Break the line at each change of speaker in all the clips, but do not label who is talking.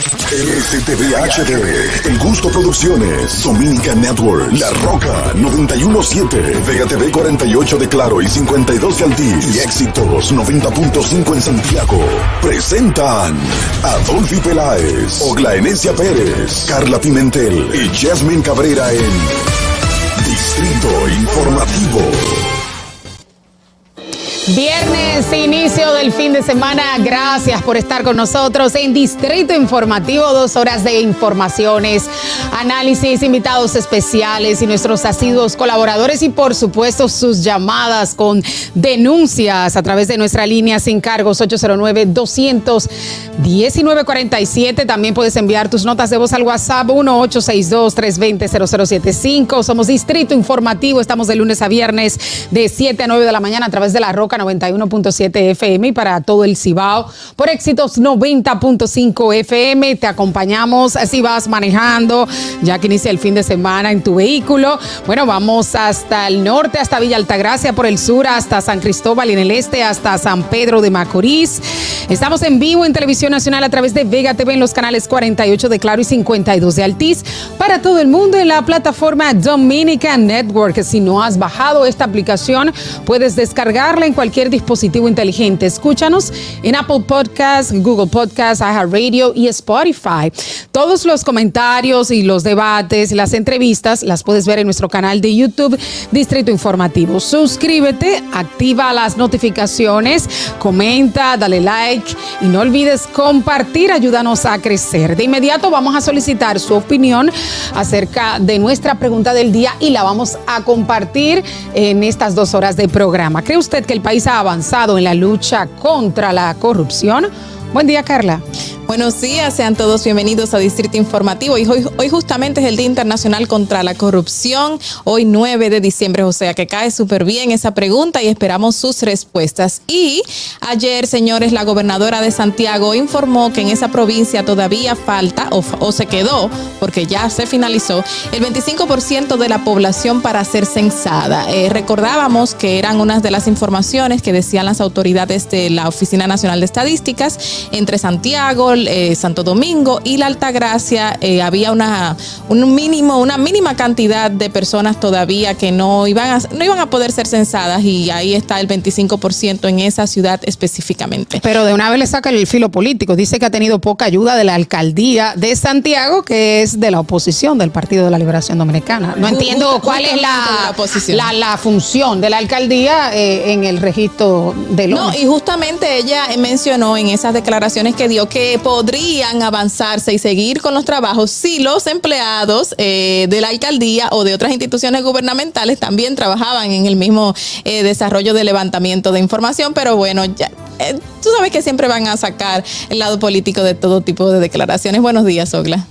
STV HD, El Gusto Producciones, Dominican Network, La Roca 917, Vega TV 48 de Claro y 52 de Altiz y Éxitos 90.5 en Santiago. Presentan a Dolphy Peláez, Ogla Enesia Pérez, Carla Pimentel y Jasmine Cabrera en Distrito Informativo.
Viernes, inicio del fin de semana. Gracias por estar con nosotros en Distrito Informativo. Dos horas de informaciones, análisis, invitados especiales y nuestros asiduos colaboradores y por supuesto sus llamadas con denuncias a través de nuestra línea sin cargos 809-219-47. También puedes enviar tus notas de voz al WhatsApp 1-862-320-0075. Somos Distrito Informativo. Estamos de lunes a viernes de 7 a 9 de la mañana a través de la Roca 91.7 FM y para todo el Cibao por éxitos 90.5 FM. Te acompañamos si vas manejando, ya que inicia el fin de semana en tu vehículo. Bueno, vamos hasta el norte, hasta Villa Altagracia, por el sur, hasta San Cristóbal y en el este, hasta San Pedro de Macorís. Estamos en vivo en Televisión Nacional a través de Vega TV en los canales 48 de Claro y 52 de Altiz. Para todo el mundo en la plataforma Dominican Network. Si no has bajado esta aplicación, puedes descargarla en cualquier dispositivo inteligente. Escúchanos en Apple Podcasts, Google Podcasts, iHeartRadio y Spotify. Todos los comentarios y los debates las entrevistas las puedes ver en nuestro canal de YouTube Distrito Informativo. Suscríbete, activa las notificaciones, comenta, dale like y no olvides compartir, ayúdanos a crecer. De inmediato vamos a solicitar su opinión acerca de nuestra pregunta del día y la vamos a compartir en estas dos horas de programa. ¿Cree usted que el país ha avanzado en la lucha contra la corrupción? Buen día, Carla.
Buenos días, sean todos bienvenidos a Distrito Informativo. Y hoy, hoy, justamente es el Día Internacional contra la Corrupción, hoy 9 de diciembre, o sea que cae súper bien esa pregunta y esperamos sus respuestas. Y ayer, señores, la gobernadora de Santiago informó que en esa provincia todavía falta o, o se quedó, porque ya se finalizó, el 25% de la población para ser censada. Eh, recordábamos que eran unas de las informaciones que decían las autoridades de la Oficina Nacional de Estadísticas entre Santiago, eh, Santo Domingo y la Altagracia eh, había una un mínimo, una mínima cantidad de personas todavía que no iban a, no iban a poder ser censadas y ahí está el 25% en esa ciudad específicamente.
Pero de una vez le saca el filo político. Dice que ha tenido poca ayuda de la alcaldía de Santiago, que es de la oposición del Partido de la Liberación Dominicana. No entiendo cuál es la, la, la, función de la alcaldía eh, en el registro de los.
No, y justamente ella mencionó en esas declaraciones que dio que podrían avanzarse y seguir con los trabajos si los empleados eh, de la alcaldía o de otras instituciones gubernamentales también trabajaban en el mismo eh, desarrollo de levantamiento de información, pero bueno, ya, eh, tú sabes que siempre van a sacar el lado político de todo tipo de declaraciones. Buenos días, Ogla.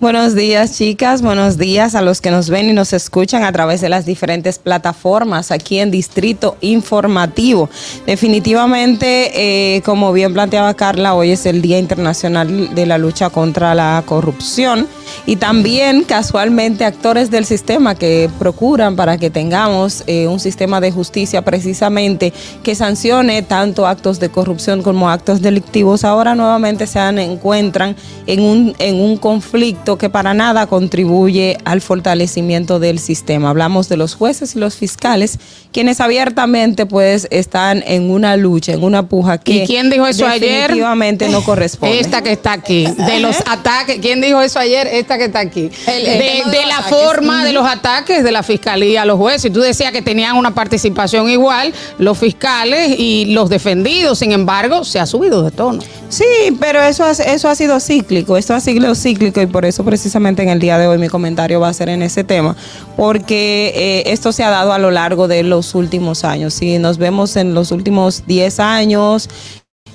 Buenos días, chicas. Buenos días a los que nos ven y nos escuchan a través de las diferentes plataformas aquí en Distrito Informativo. Definitivamente, eh, como bien planteaba Carla, hoy es el Día Internacional de la Lucha contra la Corrupción y también casualmente actores del sistema que procuran para que tengamos eh, un sistema de justicia precisamente que sancione tanto actos de corrupción como actos delictivos. Ahora nuevamente se encuentran en un, en un conflicto que para nada contribuye al fortalecimiento del sistema. Hablamos de los jueces y los fiscales, quienes abiertamente pues están en una lucha, en una puja que
¿Y quién dijo eso
definitivamente
ayer?
no corresponde.
Esta que está aquí, de los ataques, ¿quién dijo eso ayer? Esta que está aquí. El, el de, de, de la ataques. forma de los ataques de la fiscalía a los jueces. Y tú decías que tenían una participación igual los fiscales y los defendidos. Sin embargo, se ha subido de tono.
Sí, pero eso, eso ha sido cíclico, esto ha sido cíclico y por eso precisamente en el día de hoy mi comentario va a ser en ese tema, porque eh, esto se ha dado a lo largo de los últimos años. Si nos vemos en los últimos 10 años,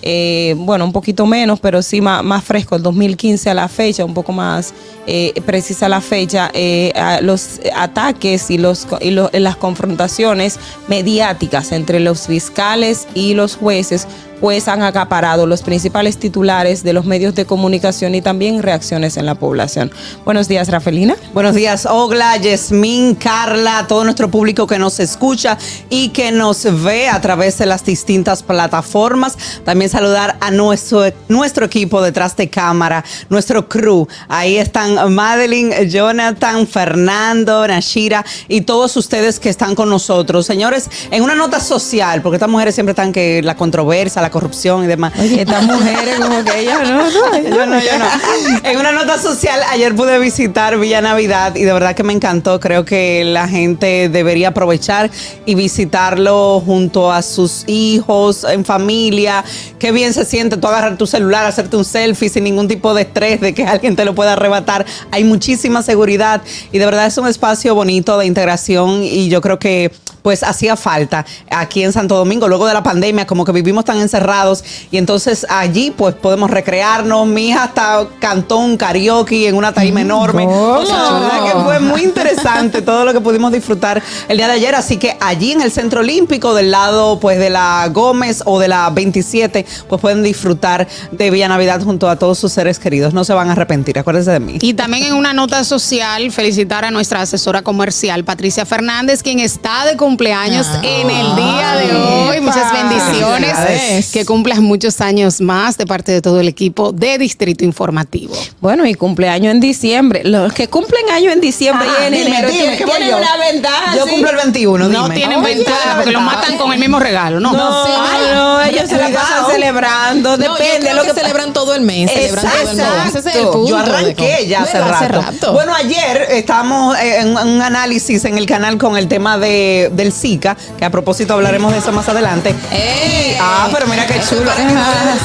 eh, bueno, un poquito menos, pero sí más, más fresco, el 2015 a la fecha, un poco más eh, precisa la fecha, eh, los ataques y, los, y lo- las confrontaciones mediáticas entre los fiscales y los jueces pues han acaparado los principales titulares de los medios de comunicación y también reacciones en la población. Buenos días, Rafelina.
Buenos días, Ogla, Yasmín, Carla, todo nuestro público que nos escucha y que nos ve a través de las distintas plataformas. También saludar a nuestro, nuestro equipo detrás de cámara, nuestro crew. Ahí están Madeline, Jonathan, Fernando, Nashira y todos ustedes que están con nosotros. Señores, en una nota social, porque estas mujeres siempre están que la controversia, la corrupción y demás.
Estas mujeres como que ellas no, no,
Yo no, yo no. En una nota social, ayer pude visitar Villa Navidad y de verdad que me encantó. Creo que la gente debería aprovechar y visitarlo junto a sus hijos, en familia. Qué bien se siente tú agarrar tu celular, hacerte un selfie sin ningún tipo de estrés de que alguien te lo pueda arrebatar. Hay muchísima seguridad y de verdad es un espacio bonito de integración y yo creo que pues hacía falta aquí en Santo Domingo, luego de la pandemia, como que vivimos tan encerrados y entonces allí pues podemos recrearnos. Mi hija hasta cantó un karaoke en una tarima enorme. O sea, la verdad que fue muy interesante todo lo que pudimos disfrutar el día de ayer. Así que allí en el Centro Olímpico, del lado pues de la Gómez o de la 27, pues pueden disfrutar de Villa Navidad junto a todos sus seres queridos. No se van a arrepentir, acuérdense de mí.
Y también en una nota social, felicitar a nuestra asesora comercial, Patricia Fernández, quien está de cumpleaños en el día de hoy. Muchas bendiciones. Que cumplas muchos años más de parte de todo el equipo de Distrito Informativo.
Bueno, y cumpleaños en diciembre. Los que cumplen año en diciembre y en
dime,
enero
dime,
tienen una ventaja.
Yo
sí.
cumplo el 21,
No
dime.
tienen
Oye,
ventaja porque lo matan con el mismo regalo, ¿no?
No,
Sí.
no, no, ellos se la pasan celebrando. Depende lo
que,
que
celebran todo el mes. Celebran todo el mes. Ese es el
Exacto.
punto.
Yo arranqué ya hace
Bueno,
rato. Bueno, ayer estábamos en un análisis en el canal con el tema de, del Zika, que a propósito hablaremos de eso más adelante.
¡Eh!
Ah, pero mira qué chulo.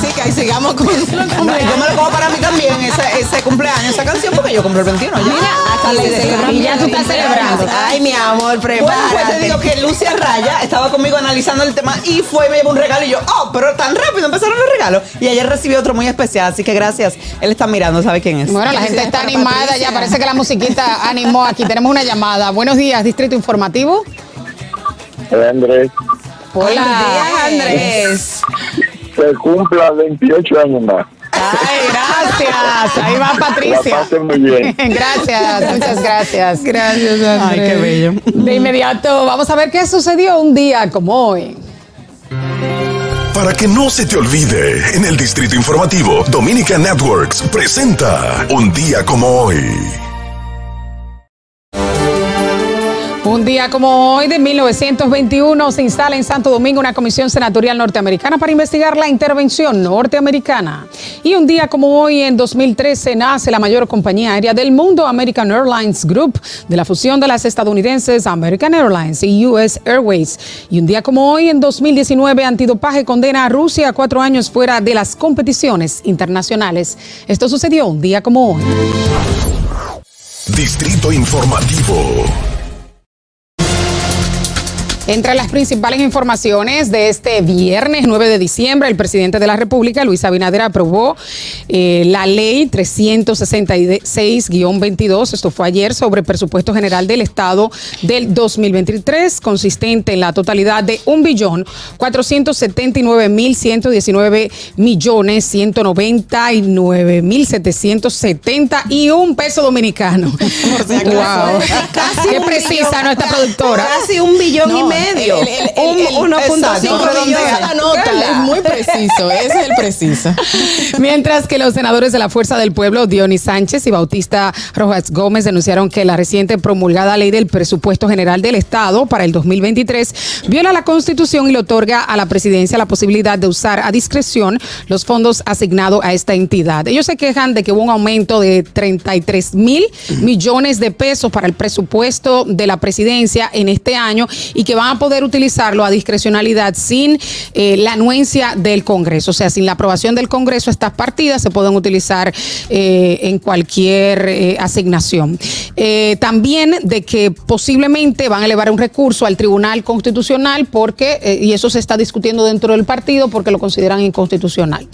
Sí, que ahí sigamos con
No, yo me lo como para mí también, ese, ese cumpleaños, esa canción, porque yo cumplo el 21 ya.
Aquí se celebra
Y ya tú estás celebrando.
Ay, mi amor,
Bueno, pues te
prepárate.
digo que Lucia Raya estaba conmigo analizando el tema y fue y me llevó un regalo y yo, oh, pero tan rápido empezaron los regalos. Y ayer recibí otro muy especial, así que gracias. Él está mirando, ¿sabe quién es?
Bueno, la gente está animada
Patricia.
ya. Parece que la musiquita animó. Aquí tenemos una llamada. Buenos días, Distrito Informativo.
Andrés,
Buenos días, Andrés.
se cumpla 28 años más.
Ay, gracias. Ahí va
La
Patricia.
pasen muy bien.
Gracias, muchas gracias.
Gracias,
Ay, qué bello.
De inmediato, vamos a ver qué sucedió un día como hoy.
Para que no se te olvide, en el Distrito Informativo, Dominica Networks presenta Un día como hoy.
Como hoy de 1921 se instala en Santo Domingo una comisión senatorial norteamericana para investigar la intervención norteamericana. Y un día como hoy en 2013 nace la mayor compañía aérea del mundo, American Airlines Group, de la fusión de las estadounidenses American Airlines y US Airways. Y un día como hoy en 2019 antidopaje condena a Rusia a cuatro años fuera de las competiciones internacionales. Esto sucedió un día como hoy.
Distrito Informativo.
Entre las principales informaciones de este viernes 9 de diciembre, el presidente de la República, Luis Abinader, aprobó eh, la ley 366-22, esto fue ayer, sobre presupuesto general del Estado del 2023, consistente en la totalidad de 1.479.119 millones 199.770 y un peso dominicano. Wow.
Casi
Qué precisa
billón.
nuestra productora.
Casi un billón y medio.
El- el- el- el-
Un- 1.5
exacto,
billones.
Esa nota es muy preciso. Ese es el preciso.
Mientras que los senadores de la Fuerza del Pueblo, Dionis Sánchez y Bautista Rojas Gómez, denunciaron que la reciente promulgada ley del presupuesto general del Estado para el 2023 viola la Constitución y le otorga a la presidencia la posibilidad de usar a discreción los fondos asignados a esta entidad. Ellos se quejan de que hubo un aumento de 33 mil millones de pesos para el presupuesto de la presidencia en este año y que van van a poder utilizarlo a discrecionalidad sin eh, la anuencia del Congreso. O sea, sin la aprobación del Congreso, estas partidas se pueden utilizar eh, en cualquier eh, asignación. También de que posiblemente van a elevar un recurso al Tribunal Constitucional porque, y eso se está discutiendo dentro del partido porque lo consideran inconstitucional.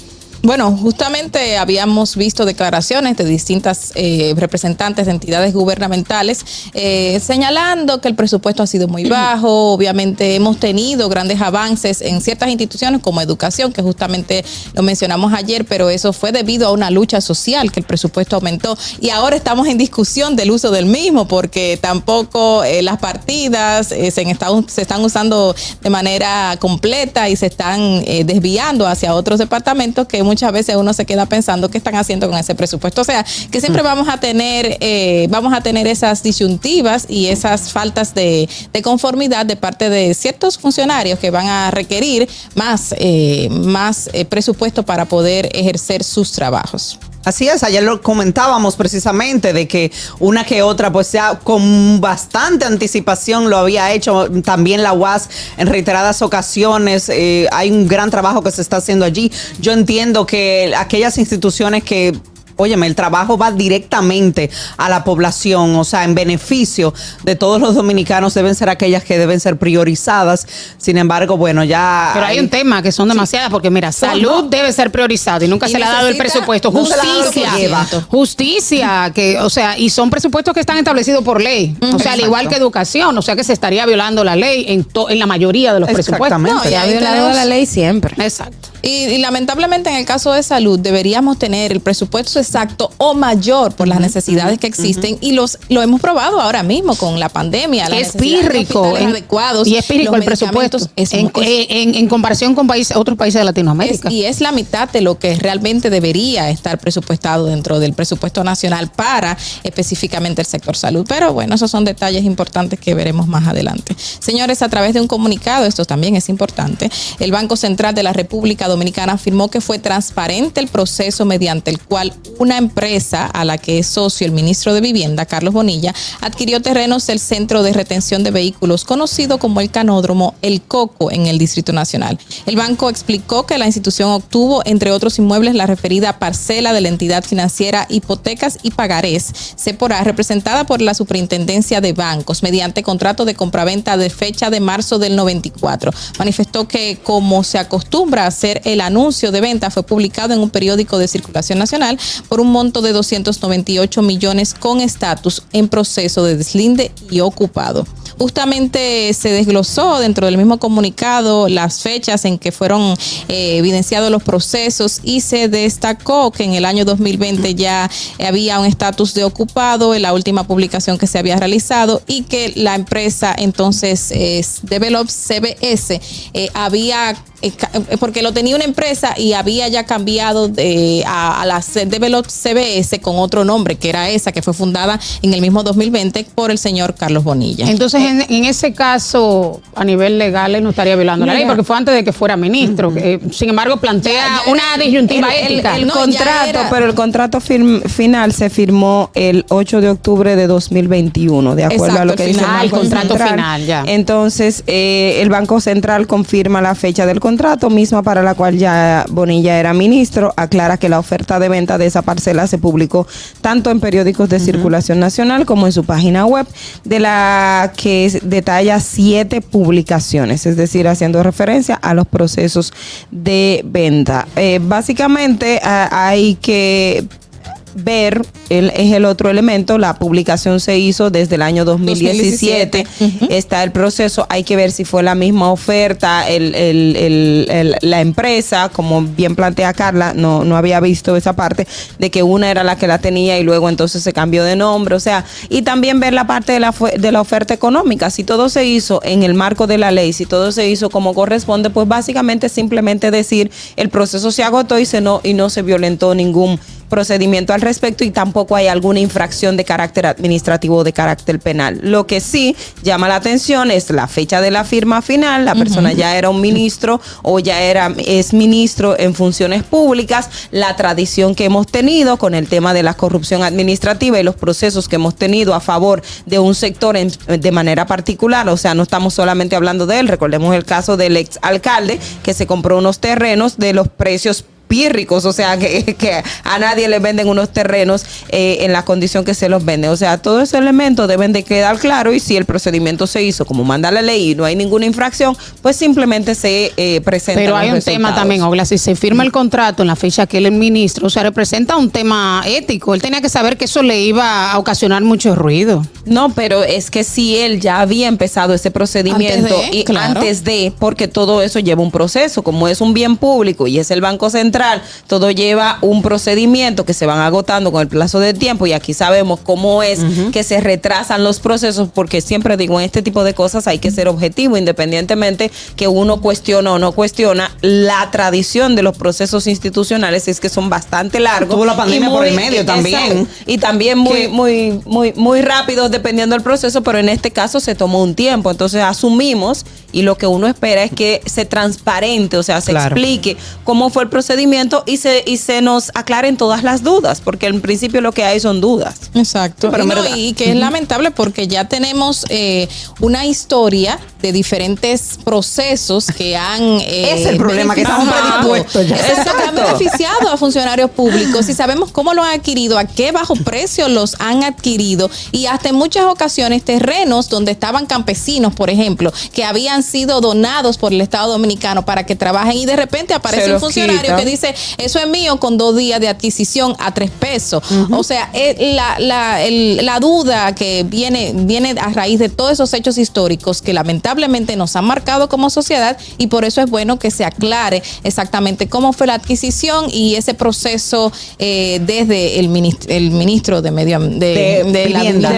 Bueno, justamente habíamos visto declaraciones de distintas eh, representantes de entidades gubernamentales eh, señalando que el presupuesto ha sido muy bajo. Obviamente hemos tenido grandes avances en ciertas instituciones como educación, que justamente lo mencionamos ayer, pero eso fue debido a una lucha social que el presupuesto aumentó. Y ahora estamos en discusión del uso del mismo, porque tampoco eh, las partidas eh, se, están, se están usando de manera completa y se están desviando hacia otros departamentos que muchas veces uno se queda pensando qué están haciendo con ese presupuesto. O sea, que siempre vamos a tener, eh, vamos a tener esas disyuntivas y esas faltas de, de conformidad de parte de ciertos funcionarios que van a requerir más, eh, más eh, presupuesto para poder ejercer sus trabajos.
Así es, ayer lo comentábamos precisamente de que una que otra, pues ya con bastante anticipación lo había hecho también la UAS en reiteradas ocasiones. eh, hay un gran trabajo que se está haciendo allí. Yo entiendo que aquellas instituciones que Óyeme, el trabajo va directamente a la población, o sea, en beneficio de todos los dominicanos deben ser aquellas que deben ser priorizadas. Sin embargo, bueno, ya.
Pero hay un tema que son demasiadas, porque mira, salud debe ser priorizado y nunca
Y
se le ha dado el presupuesto. Justicia, justicia, que, o sea, y son presupuestos que están establecidos por ley. O sea, al igual que educación, o sea que se estaría violando la ley en, to- en la mayoría de los presupuestos.
Exactamente.
No, y
Se ha violado la ley siempre.
Exacto.
Y, y lamentablemente en el caso de salud deberíamos tener el presupuesto exacto o mayor por las necesidades que existen y los lo hemos probado ahora mismo con la pandemia.
es pírrico. en-
adecuados.
y es pírrico el presupuesto.
es-
en,
es-
en- en comparación con países, otros países de Latinoamérica.
es- y es la mitad de lo que realmente debería estar presupuestado dentro del presupuesto nacional para específicamente el sector salud. Pero bueno, esos son detalles importantes que veremos más adelante. Señores, a través de un comunicado, esto también es importante, el Banco Central de la República Dominicana afirmó que fue transparente el proceso mediante el cual una empresa a la que es socio el ministro de Vivienda, Carlos Bonilla, adquirió terrenos del Centro de Retención de Vehículos, conocido como el Canódromo El Coco, en el Distrito Nacional. El banco explicó que la institución obtuvo, entre otros inmuebles, la referida parcela de la entidad financiera Hipotecas y Pagarés, Cepora, representada por la Superintendencia de Bancos, mediante contrato de compraventa de fecha de marzo del 94. Manifestó que, como se acostumbra a hacer el anuncio de venta, fue publicado en un periódico de circulación nacional por un monto de 298 millones con estatus en proceso de deslinde y ocupado. Justamente se desglosó dentro del mismo comunicado las fechas en que fueron eh, evidenciados los procesos y se destacó que en el año 2020 ya había un estatus de ocupado en la última publicación que se había realizado y que la empresa entonces eh, Develop CBS eh, había porque lo tenía una empresa y había ya cambiado de, a, a la C- Develop CBS con otro nombre, que era esa, que fue fundada en el mismo 2020 por el señor Carlos Bonilla.
Entonces, en, en ese caso, a nivel legal, él no estaría violando la ley, porque fue antes de que fuera ministro. Eh, sin embargo, plantea
Ya, ya
una
era-
disyuntiva
el, el-
ética.
el
No,
contrato, pero el contrato firm- final se firmó el 8 de octubre de 2021, de acuerdo
Exacto,
a lo que dice
final.
Ah, el
Banco
contrato
Central.
final, ya.
Entonces, eh, el Banco Central confirma la fecha del contrato, misma para la cual ya Bonilla era ministro, aclara que la oferta de venta de esa parcela se publicó tanto en periódicos de circulación nacional como en su página web, de la que detalla siete publicaciones, es decir, haciendo referencia a los procesos de venta. Eh, básicamente hay que ver, el, es el otro elemento, la publicación se hizo desde el año 2017,
2017.
está el proceso, hay que ver si fue la misma oferta, el, el- el- el- la empresa, como bien plantea Carla, no, no había visto esa parte, de que una era la que la tenía y luego entonces se cambió de nombre, o sea, y también ver la parte de la, de la oferta económica, si todo se hizo en el marco de la ley, si todo se hizo como corresponde, pues básicamente simplemente decir el proceso se agotó y, se no, y no se violentó ningún procedimiento al respecto y tampoco hay alguna infracción de carácter administrativo o de carácter penal. Lo que sí llama la atención es la fecha de la firma final, la persona ya era un ministro o ya era es ministro en funciones públicas, la tradición que hemos tenido con el tema de la corrupción administrativa y los procesos que hemos tenido a favor de un sector en- de manera particular, o sea, no estamos solamente hablando de él, recordemos el caso del ex alcalde que se compró unos terrenos de los precios pírricos, o sea, que, que a nadie le venden unos terrenos eh, en la condición que se los venden. O sea, todos esos elementos deben de quedar claros y si el procedimiento se hizo como manda la ley y no hay ninguna infracción, pues simplemente se eh, presenta.
Pero hay un tema también, Ogla, si se firma el contrato en la fecha que él es ministro, o sea, representa un tema ético. Él tenía que saber que eso le iba a ocasionar mucho ruido.
No, pero es que si él ya había empezado ese procedimiento
Antes de,
y
claro.
antes de, porque todo eso lleva un proceso, como es un bien público y es el Banco Central, todo lleva un procedimiento que se van agotando con el plazo de tiempo y aquí sabemos cómo es que se retrasan los procesos, porque siempre digo, en este tipo de cosas hay que ser objetivo, independientemente que uno cuestiona o no cuestiona, la tradición de los procesos institucionales es que son bastante largos.
Tuvo la pandemia
y
por el medio también.
Exacto. Y también muy,
Que-
muy, muy, muy rápidos dependiendo del proceso, pero en este caso se tomó un tiempo. Entonces asumimos y lo que uno espera es que se transparente, o sea, se
Claro.
explique cómo fue el procedimiento y se, y se nos aclaren todas las dudas, porque en principio lo que hay son dudas.
Exacto.
pero
y, no, que es lamentable porque ya tenemos eh, una historia de diferentes procesos que han... eh,
Es el problema, que estamos predispuestos ya.
Que han beneficiado a funcionarios públicos y sabemos cómo lo han adquirido, a qué bajo precio los han adquirido y hasta en muchas ocasiones terrenos donde estaban campesinos, por ejemplo, que habían sido donados por el Estado Dominicano para que trabajen y de repente aparece un funcionario que dice, eso es mío con dos días de adquisición a tres pesos. O sea, eh, la, la, el- la duda que viene, viene a raíz de todos esos hechos históricos que lamentablemente nos han marcado como sociedad y por eso es bueno que se aclare exactamente cómo fue la adquisición y ese proceso eh, desde el ministro, el ministro de Medio Am- de, de la
vivienda.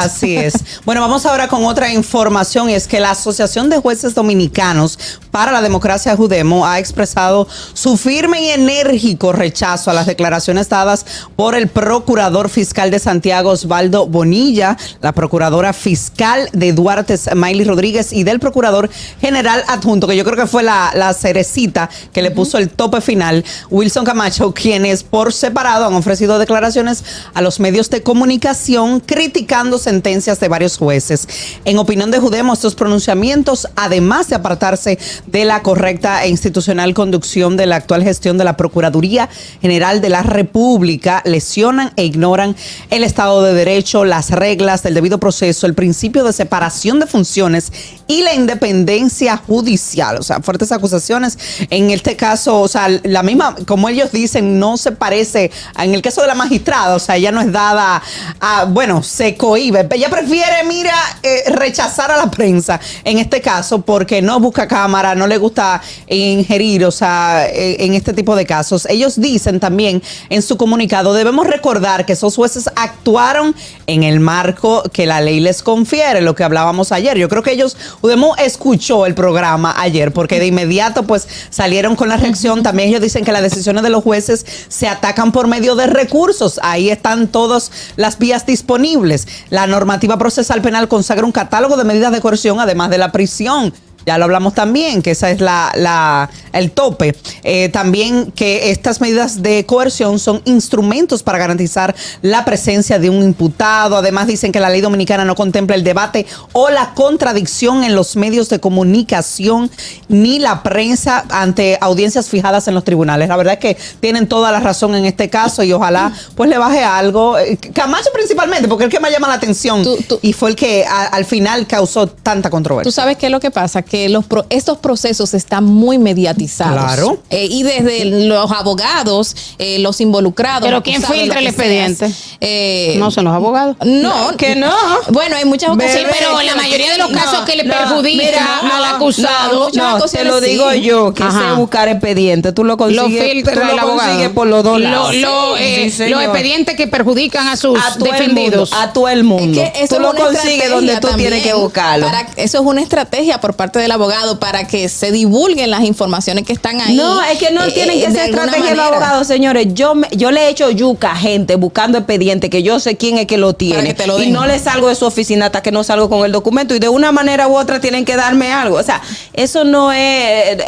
Así es. Bueno, vamos ahora con otra información es que la Asociación de Jueces Dominicanos para la Democracia Judemo ha expresado su firme y enérgico rechazo a las declaraciones dadas por el procurador fiscal de Santiago, Osvaldo Bonilla, la procuradora fiscal de Duarte, Miley Rodríguez, y del procurador general adjunto, que yo creo que fue la, la cerecita que le puso el tope final, Wilson Camacho, quienes por separado han ofrecido declaraciones a los medios de comunicación criticando sentencias de varios jueces. En opinión de Judemo, estos pronunciamientos, además de apartarse de la correcta e institucional conducción de la actual gestión de la Procuraduría General de la República, lesionan e ignoran el Estado de Derecho, las reglas del debido proceso, el principio de separación de funciones y la independencia judicial. O sea, fuertes acusaciones. En este caso, o sea, la misma, como ellos dicen, no se parece, en el caso de la magistrada, o sea, ella no es dada a, bueno, se cohíbe. Ella prefiere, mira, eh, rechazar a la prensa en este caso porque no busca cámara, no le gusta ingerir, o sea, eh, en este tipo de casos. Ellos dicen también en su comunicado, debemos recordar que esos jueces actuaron en el marco que la ley les confiere, lo que hablábamos ayer. Yo creo que ellos, Udemo escuchó el programa ayer porque de inmediato pues salieron con la reacción. También ellos dicen que las decisiones de los jueces se atacan por medio de recursos. Ahí están todas las vías disponibles. La normativa procesal penal consagra un catálogo de medidas de coerción además de la prisión. Ya lo hablamos también, que esa es la, la- el tope. Eh, también que estas medidas de coerción son instrumentos para garantizar la presencia de un imputado. Además dicen que la ley dominicana no contempla el debate o la contradicción en los medios de comunicación ni la prensa ante audiencias fijadas en los tribunales. La verdad es que tienen toda la razón en este caso y ojalá pues le baje algo. Eh, Camacho principalmente, porque es el que me llama la atención y fue el que a- al final causó tanta controversia.
Tú sabes qué es lo que pasa, que los pro- estos procesos están muy mediatizados.
Claro.
Eh, y desde los abogados, eh, los involucrados.
¿Pero quién filtra
lo
el expediente?
Eh,
No son los abogados.
No,
que no.
Bueno, hay muchas
Bebé,
ocasiones.
pero en la mayoría de los casos que le perjudica
mira,
al acusado.
No, no, te lo
sí.
digo yo, que
Ajá.
sé buscar expediente. Tú lo consigues,
filtra
tú lo
el abogado.
consigues por los dos
Lo-
lados.
lo,
Sí,
eh,
sí,
los expedientes que perjudican a sus
a todo el
defendidos.
mundo, a todo el mundo.
Es que eso
tú
es
lo consigues donde tú tienes que buscarlo.
para- eso es una estrategia por parte parte del abogado para que se divulguen las informaciones que están ahí.
No, es que no
eh,
tienen que
de
ser estrategia los
manera.
abogados, señores. Yo, me- yo le he hecho yuca a gente buscando expediente que yo sé quién es que lo tiene.
que lo
y no le salgo de su oficina hasta que no salgo con el documento. Y de una manera u otra tienen que darme algo. O sea, eso no es.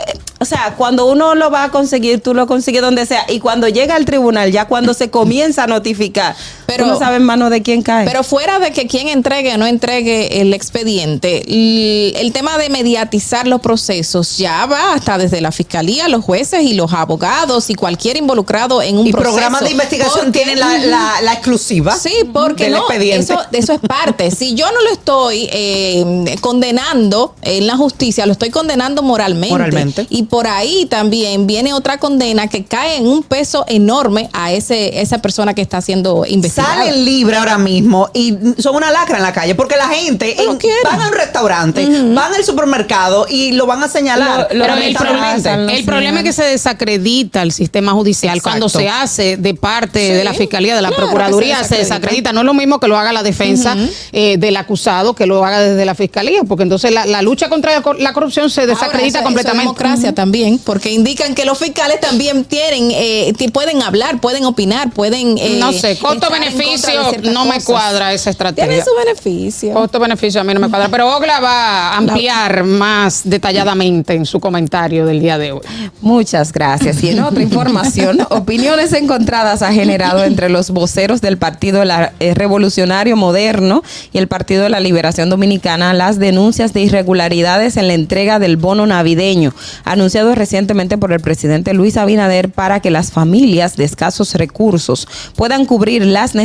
O sea, cuando uno lo va a conseguir, tú lo consigues donde sea. Y cuando llega al tribunal, ya cuando se comienza a notificar,
Pero-
no sabe en mano de quién cae.
Pero fuera de que quien entregue o no entregue el expediente, el tema de mediatizar los procesos ya va hasta desde la fiscalía, los jueces y los abogados y cualquier involucrado en un
Y
proceso.
programas de investigación
Porque-
tienen la, la- la exclusiva.
Sí, porque
del
no,
expediente.
Eso, eso es parte. Si yo no lo estoy eh, condenando en la justicia, lo estoy condenando moralmente.
Moralmente.
Y por ahí también viene otra condena que cae en un peso enorme a ese esa persona que está siendo investigada.
Salen libre ahora mismo y son una lacra en la calle porque la gente en- van a un restaurante, van al supermercado y lo van a señalar.
Lo-
el problema, el es que se desacredita el sistema judicial
Exacto.
cuando se hace de parte
Sí,
de la fiscalía, de la
claro
procuraduría,
se
se
desacredita.
No es lo mismo que lo haga la defensa eh, del acusado que lo haga desde la fiscalía, porque entonces la, la lucha contra la cor- la corrupción se
Ahora,
desacredita
eso- eso es
completamente.
democracia también, porque indican que los fiscales también tienen, eh, pueden hablar, pueden opinar, pueden. eh,
no sé,
contra de
costo-beneficio
ciertas
no me
cosas.
cuadra esa estrategia.
Tiene su beneficio.
Costo-beneficio a mí no me cuadra, pero Ogla va a ampliar más detalladamente en su comentario del día de hoy.
Muchas gracias. Y en otra información, opiniones encontradas ha generado entre los voceros del Partido eh, Revolucionario Moderno y el Partido de la Liberación Dominicana las denuncias de irregularidades en la entrega del bono navideño, anunciado recientemente por el presidente Luis Abinader para que las familias de escasos recursos puedan cubrir las necesidades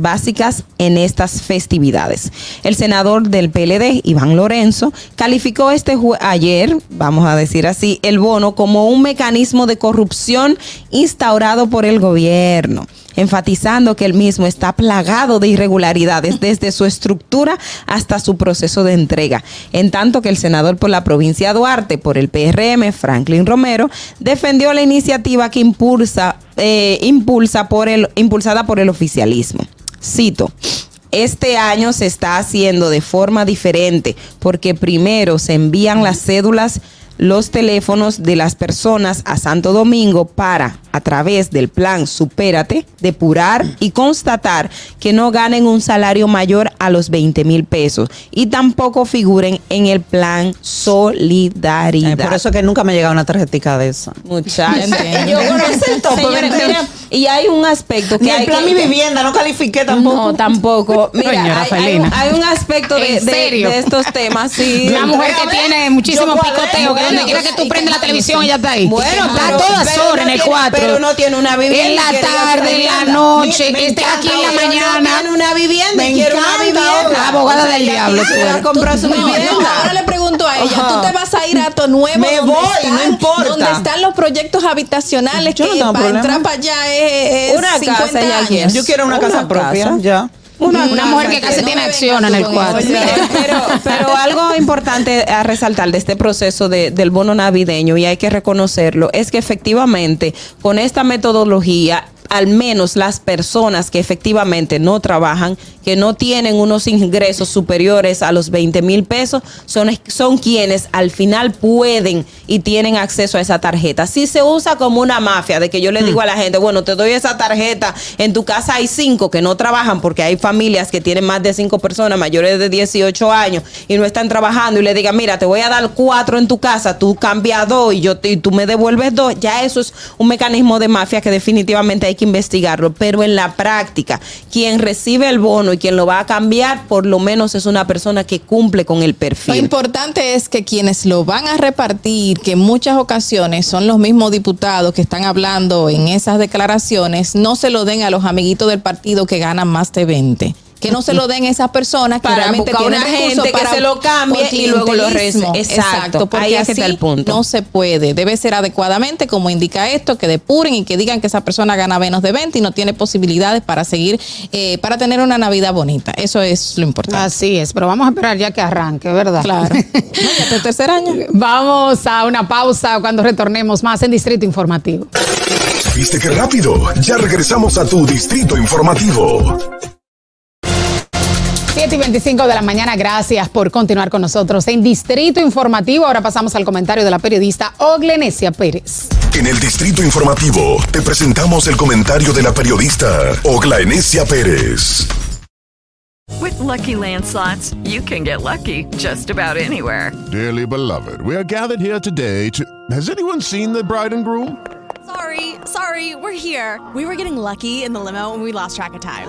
básicas en estas festividades. El senador del PLD, Iván Lorenzo, calificó este ayer, vamos a decir así, el bono como un mecanismo de corrupción instaurado por el gobierno enfatizando que el mismo está plagado de irregularidades desde su estructura hasta su proceso de entrega. En tanto que el senador por la provincia de Duarte, por el PRM, Franklin Romero, defendió la iniciativa que impulsa, eh, impulsa por el, impulsada por el oficialismo. Cito. Este año se está haciendo de forma diferente porque primero se envían las cédulas, los teléfonos de las personas a Santo Domingo para, a través del plan Supérate, depurar y constatar que no ganen un salario mayor a los 20 mil pesos y tampoco figuren en el plan Solidaridad.
Por eso que nunca me ha llegado una tarjetica de esa.
Muchachos. Yo
el
mira, y hay un aspecto que
Ni
hay
el plan
que-
mi vivienda, no califiqué tampoco.
no, tampoco. Mira,
Señora
hay, hay un, hay un aspecto de, estos temas. Sí.
Una mujer que tiene muchísimo picoteo, que donde quiera que tú prendes la televisión, ella está ahí.
Bueno,
está
pero-
todas horas en el 4.
pero no tiene una vivienda
En la tarde, en la noche, esté aquí en la mañana.
tiene una vivienda quiere una vivienda.
Abogada del diablo,
comprar su vivienda.
ahora le pregunto a ella. ¿tú te vas a ir a tu nuevo
Me voy, no importa.
donde están los proyectos habitacionales
Yo no tengo
para entrar para allá es,
Una
50
casa ya
años?
llena.
Yo quiero una,
Una
casa propia,
casa.
ya.
Una, mujer que casi
no
tiene acción en el
tú con eso.
4.
Mira, pero, pero algo importante a resaltar de este proceso de- del bono navideño, y hay que reconocerlo, es que efectivamente con esta metodología, al menos las personas que efectivamente no trabajan, que no tienen unos ingresos superiores a los 20 mil pesos, son, son quienes al final pueden y tienen acceso a esa tarjeta. Si se usa como una mafia, de que yo le digo a la gente, bueno, te doy esa tarjeta, en tu casa hay cinco que no trabajan porque hay familias que tienen más de cinco personas mayores de 18 años y no están trabajando y le digan, mira, te voy a dar cuatro en tu casa, tú cambias dos y, yo y tú me devuelves dos, ya eso es un mecanismo de mafia que definitivamente hay que investigarlo, pero en la práctica, quien recibe el bono y quien lo va a cambiar, por lo menos es una persona que cumple con el
Lo
perfil.
importante es que quienes lo van a repartir, que en muchas ocasiones son los mismos diputados que están hablando en esas declaraciones, no se lo den a los amiguitos del partido que ganan más de 20. Que no se lo den a esas personas que
Para
realmente
buscar
tienen
una gente que
para
se lo cambie y luego lo rece- Exacto,
porque
ahí es que está
así
el punto.
No se puede. Debe ser adecuadamente, como indica esto, que depuren y que digan que esa persona gana menos de 20 y no tiene posibilidades para seguir, eh, para tener una Navidad bonita. Eso es lo importante.
Así es, pero vamos a esperar ya que arranque, ¿verdad?
Claro. No, ya el tercer año.
Vamos a una pausa cuando retornemos más en Distrito Informativo.
¿Viste qué rápido? Ya regresamos a tu distrito informativo.
7 y 25 de la mañana, gracias por continuar con nosotros en Distrito Informativo. Ahora pasamos al comentario de la periodista Oglenesia Pérez.
En el Distrito Informativo te presentamos el comentario de la periodista Ogla Enesia Pérez.
With Lucky Land slots, you can get lucky just about anywhere.
Dearly beloved, we are gathered here today to. Has anyone seen the bride and groom?
Sorry, sorry, we're here. We were getting lucky in the limo and we lost track of time.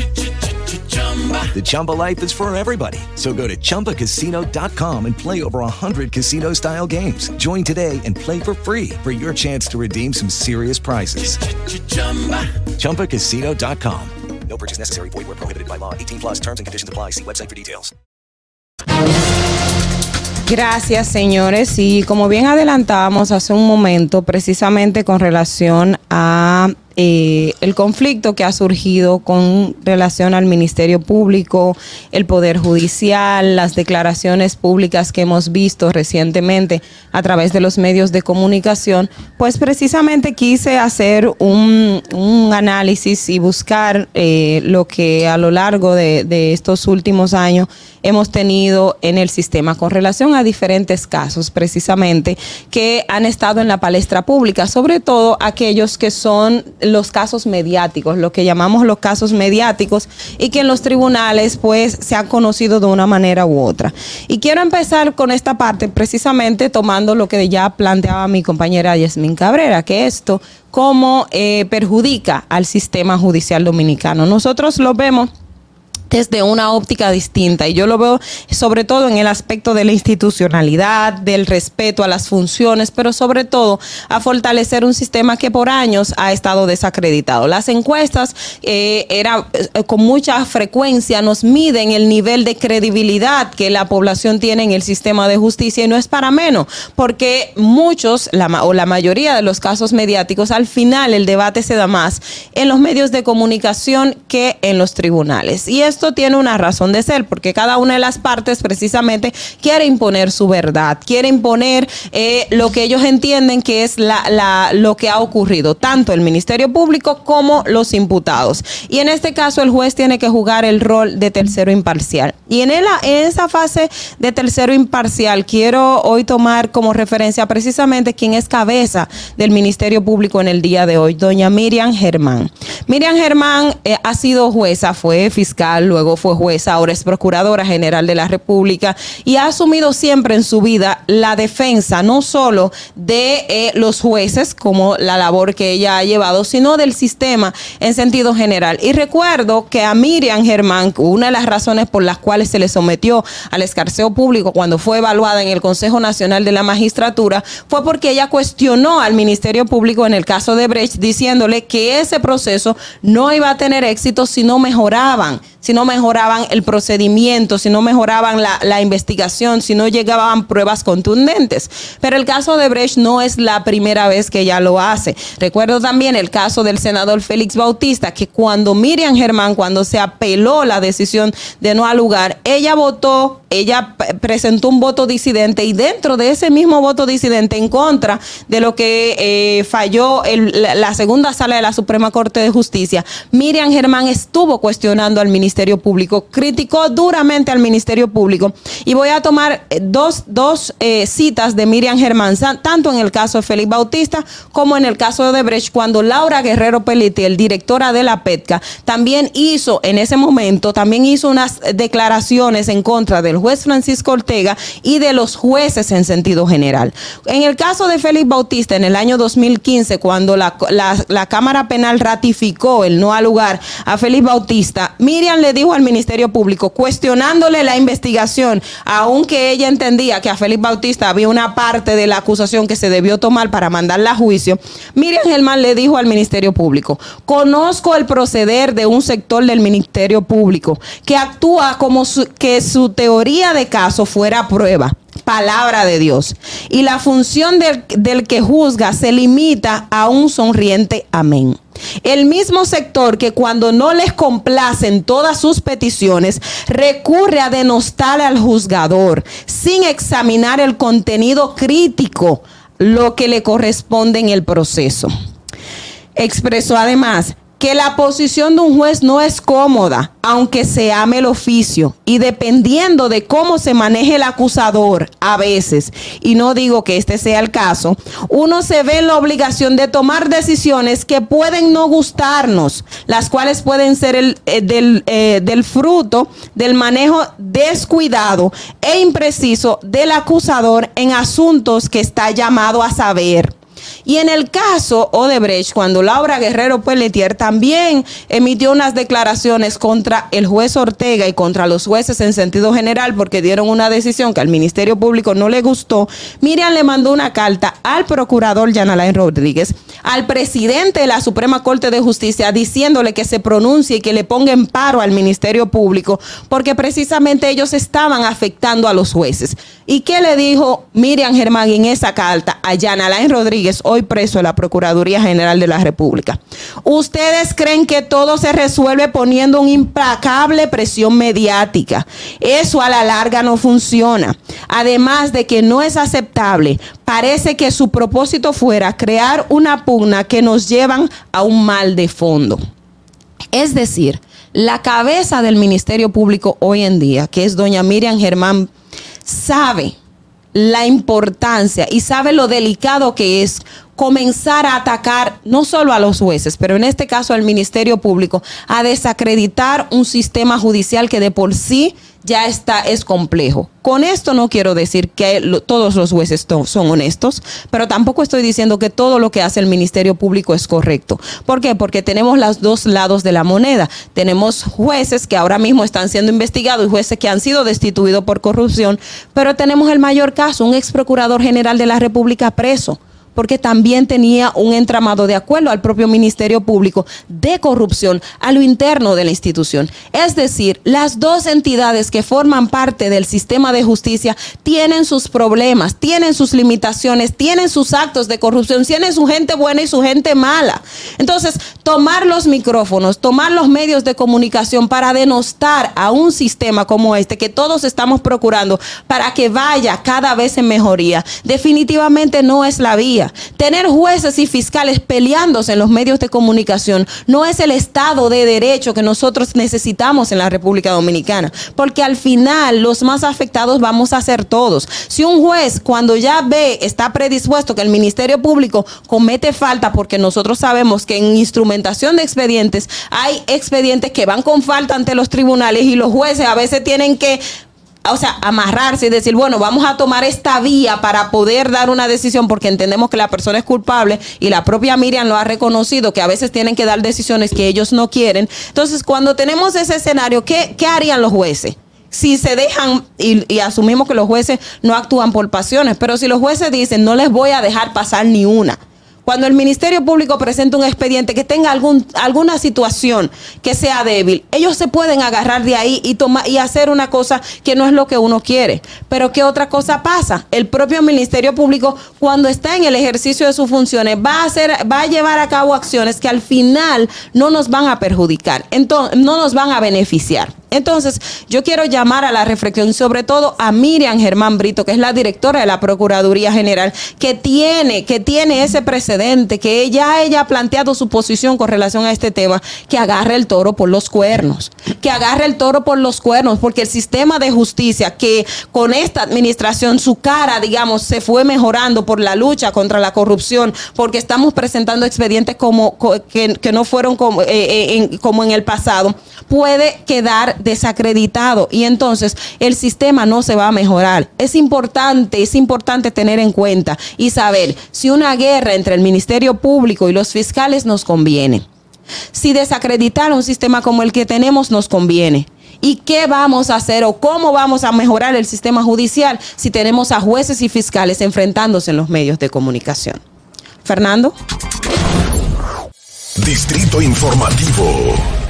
The Chumba life is for everybody. So go to ChumbaCasino.com and play over 100 casino style games. Join today and play for free for your chance to redeem some serious prizes. ChumbaCasino.com.
No purchase necessary. Void where prohibited by law. 18 plus terms and conditions apply. See website for details.
Gracias, señores. Y como bien adelantábamos hace un momento, precisamente con relación a eh, el conflicto que ha surgido con relación al Ministerio Público, el Poder Judicial, las declaraciones públicas que hemos visto recientemente a través de los medios de comunicación, pues precisamente quise hacer un, un análisis y buscar eh, lo que a lo largo de, de estos últimos años hemos tenido en el sistema con relación a diferentes casos precisamente que han estado en la palestra pública, sobre todo aquellos que son los casos mediáticos, lo que llamamos los casos mediáticos y que en los tribunales pues se han conocido de una manera u otra. Y quiero empezar con esta parte precisamente tomando lo que ya planteaba mi compañera Yasmin Cabrera, que esto cómo eh, perjudica al sistema judicial dominicano. Nosotros lo vemos desde una óptica distinta y yo lo veo sobre todo en el aspecto de la institucionalidad, del respeto a las funciones, pero sobre todo a fortalecer un sistema que por años ha estado desacreditado. Las encuestas eh, era, eh, con mucha frecuencia nos miden el nivel de credibilidad que la población tiene en el sistema de justicia y no es para menos, porque muchos la, o la mayoría de los casos mediáticos al final el debate se da más en los medios de comunicación que en los tribunales. Y esto esto tiene una razón de ser, porque cada una de las partes precisamente quiere imponer su verdad, quiere imponer eh, lo que ellos entienden que es la, la, lo que ha ocurrido, tanto el Ministerio Público como los imputados. Y en este caso el juez tiene que jugar el rol de tercero imparcial. Y en, esa fase de tercero imparcial quiero hoy tomar como referencia precisamente quién es cabeza del Ministerio Público en el día de hoy, doña Miriam Germán. Miriam Germán eh, ha sido jueza, fue fiscal, luego fue jueza, ahora es procuradora general de la República y ha asumido siempre en su vida la defensa no solo de eh, los jueces, como la labor que ella ha llevado, sino del sistema en sentido general. Y recuerdo que a Miriam Germán, una de las razones por las cuales se le sometió al escarceo público cuando fue evaluada en el Consejo Nacional de la Magistratura, fue porque ella cuestionó al Ministerio Público en el caso de Brecht, diciéndole que ese proceso no iba a tener éxito si no mejoraban si no mejoraban el procedimiento, si no mejoraban la, investigación, si no llegaban pruebas contundentes. Pero el caso de Brecht no es la primera vez que ella lo hace. Recuerdo también el caso del senador Félix Bautista, que cuando Miriam Germán, cuando se apeló la decisión de no al lugar, ella votó, ella presentó un voto disidente y dentro de ese mismo voto disidente en contra de lo que eh, falló la, la segunda sala de la Suprema Corte de Justicia, Miriam Germán estuvo cuestionando al ministerio Público, criticó duramente al Ministerio Público y voy a tomar dos, dos eh, citas de Miriam Germán, tanto en el caso de Félix Bautista como en el caso de Brecht, cuando Laura Guerrero Peliti, el directora de la PETCA, también hizo en ese momento, también hizo unas declaraciones en contra del juez Francisco Ortega y de los jueces en sentido general. En el caso de Félix Bautista, en el año 2015, cuando la, la, Cámara Penal ratificó el no al lugar a Félix Bautista, Miriam le dijo al Ministerio Público, cuestionándole la investigación, aunque ella entendía que a Félix Bautista había una parte de la acusación que se debió tomar para mandarla a juicio, Miriam Germán le dijo al Ministerio Público, conozco el proceder de un sector del Ministerio Público que actúa como que su teoría de caso fuera prueba palabra de Dios. Y la función del, del que juzga se limita a un sonriente amén. El mismo sector que cuando no les complacen todas sus peticiones recurre a denostar al juzgador sin examinar el contenido crítico, lo que le corresponde en el proceso. Expresó además que la posición de un juez no es cómoda, aunque se ame el oficio, y dependiendo de cómo se maneje el acusador, a veces, y no digo que este sea el caso, uno se ve en la obligación de tomar decisiones que pueden no gustarnos, las cuales pueden ser el, eh, del, eh, del fruto del manejo descuidado e impreciso del acusador en asuntos que está llamado a saber. Y en el caso Odebrecht, cuando Laura Guerrero Pelletier también emitió unas declaraciones contra el juez Ortega y contra los jueces en sentido general porque dieron una decisión que al Ministerio Público no le gustó, Miriam le mandó una carta al procurador Jan Alain Rodríguez, al presidente de la Suprema Corte de Justicia, diciéndole que se pronuncie y que le ponga en paro al Ministerio Público porque precisamente ellos estaban afectando a los jueces. ¿Y qué le dijo Miriam Germán en esa carta a Jan Alain Rodríguez, hoy preso de la Procuraduría General de la República? Ustedes creen que todo se resuelve poniendo una implacable presión mediática. Eso a la larga no funciona. Además de que no es aceptable, parece que su propósito fuera crear una pugna que nos llevan a un mal de fondo. Es decir, la cabeza del Ministerio Público hoy en día, que es doña Miriam Germán, sabe la importancia y sabe lo delicado que es comenzar a atacar no solo a los jueces, pero en este caso al Ministerio Público, a desacreditar un sistema judicial que de por sí ya está, es complejo. Con esto no quiero decir que lo- todos los jueces son honestos, pero tampoco estoy diciendo que todo lo que hace el Ministerio Público es correcto. ¿Por qué? Porque tenemos los dos lados de la moneda. Tenemos jueces que ahora mismo están siendo investigados y jueces que han sido destituidos por corrupción, pero tenemos el mayor caso, un ex procurador general de la República preso porque también tenía un entramado de acuerdo al propio Ministerio Público de corrupción a lo interno de la institución. Es decir, las dos entidades que forman parte del sistema de justicia tienen sus problemas, tienen sus limitaciones, tienen sus actos de corrupción, tienen su gente buena y su gente mala. Entonces, tomar los micrófonos, tomar los medios de comunicación para denostar a un sistema como este que todos estamos procurando para que vaya cada vez en mejoría, definitivamente no es la vía. Tener jueces y fiscales peleándose en los medios de comunicación no es el Estado de Derecho que nosotros necesitamos en la República Dominicana, porque al final los más afectados vamos a ser todos. Si un juez cuando ya ve, está predispuesto que el Ministerio Público comete falta, porque nosotros sabemos que en instrumentación de expedientes hay expedientes que van con falta ante los tribunales y los jueces a veces tienen que o sea, amarrarse y decir, bueno, vamos a tomar esta vía para poder dar una decisión porque entendemos que la persona es culpable y la propia Miriam lo ha reconocido, que a veces tienen que dar decisiones que ellos no quieren. Entonces, cuando tenemos ese escenario, ¿qué, qué harían los jueces? Si se dejan, y, y asumimos que los jueces no actúan por pasiones, pero si los jueces dicen, no les voy a dejar pasar ni una. Cuando el Ministerio Público presenta un expediente que tenga alguna situación que sea débil, ellos se pueden agarrar de ahí y, tomar y hacer una cosa que no es lo que uno quiere. Pero ¿qué otra cosa pasa? El propio Ministerio Público, cuando está en el ejercicio de sus funciones, va a, hacer, va a llevar a cabo acciones que al final no nos van a perjudicar, entonces, no nos van a beneficiar. Entonces, yo quiero llamar a la reflexión, sobre todo a Miriam Germán Brito, que es la directora de la Procuraduría General, que tiene, que tiene ese que ya ella ha planteado su posición con relación a este tema, que agarre el toro por los cuernos, que agarre el toro por los cuernos, porque el sistema de justicia que con esta administración su cara, digamos, se fue mejorando por la lucha contra la corrupción, porque estamos presentando expedientes como co- que, no fueron como, eh, eh, como en el pasado, puede quedar desacreditado y entonces el sistema no se va a mejorar. Es importante, es importante tener en cuenta y saber si una guerra entre el Ministerio Público y los fiscales nos conviene. si desacreditar un sistema como el que tenemos nos conviene. ¿Y qué vamos a hacer o cómo vamos a mejorar el sistema judicial si tenemos a jueces y fiscales enfrentándose en los medios de comunicación? Fernando.
Distrito Informativo.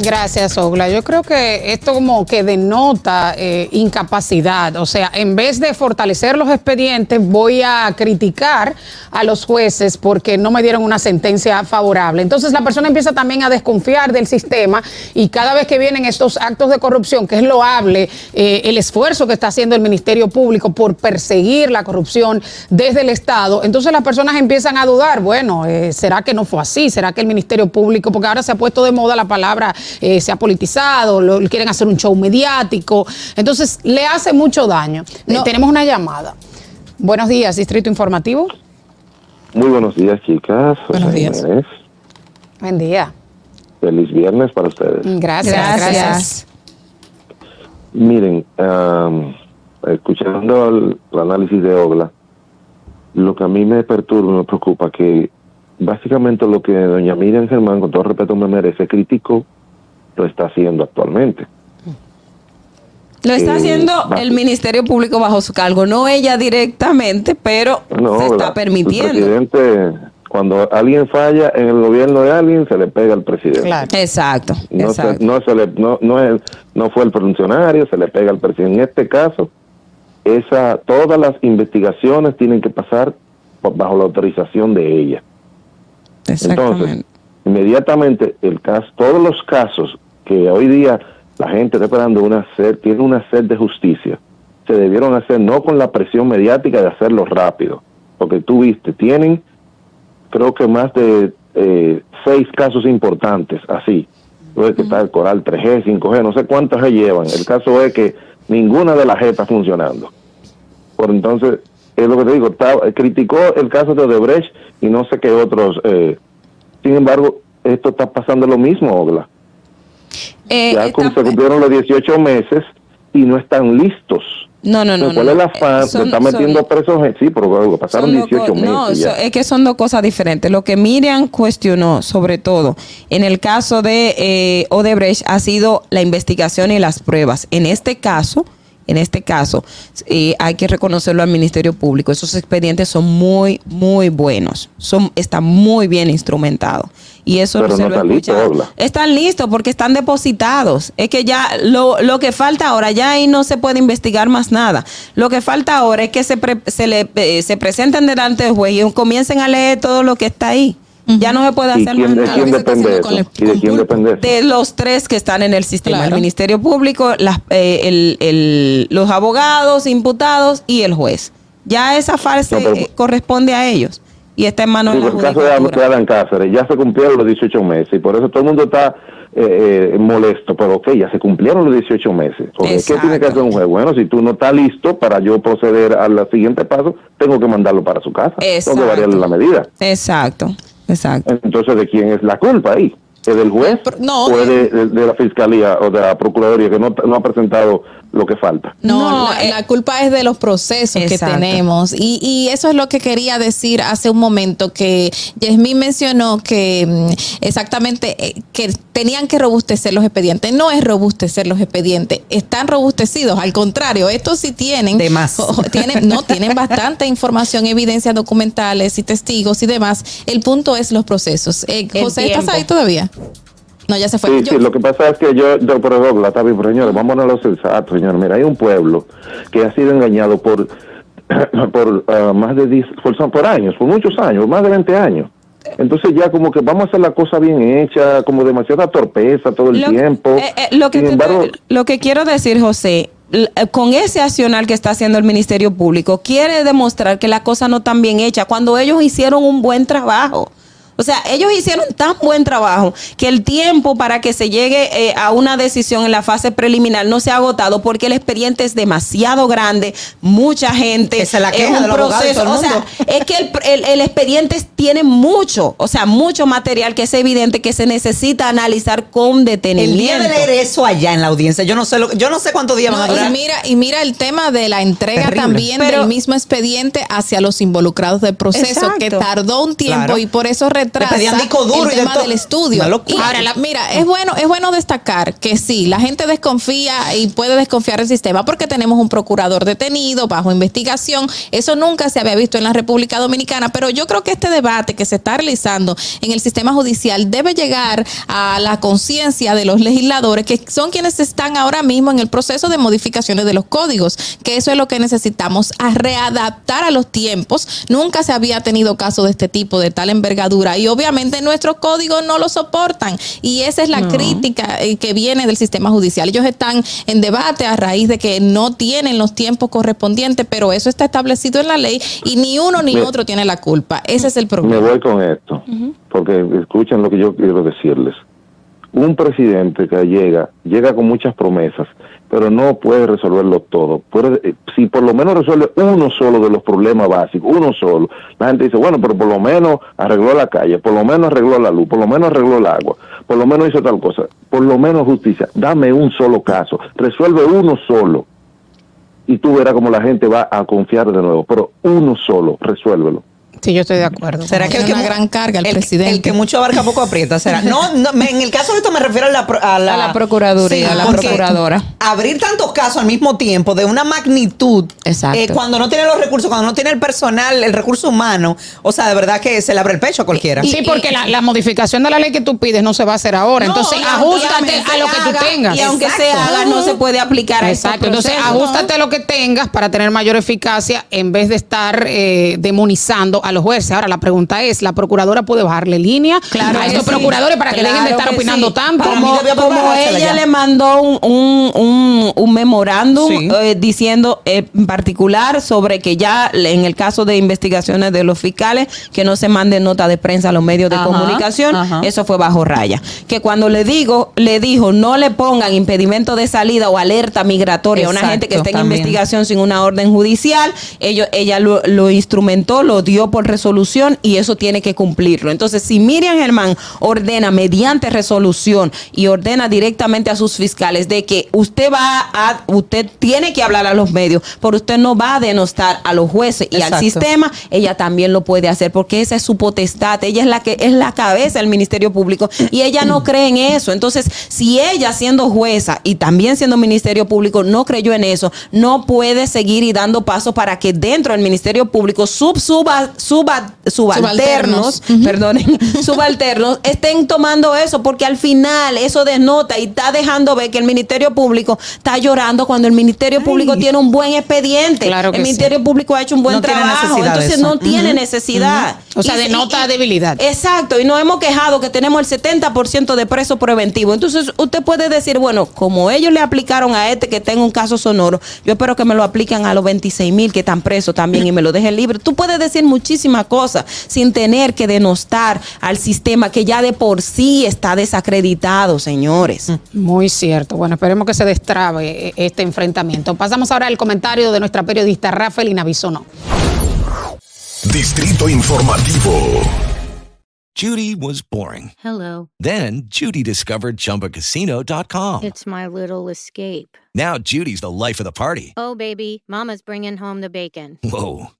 Gracias, Ogla. Yo creo que esto como que denota eh, incapacidad. O sea, en vez de fortalecer los expedientes, voy a criticar a los jueces porque no me dieron una sentencia favorable. Entonces la persona empieza también a desconfiar del sistema y cada vez que vienen estos actos de corrupción, que es loable eh, el esfuerzo que está haciendo el Ministerio Público por perseguir la corrupción desde el Estado, entonces las personas empiezan a dudar, bueno, eh, ¿será que no fue así? ¿Será que el Ministerio Público, porque ahora se ha puesto de moda la palabra eh, se ha politizado, lo, quieren hacer un show mediático. Entonces, le hace mucho daño. Eh, tenemos una llamada. Buenos días, Distrito Informativo.
Muy buenos días, chicas.
Buenos días. Buen día.
Feliz viernes para ustedes.
Gracias, gracias.
Miren, am, escuchando el, el análisis de Ogla, lo que a mí me perturba y me preocupa que básicamente lo que doña Miriam Germán, con todo respeto me merece, crítico, lo está haciendo actualmente.
Lo está
Eh,
haciendo el Ministerio Público bajo su cargo, no ella directamente, pero
No,
se está
la-
permitiendo.
El presidente, cuando alguien falla en el gobierno de alguien, se le pega al presidente.
Exacto,
No, se- no, se le, no, no, es- no fue el funcionario, se le pega al presidente. En este caso, esa, todas las investigaciones tienen que pasar por- bajo la autorización de ella. Entonces, inmediatamente, el caso, todos los casos que hoy día la gente está esperando una sed, tiene una sed de justicia, se debieron hacer no con la presión mediática de hacerlo rápido, porque tú viste, tienen creo que más de eh, seis casos importantes así. Luego que está el Coral 3G, 5G, no sé cuántas se llevan. El caso es que ninguna de las G está funcionando. Por entonces, es lo que te digo, criticó el caso de Odebrecht y no sé qué otros. eh, sin embargo, esto está pasando lo mismo, Ogla.
Eh,
ya cum- se cumplieron los 18 meses y no están listos.
No, no, no.
¿Cuál
no.
es afán?
Eh, son-
Se está metiendo presos. en- Sí, pero pasaron
Son dos
18
co-
meses.
No,
ya.
so- es que son dos cosas diferentes. Lo que Miriam cuestionó, sobre todo en el caso de eh, Odebrecht, ha sido la investigación y las pruebas. En este caso, en este caso, eh, hay que reconocerlo al Ministerio Público. Esos expedientes son muy, muy buenos. Son, están muy bien instrumentados. Y eso
Pero
se
no
lo.
Ogla.
Están listos porque están depositados. Es que ya lo, lo que falta ahora, ya ahí no se puede investigar más nada. Lo que falta ahora es que se, pre- se, le, eh, se presenten delante del juez y comiencen a leer todo lo que está ahí. Ya no se puede
¿Y
hacer
quién,
más
de
nada.
quién depende eso? ¿Y de quién depende eso?
De los tres que están en el sistema,
Claro.
el Ministerio Público, las- eh, el- el- los abogados, imputados y el juez. Ya esa fase
No, pero-
eh, corresponde a ellos y está en manos
Sí,
de la
el caso de. Adam Cáceres ya se cumplieron los 18 meses y por eso todo el mundo está eh, eh, molesto, pero ok, ya se cumplieron los 18 meses. ¿Qué tiene que hacer un juez? Bueno, si tú no estás listo para yo proceder al siguiente paso, tengo que mandarlo para su casa. Tengo
Exacto.
que variarle la medida.
Exacto, exacto.
Entonces, ¿de quién es la culpa ahí? ¿Es del juez
no,
o es de, de- de la fiscalía o de la procuraduría que no, no ha presentado lo que falta?
No, la, la culpa es de los procesos que tenemos. Y, y eso es lo que quería decir hace un momento, que Yasmín mencionó que mm, exactamente eh, que tenían que robustecer los expedientes. No es robustecer los expedientes, están robustecidos. Al contrario, estos sí tienen.
De más.
o- o tienen, no, tienen bastante información, evidencias documentales y testigos y demás. El punto es los procesos. Eh, José, ¿estás ahí todavía? No, ya se fue.
Sí,
Yo-
sí, lo que pasa es que yo, yo está bien, pero señores, vamos a lo sensato, señores. Mira, hay un pueblo que ha sido engañado por, por ah, más de 10, por, por años, por muchos años, más de 20 años. Entonces ya como que vamos a hacer la cosa bien hecha, como demasiada torpeza todo el
Lo-
tiempo.
eh, eh, lo, que te-
embargo,
lo que quiero decir, José, eh, con ese accionar que está haciendo el Ministerio Público, quiere demostrar que la cosa no están bien hecha cuando ellos hicieron un buen trabajo. O sea, ellos hicieron tan buen trabajo que el tiempo para que se llegue eh, a una decisión en la fase preliminar no se ha agotado porque el expediente es demasiado grande, mucha gente,
Esa es la
es
queja
un
de los abogados de
proceso.
el
O sea, es que el, el- el expediente tiene mucho, o sea, mucho material que es evidente que se necesita analizar con
El
detenimiento.
día de leer eso allá en la audiencia, yo no sé lo, yo no sé cuántos días van a
No,
durar.
y mira, y mira el tema de la entrega
Terrible.
también
Pero-
del mismo expediente hacia los involucrados del proceso,
Exacto.
que tardó un tiempo
Claro.
y por eso retrasa retrasa
pedían disco duro
el tema del estudio.
Una locura.
Y ahora, la- mira, es bueno, es bueno destacar que sí, la gente desconfía y puede desconfiar del sistema porque tenemos un procurador detenido bajo investigación. Eso nunca se había visto en la República Dominicana, pero yo creo que este debate que se está realizando en el sistema judicial debe llegar a la conciencia de los legisladores que son quienes están ahora mismo en el proceso de modificaciones de los códigos, que eso es lo que necesitamos, a readaptar a los tiempos. Nunca se había tenido caso de este tipo, de tal envergadura, y obviamente nuestros códigos no lo soportan. Y esa es la
No.
crítica eh, que viene del sistema judicial. Ellos están en debate a raíz de que no tienen los tiempos correspondientes, pero eso está establecido en la ley y ni uno ni
Me-
otro tiene la culpa. Ese es el
Me
problema.
voy con esto, porque escuchen lo que yo quiero decirles. Un presidente que llega, llega con muchas promesas, pero no puede resolverlo todo. Puede, eh, si por lo menos resuelve uno solo de los problemas básicos, uno solo, la gente dice, bueno, pero por lo menos arregló la calle, por lo menos arregló la luz, por lo menos arregló el agua, por lo menos hizo tal cosa, por lo menos justicia. Dame un solo caso, resuelve uno solo y tú verás como la gente va a confiar de nuevo, pero uno solo, resuélvelo.
Sí, yo estoy de acuerdo.
¿Será que el que
una gran carga al
el,
presidente.
el que mucho abarca poco aprieta? ¿Será? No, no, me- en el caso de esto me refiero a la, pro- a la,
A la Procuraduría, a la Procuradora.
Abrir tantos casos al mismo tiempo de una magnitud,
Exacto.
eh, cuando no tiene los recursos, cuando no tiene el personal, el recurso humano, o sea, de verdad que se le abre el pecho a cualquiera.
Sí, porque la, la modificación de la ley que tú pides no se va a hacer ahora.
No,
Entonces, ajustate a lo
se
que tú tengas.
y aunque se
Exacto.
haga, no se puede aplicar a
Exacto. Entonces, ajustate a lo que tengas para tener mayor eficacia en vez de estar eh, demonizando a los jueces. Ahora, la pregunta es, ¿la procuradora puede bajarle línea
Claro
a estos
sí.
procuradores para que dejen de estar opinando
sí.
tanto?
Como, como ella le mandó un, un, un, un memorándum
Sí.
eh, diciendo eh, en particular sobre que ya en el caso de investigaciones de los fiscales, que no se manden nota de prensa a los medios de
Ajá,
comunicación,
ajá.
eso fue bajo raya. Que cuando le digo, le dijo, no le pongan impedimento de salida o alerta migratoria a una gente que esté en
también.
investigación sin una orden judicial, ellos, ella lo, lo instrumentó, lo dio por resolución y eso tiene que cumplirlo. Entonces, si Miriam Germán ordena mediante resolución y ordena directamente a sus fiscales de que usted va a, usted tiene que hablar a los medios, pero usted no va a denostar a los jueces y al sistema, ella también lo puede hacer porque esa es su potestad. Ella es la que es la cabeza del Ministerio Público y ella no cree en eso. Entonces, si ella siendo jueza y también siendo Ministerio Público no creyó en eso, no puede seguir y dando pasos para que dentro del Ministerio Público sub, suba- suba- subalternos,
Subalternos.
Perdonen, subalternos estén tomando eso porque al final eso denota y está dejando ver que el Ministerio Público está llorando cuando el Ministerio Público tiene un buen expediente.
Claro que
el
sí.
Ministerio Público ha hecho un buen
No
trabajo, entonces no tiene necesidad.
O sea,
Y-
denota
y-
debilidad.
Exacto, y nos hemos quejado que tenemos el 70% de preso preventivo. Entonces, usted puede decir, bueno, como ellos le aplicaron a este que tenga un caso sonoro, yo espero que me lo apliquen a los 26 mil que están presos también y me lo dejen libre. Tú puedes decir muchísimas cosas sin tener que denostar al sistema que ya de por sí está desacreditado, señores.
Muy cierto. Bueno, esperemos que se destrabe eh, este enfrentamiento. Pasamos ahora al comentario de nuestra periodista Rafaelina Bisonó.
Distrito Informativo.
Judy was boring.
Hello.
Then Judy discovered ChumbaCasino.com.
It's my little escape.
Now Judy's the life of the party.
Oh, baby, Mama's bringing home the bacon.
Whoa,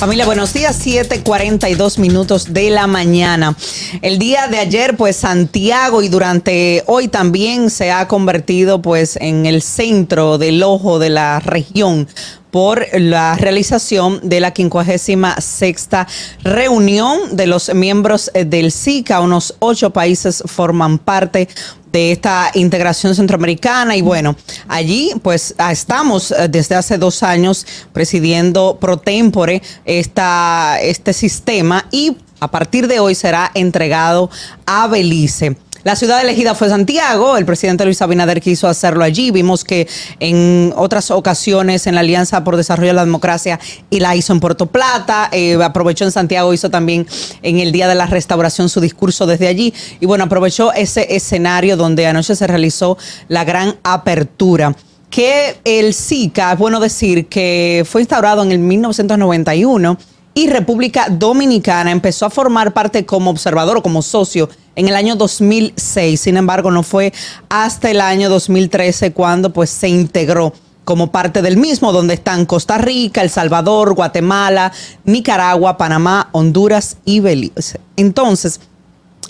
Familia, buenos días, 7:42 minutos de la mañana. El día de ayer, pues Santiago y durante hoy también se ha convertido pues en el centro del ojo de la región por la realización de la 56 reunión de los miembros eh, del SICA. Unos ocho países forman parte de esta integración centroamericana y bueno, allí pues ah, estamos eh, desde hace dos años presidiendo pro tempore esta, este sistema y a partir de hoy será entregado a Belice. La ciudad elegida fue Santiago, el presidente Luis Abinader quiso hacerlo allí, vimos que en otras ocasiones en la Alianza por Desarrollo de la Democracia y la hizo en Puerto Plata, eh, aprovechó en Santiago, hizo también en el Día de la Restauración su discurso desde allí y bueno, aprovechó ese escenario donde anoche se realizó la gran apertura. Que el SICA, es bueno decir, que fue instaurado en el 1991 y República Dominicana empezó a formar parte como observador o como socio en el año 2006. Sin embargo, no fue hasta el año 2013 cuando pues se integró como parte del mismo, donde están Costa Rica, El Salvador, Guatemala, Nicaragua, Panamá, Honduras y Belice. Entonces,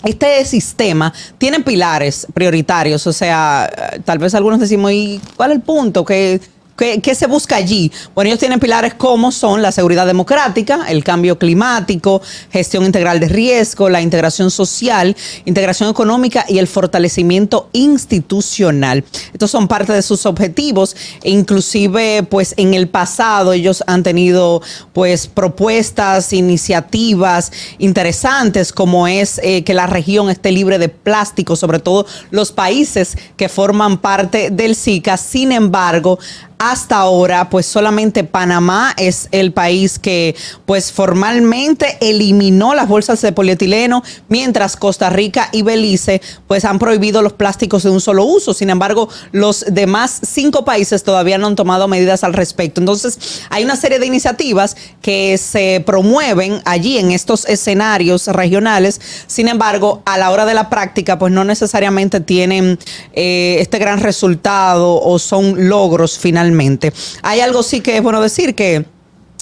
este sistema tiene pilares prioritarios, o sea, tal vez algunos decimos, ¿y cuál es el punto? Que ¿Qué, ¿Qué, se busca allí? Bueno, ellos tienen pilares como son la seguridad democrática, el cambio climático, gestión integral de riesgo, la integración social, integración económica y el fortalecimiento institucional. Estos son parte de sus objetivos e inclusive pues en el pasado ellos han tenido pues propuestas, iniciativas interesantes como es eh, que la región esté libre de plástico, sobre todo los países que forman parte del SICA. Sin embargo, hasta ahora, pues solamente Panamá es el país que pues formalmente eliminó las bolsas de polietileno, mientras Costa Rica y Belice pues han prohibido los plásticos de un solo uso. Sin embargo, los demás cinco países todavía no han tomado medidas al respecto. Entonces, hay una serie de iniciativas que se promueven allí en estos escenarios regionales. Sin embargo, a la hora de la práctica, pues no necesariamente tienen eh, este gran resultado o son logros finalmente. Hay algo sí que es bueno decir que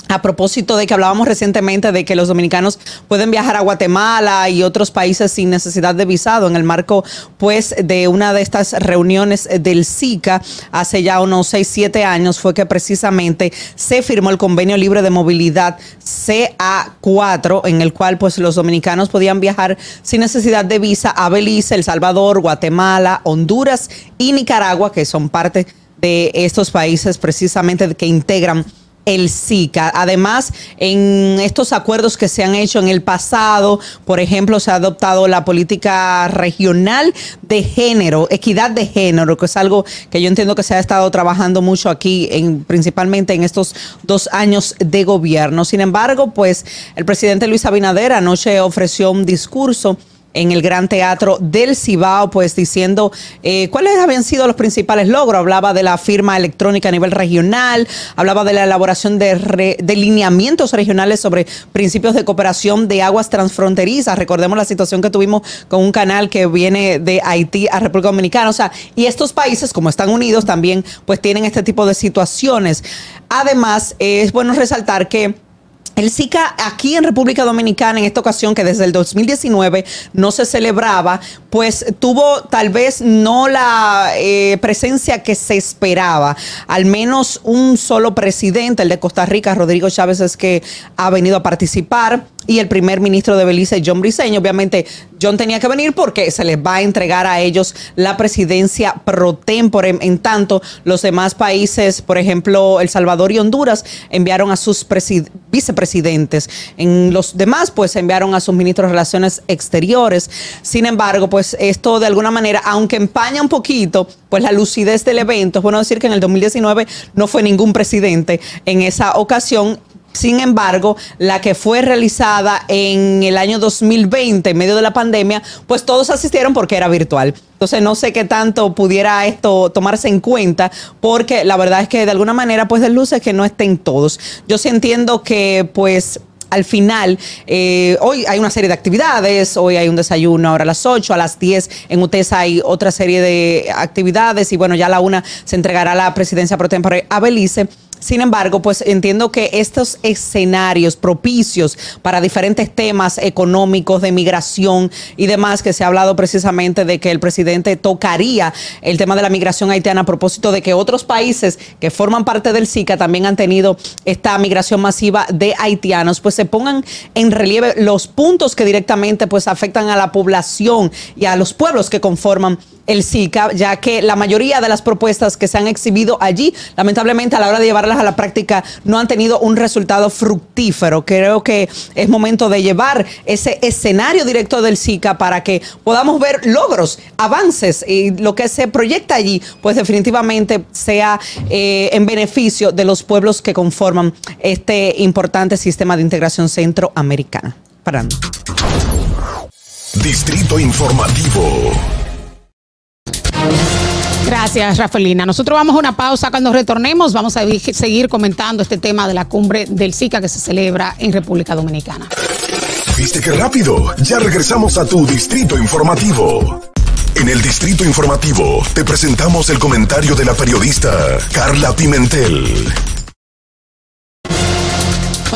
a propósito de que hablábamos recientemente de que los dominicanos pueden viajar a Guatemala y otros países sin necesidad de visado en el marco pues de una de estas reuniones del SICA hace ya unos 6, 7 años fue que precisamente se firmó el convenio libre de movilidad CA4 en el cual pues los dominicanos podían viajar sin necesidad de visa a Belice, El Salvador, Guatemala, Honduras y Nicaragua que son parte de estos países precisamente que integran el SICA. Además, en estos acuerdos que se han hecho en el pasado, por ejemplo, se ha adoptado la política regional de género, equidad de género, que es algo que yo entiendo que se ha estado trabajando mucho aquí, en, principalmente en estos dos años de gobierno. Sin embargo, pues el presidente Luis Abinader anoche ofreció un discurso en el Gran Teatro del Cibao, pues diciendo eh, cuáles habían sido los principales logros. Hablaba de la firma electrónica a nivel regional, hablaba de la elaboración de, de lineamientos regionales sobre principios de cooperación de aguas transfronterizas. Recordemos la situación que tuvimos con un canal que viene de Haití a República Dominicana. O sea, y estos países, como están unidos, también pues tienen este tipo de situaciones. Además, es bueno resaltar que el SICA aquí en República Dominicana, en esta ocasión que desde el 2019 no se celebraba, pues tuvo tal vez no la eh, presencia que se esperaba. Al menos un solo presidente, el de Costa Rica, Rodrigo Chávez, es que ha venido a participar y el primer ministro de Belice, John Briceño. Obviamente, John tenía que venir porque se les va a entregar a ellos la presidencia pro tempore. En tanto, los demás países, por ejemplo, El Salvador y Honduras, enviaron a sus vicepresidentes. En los demás, pues, enviaron a sus ministros de Relaciones Exteriores. Sin embargo, pues, esto de alguna manera, aunque empaña un poquito, pues, la lucidez del evento, es bueno decir que en el 2019 no fue ningún presidente en esa ocasión sin embargo, la que fue realizada en el año 2020, en medio de la pandemia, pues todos asistieron porque era virtual. Entonces no sé qué tanto pudiera esto tomarse en cuenta, porque la verdad es que de alguna manera, pues de luces que no estén todos. Yo sí entiendo que, pues, al final, eh, hoy hay una serie de actividades, hoy hay un desayuno ahora a las 8, a las 10 en UTES hay otra serie de actividades y bueno, ya a la una se entregará la presidencia pro tempore a Belice. Sin embargo, pues entiendo que estos escenarios propicios para diferentes temas económicos, de migración y demás, que se ha hablado precisamente de que el presidente tocaría el tema de la migración haitiana a propósito de que otros países que forman parte del SICA también han tenido esta migración masiva de haitianos, pues se pongan en relieve los puntos que directamente pues afectan a la población y a los pueblos que conforman el SICA, ya que la mayoría de las propuestas que se han exhibido allí, lamentablemente a la hora de llevarlas a la práctica, no han tenido un resultado fructífero. Creo que es momento de llevar ese escenario directo del SICA para que podamos ver logros, avances y lo que se proyecta allí, pues definitivamente sea eh, en beneficio de los pueblos que conforman este importante sistema de integración centroamericana. Parando.
Distrito Informativo.
Gracias, Rafaelina. Nosotros vamos a una pausa. Cuando retornemos, vamos a seguir comentando este tema de la cumbre del SICA que se celebra en República Dominicana.
¿Viste qué rápido? Ya regresamos a tu Distrito Informativo. En el Distrito Informativo te presentamos el comentario de la periodista Carla Pimentel.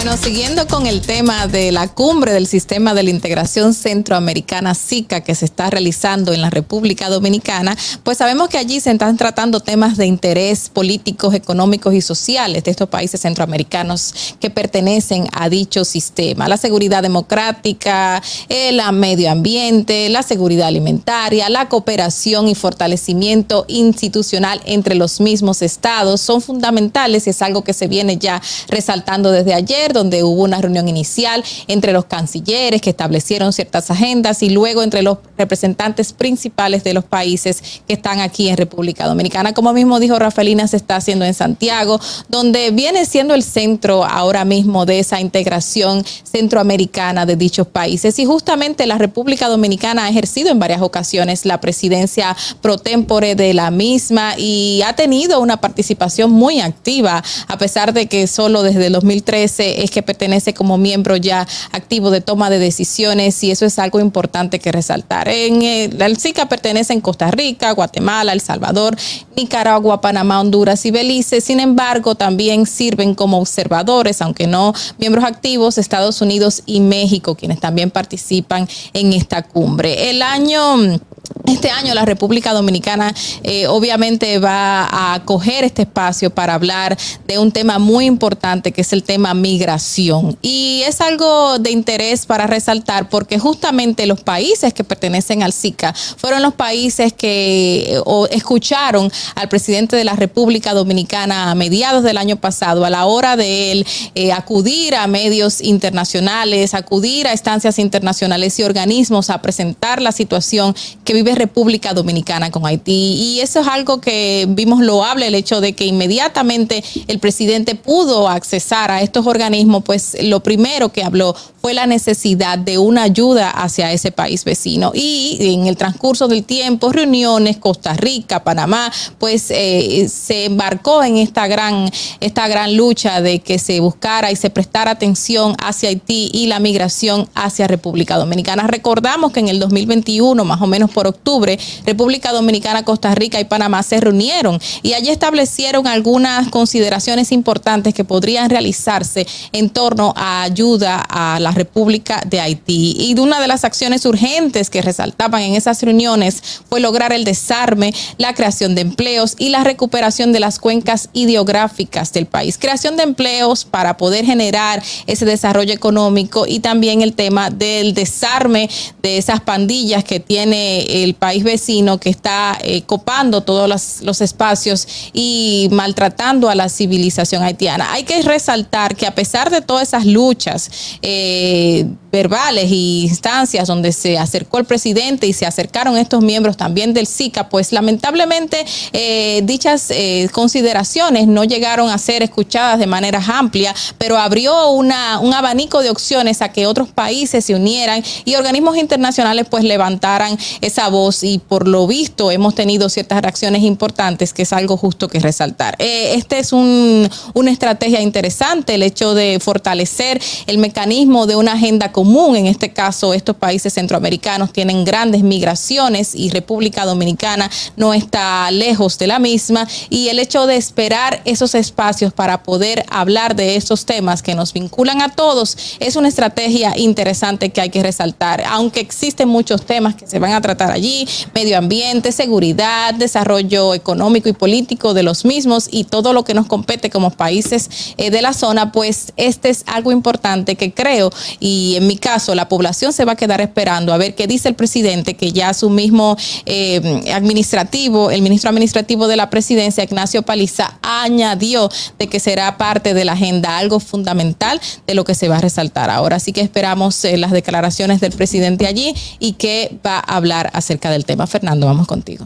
Bueno, siguiendo con el tema de la cumbre del Sistema de la Integración Centroamericana SICA que se está realizando en la República Dominicana, pues sabemos que allí se están tratando temas de interés políticos, económicos y sociales de estos países centroamericanos que pertenecen a dicho sistema. La seguridad democrática, el medio ambiente, la seguridad alimentaria, la cooperación y fortalecimiento institucional entre los mismos estados son fundamentales y es algo que se viene ya resaltando desde ayer donde hubo una reunión inicial entre los cancilleres que establecieron ciertas agendas y luego entre los representantes principales de los países que están aquí en República Dominicana. Como mismo dijo Rafaelina, se está haciendo en Santiago, donde viene siendo el centro ahora mismo de esa integración centroamericana de dichos países. Y justamente la República Dominicana ha ejercido en varias ocasiones la presidencia pro tempore de la misma y ha tenido una participación muy activa, a pesar de que solo desde el 2013 es que pertenece como miembro ya activo de toma de decisiones y eso es algo importante que resaltar. En el, SICA pertenecen Costa Rica, Guatemala, El Salvador, Nicaragua, Panamá, Honduras y Belice. Sin embargo, también sirven como observadores, aunque no miembros activos, Estados Unidos y México, quienes también participan en esta cumbre. El año este año la República Dominicana eh, obviamente va a acoger este espacio para hablar de un tema muy importante que es el tema migración. Y es algo de interés para resaltar porque justamente los países que pertenecen al SICA fueron los países que escucharon al presidente de la República Dominicana a mediados del año pasado a la hora de él eh, acudir a medios internacionales, acudir a estancias internacionales y organismos a presentar la situación que vive República Dominicana con Haití. Y eso es algo que vimos loable, el hecho de que inmediatamente el presidente pudo accesar a estos organismos, pues lo primero que habló fue la necesidad de una ayuda hacia ese país vecino. Y en el transcurso del tiempo, reuniones, Costa Rica, Panamá, pues eh, se embarcó en esta gran, esta gran lucha de que se buscara y se prestara atención hacia Haití y la migración hacia República Dominicana. Recordamos que en el 2021, más o menos por octubre, República Dominicana, Costa Rica y Panamá se reunieron y allí establecieron algunas consideraciones importantes que podrían realizarse en torno a ayuda a la República de Haití. Y una de las acciones urgentes que resaltaban en esas reuniones fue lograr el desarme, la creación de empleos y la recuperación de las cuencas ideográficas del país. Creación de empleos para poder generar ese desarrollo económico y también el tema del desarme de esas pandillas que tiene el país vecino que está eh, copando todos los, espacios y maltratando a la civilización haitiana. Hay que resaltar que a pesar de todas esas luchas eh, verbales y instancias donde se acercó el presidente y se acercaron estos miembros también del SICA, pues lamentablemente eh, dichas consideraciones no llegaron a ser escuchadas de manera amplia, pero abrió un abanico de opciones a que otros países se unieran y organismos internacionales pues levantaran esa voz y por lo visto hemos tenido ciertas reacciones importantes que es algo justo que resaltar. Eh, este es un, una estrategia interesante, el hecho de fortalecer el mecanismo de una agenda común. En este caso, estos países centroamericanos tienen grandes migraciones y República Dominicana no está lejos de la misma. Y el hecho de esperar esos espacios para poder hablar de esos temas que nos vinculan a todos es una estrategia interesante que hay que resaltar. Aunque existen muchos temas que se van a tratar allí, medio ambiente, seguridad, desarrollo económico y político de los mismos y todo lo que nos compete como países eh, de la zona, pues este es algo importante que creo y en mi caso la población se va a quedar esperando a ver qué dice el presidente, que ya su mismo eh, administrativo, el ministro administrativo de la presidencia, Ignacio Paliza, añadió de que será parte de la agenda, algo fundamental de lo que se va a resaltar ahora. Así que esperamos eh, las declaraciones del presidente allí y que va a hablar del tema. Fernando, vamos contigo.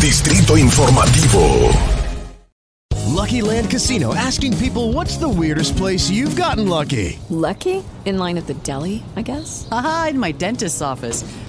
Distrito Informativo.
Lucky Land Casino asking people what's the weirdest place you've gotten lucky?
Lucky? In line at the deli, I guess?
Aha, in my dentist's office.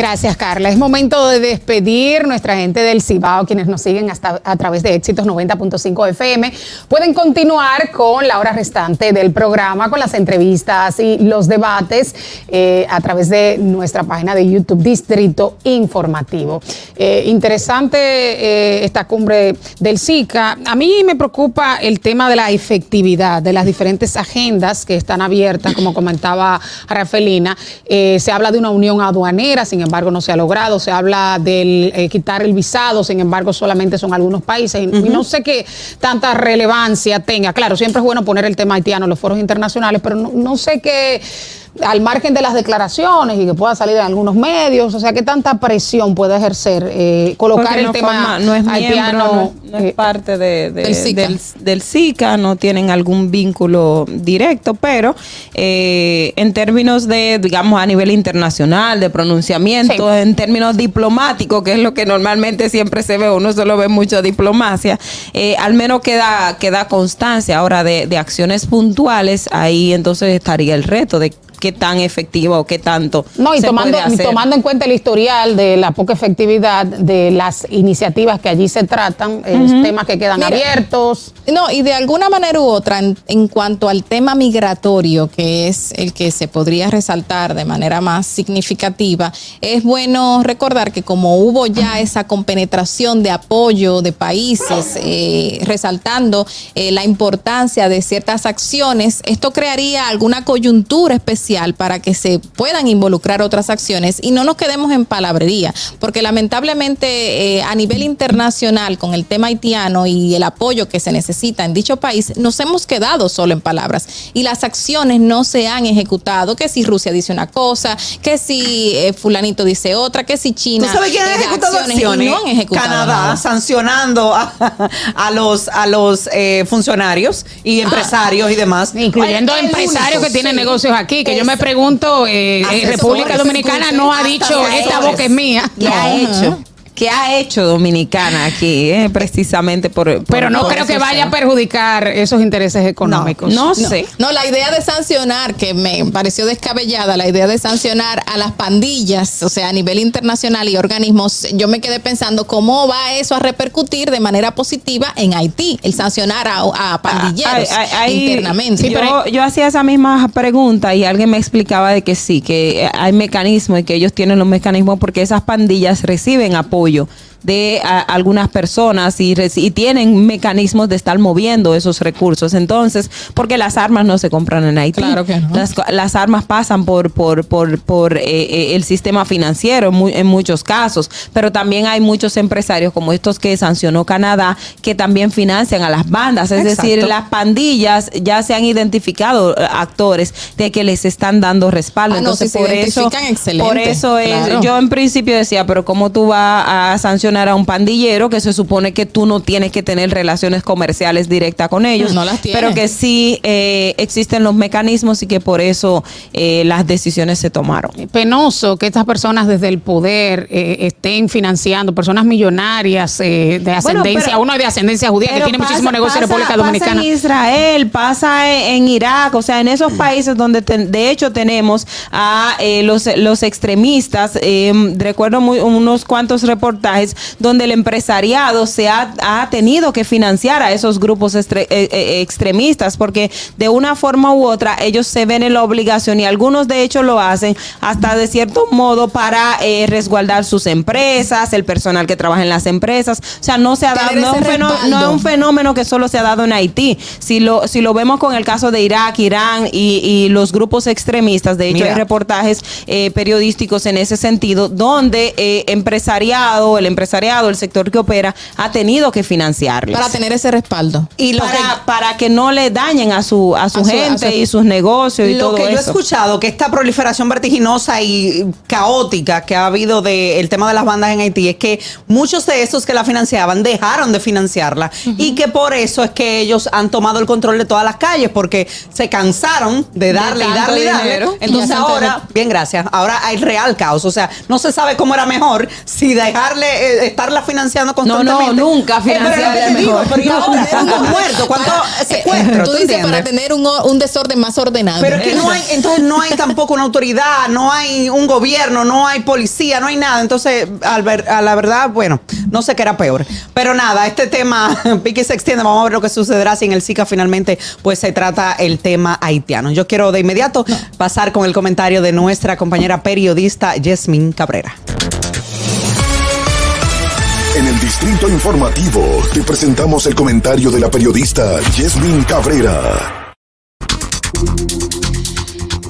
Gracias, Carla. Es momento de despedir nuestra gente del Cibao, quienes nos siguen hasta a través de Éxitos 90.5 FM. Pueden continuar con la hora restante del programa, con las entrevistas y los debates eh, a través de nuestra página de YouTube Distrito Informativo. Eh, interesante eh, esta cumbre del SICA. A mí me preocupa el tema de la efectividad de las diferentes agendas que están abiertas, como comentaba Rafelina. Se habla de una unión aduanera, sin embargo no se ha logrado. Se habla del eh, quitar el visado, sin embargo solamente son algunos países. Y, y no sé qué tanta relevancia tenga. Claro, siempre es bueno poner el tema haitiano en los foros internacionales, pero no, no sé qué al margen de las declaraciones y que pueda salir en algunos medios, o sea, qué tanta presión puede ejercer eh, colocar
Porque
el
no
tema
forma- no es miembro, no, no es
eh,
parte de- de-
del SICA.
del, del SICA, no tienen algún vínculo directo, pero eh, en términos de, digamos, a nivel internacional, de pronunciamiento, en términos diplomáticos, que es lo que normalmente siempre se ve, uno solo ve mucha diplomacia, eh, al menos queda, queda constancia ahora de, de acciones puntuales, ahí entonces estaría el reto de qué tan efectiva o qué tanto
No, y
se
tomando,
puede
y
hacer.
tomando en cuenta el historial de la poca efectividad de las iniciativas que allí se tratan, eh,
Ujú.
temas que quedan
Mira,
abiertos.
No, y de alguna manera u otra, en, en cuanto al tema migratorio, que es el que se podría resaltar de manera más significativa, es bueno recordar que como hubo ya esa compenetración de apoyo de países, eh, resaltando eh, la importancia de ciertas acciones, esto crearía alguna coyuntura para que se puedan involucrar otras acciones y no nos quedemos en palabrería, porque lamentablemente eh, a nivel internacional con el tema haitiano y el apoyo que se necesita en dicho país, nos hemos quedado solo en palabras y las acciones no se han ejecutado, que si Rusia dice una cosa, que si eh, fulanito dice otra, que si China
¿Tú sabes quién ha
eh,
ejecutado acciones?
no han ejecutado
Canadá
nada.
sancionando a, a los a los eh, funcionarios y empresarios y demás.
Incluyendo
El
empresarios
único,
que tienen
sí.
negocios aquí, que yo me pregunto, eh, República Dominicana no ha dicho, esta boca es mía.
¿Qué ha hecho? ¿Qué ha hecho Dominicana aquí? eh? Precisamente por, por-
Pero no
por
creo que vaya a perjudicar esos intereses económicos.
no sé.
No, la idea de sancionar, que me pareció descabellada, la idea de sancionar a las pandillas, o sea, a nivel internacional y organismos, yo me quedé pensando cómo va eso a repercutir de manera positiva en Haití, el sancionar a, a pandilleros
ay,
internamente.
yo, yo hacía esa misma pregunta y alguien me explicaba de que sí, que hay mecanismos y que ellos tienen los mecanismos porque esas pandillas reciben apoyo apoyo. De a, algunas personas y, tienen mecanismos de estar moviendo esos recursos. Entonces, porque las armas no se compran en Haití.
Claro que no.
Las, armas pasan por, por, por, por eh, eh, el sistema financiero en, mu- en muchos casos, pero también hay muchos empresarios como estos que sancionó Canadá que también financian a las bandas. Es
Exacto.
decir, las pandillas ya se han identificado eh, actores de que les están dando respaldo.
Ah, no,
Entonces,
si
por eso,
identifican, excelente.
por eso es,
Claro.
yo en principio decía, pero ¿cómo tú vas a sancionar a un pandillero que se supone que tú no tienes que tener relaciones comerciales directas con ellos?
No las.
Pero que sí eh, existen los mecanismos y que por eso eh, las decisiones se tomaron.
penoso que estas personas desde el poder eh, estén financiando personas millonarias eh, de ascendencia,
pero-
uno de ascendencia judía que tiene
pasa-
muchísimo negocio en
pasa-
República
pasa
Dominicana.
en Israel, pasa en, en Irak, o sea, en esos países donde ten- de hecho tenemos a eh, los, los extremistas. eh, recuerdo muy, unos cuantos reportajes donde el empresariado se ha, ha tenido que financiar a esos grupos estre- eh, eh, extremistas porque de una forma u otra ellos se ven en la obligación y algunos de hecho lo hacen hasta de cierto modo para eh, resguardar sus empresas, el personal que trabaja en las empresas. O sea, no se ha dado, no es, un fenó-
respaldo.
no es un fenómeno que solo se ha dado en Haití. Si lo, si lo vemos con el caso de Irak, Irán y, y los grupos extremistas, de hecho
Mira.
hay reportajes eh, periodísticos en ese sentido, donde eh, empresariado, el empresariado, el sector que opera, ha tenido que financiarles.
Para tener ese respaldo.
Y lo
para, para que no le dañen a su, a su
A su- a
gente
su-
y sus negocios y
Lo
todo
que yo he
eso.
escuchado, que esta proliferación vertiginosa y caótica que ha habido del tema de las bandas en Haití, es que muchos de esos que la financiaban dejaron de financiarla y que por eso es que ellos han tomado el control de todas las calles, porque se cansaron de darle y darle y darle.
dinero.
Entonces ahora, bien, gracias, ahora hay real caos. O sea, no se sabe cómo era mejor si dejarle, eh, estarla financiando
No, no,
constantemente.
nunca
Eh, pero. Pero ¿y ahora
Para
cuántos muertos? ¿Cuántos secuestros?
Tú dices para tener un, un desorden más ordenado.
Pero es que no hay, entonces no hay tampoco una autoridad, no hay un gobierno, no hay policía, no hay nada. Entonces, al ver- a la verdad, bueno, no sé qué era peor. Pero nada, este tema pique se extiende. Vamos a ver lo que sucederá si en el SICA finalmente pues se trata el tema haitiano. Yo quiero de inmediato pasar con el comentario de nuestra compañera periodista Yasmín Cabrera.
En el Distrito Informativo te presentamos el comentario de la periodista Yasmin Cabrera.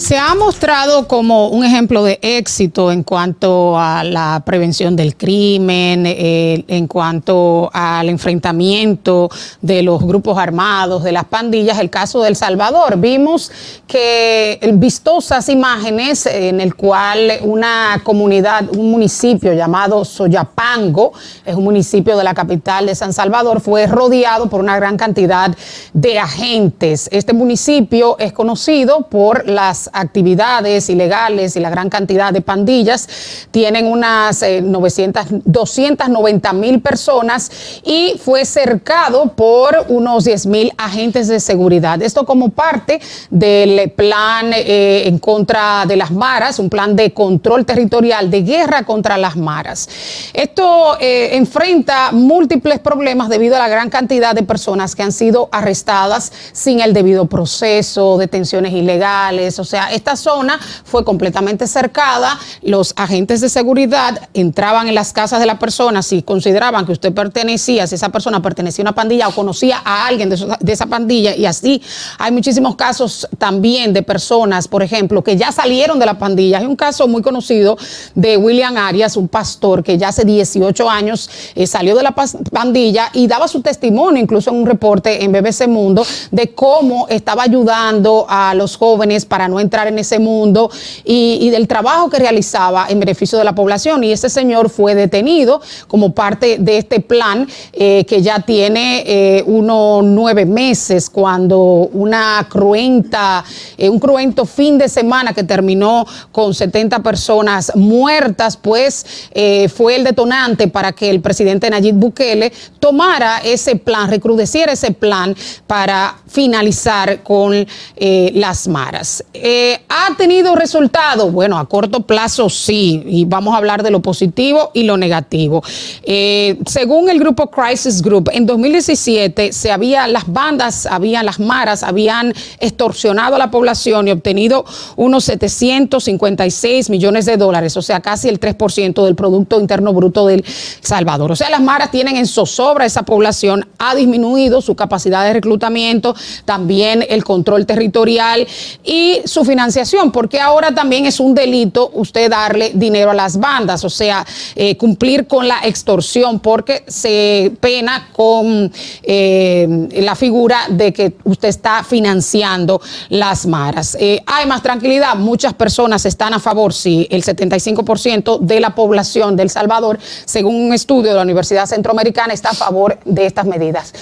Se ha mostrado como un ejemplo de éxito en cuanto a la prevención del crimen, eh, en cuanto al enfrentamiento de los grupos armados, de las pandillas, el caso de El Salvador. Vimos que vistosas imágenes en el cual una comunidad, un municipio llamado Soyapango, es un municipio de la capital de San Salvador, fue rodeado por una gran cantidad de agentes. Este municipio es conocido por las actividades ilegales y la gran cantidad de pandillas. Tienen unas eh, 900, 290 mil personas y fue cercado por unos 10 mil agentes de seguridad. Esto como parte del plan eh, en contra de las maras, un plan de control territorial, de guerra contra las maras. Esto eh, enfrenta múltiples problemas debido a la gran cantidad de personas que han sido arrestadas sin el debido proceso, detenciones ilegales. O sea, esta zona fue completamente cercada. Los agentes de seguridad entraban en las casas de la persona si consideraban que usted pertenecía, si esa persona pertenecía a una pandilla o conocía a alguien de, esa pandilla. Y así hay muchísimos casos también de personas, por ejemplo, que ya salieron de la pandilla. Hay un caso muy conocido de William Arias, un pastor que ya hace 18 años eh, salió de la pandilla y daba su testimonio, incluso en un reporte en BBC Mundo, de cómo estaba ayudando a los jóvenes para no entrar en ese mundo y, del trabajo que realizaba en beneficio de la población. Y ese señor fue detenido como parte de este plan eh, que ya tiene eh, unos nueve meses cuando una cruenta, eh, un cruento fin de semana que terminó con 70 personas muertas, pues fue el detonante para que el presidente Nayib Bukele tomara ese plan, recrudeciera ese plan para finalizar con las maras. Eh, ¿Ha tenido resultado? Bueno, a corto plazo sí, y vamos a hablar de lo positivo y lo negativo. Eh, según el grupo Crisis Group, en 2017 se había, las bandas, habían las maras, habían extorsionado a la población y obtenido unos 756 millones de dólares, o sea, casi el 3% del Producto Interno Bruto del Salvador. O sea, las maras tienen en zozobra esa población, ha disminuido su capacidad de reclutamiento, también el control territorial y su financiación, porque ahora también es un delito usted darle dinero a las bandas, o sea, eh, cumplir con la extorsión, porque se pena con eh, la figura de que usted está financiando las maras. Eh, hay más tranquilidad, muchas personas están a favor, sí, el 75% de la población de El Salvador, según un estudio de la Universidad Centroamericana, está a favor de estas medidas.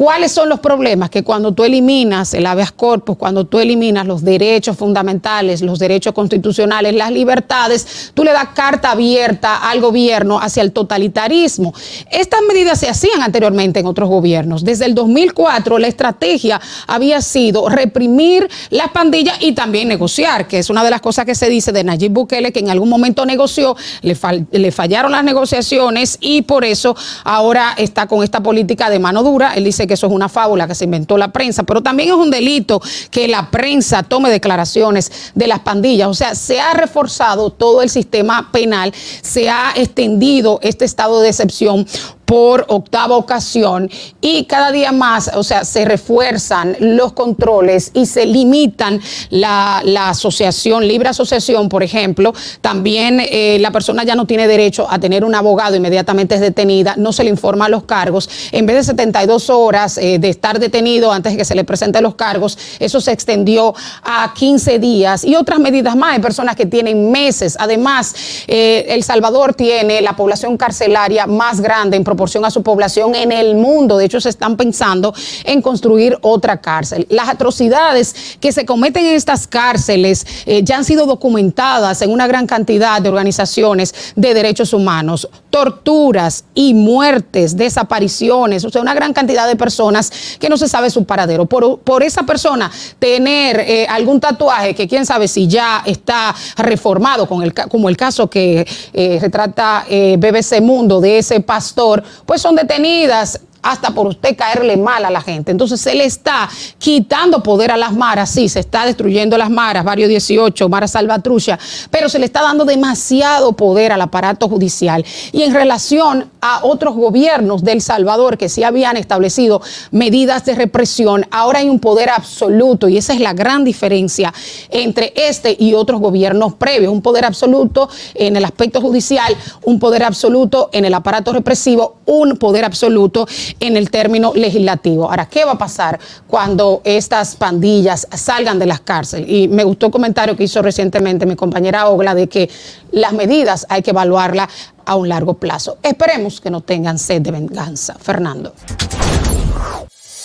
¿Cuáles son los problemas? Que cuando tú eliminas el habeas corpus, cuando tú eliminas los derechos fundamentales, los derechos constitucionales, las libertades, tú le das carta abierta al gobierno hacia el totalitarismo. Estas medidas se hacían anteriormente en otros gobiernos. Desde el 2004 la estrategia había sido reprimir las pandillas y también negociar, que es una de las cosas que se dice de Nayib Bukele, que en algún momento negoció, le, le fallaron las negociaciones y por eso ahora está con esta política de mano dura. Él dice que eso es una fábula que se inventó la prensa, pero también es un delito que la prensa tome declaraciones de las pandillas. O sea, se ha reforzado todo el sistema penal, se ha extendido este estado de excepción por octava ocasión y cada día más, o sea, se refuerzan los controles y se limitan la, asociación, libre asociación, por ejemplo. También eh, la persona ya no tiene derecho a tener un abogado, inmediatamente es detenida, no se le informa los cargos. En vez de 72 horas eh, de estar detenido antes de que se le presenten los cargos, eso se extendió a 15 días y otras medidas más. Hay personas que tienen meses. Además, eh, El Salvador tiene la población carcelaria más grande en proporción a su población en el mundo. De hecho, se están pensando en construir otra cárcel. Las atrocidades que se cometen en estas cárceles eh, ya han sido documentadas en una gran cantidad de organizaciones de derechos humanos. Torturas y muertes, desapariciones, o sea, una gran cantidad de personas que no se sabe su paradero. Por, esa persona tener eh, algún tatuaje que quién sabe si ya está reformado, con el, como el caso que eh, retrata BBC Mundo de ese pastor, pues son detenidas hasta por usted caerle mal a la gente. Entonces se le está quitando poder a las maras, sí, se está destruyendo las maras, Barrio 18, Mara Salvatrucha, pero se le está dando demasiado poder al aparato judicial. Y en relación a otros gobiernos del Salvador que sí habían establecido medidas de represión, ahora hay un poder absoluto y esa es la gran diferencia entre este y otros gobiernos previos. Un poder absoluto en el aspecto judicial, un poder absoluto en el aparato represivo, un poder absoluto en el término legislativo. Ahora, ¿qué va a pasar cuando estas pandillas salgan de las cárceles? Y me gustó el comentario que hizo recientemente mi compañera Ogla de que las medidas hay que evaluarlas a un largo plazo. Esperemos que no tengan sed de venganza. Fernando.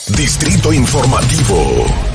Distrito Informativo.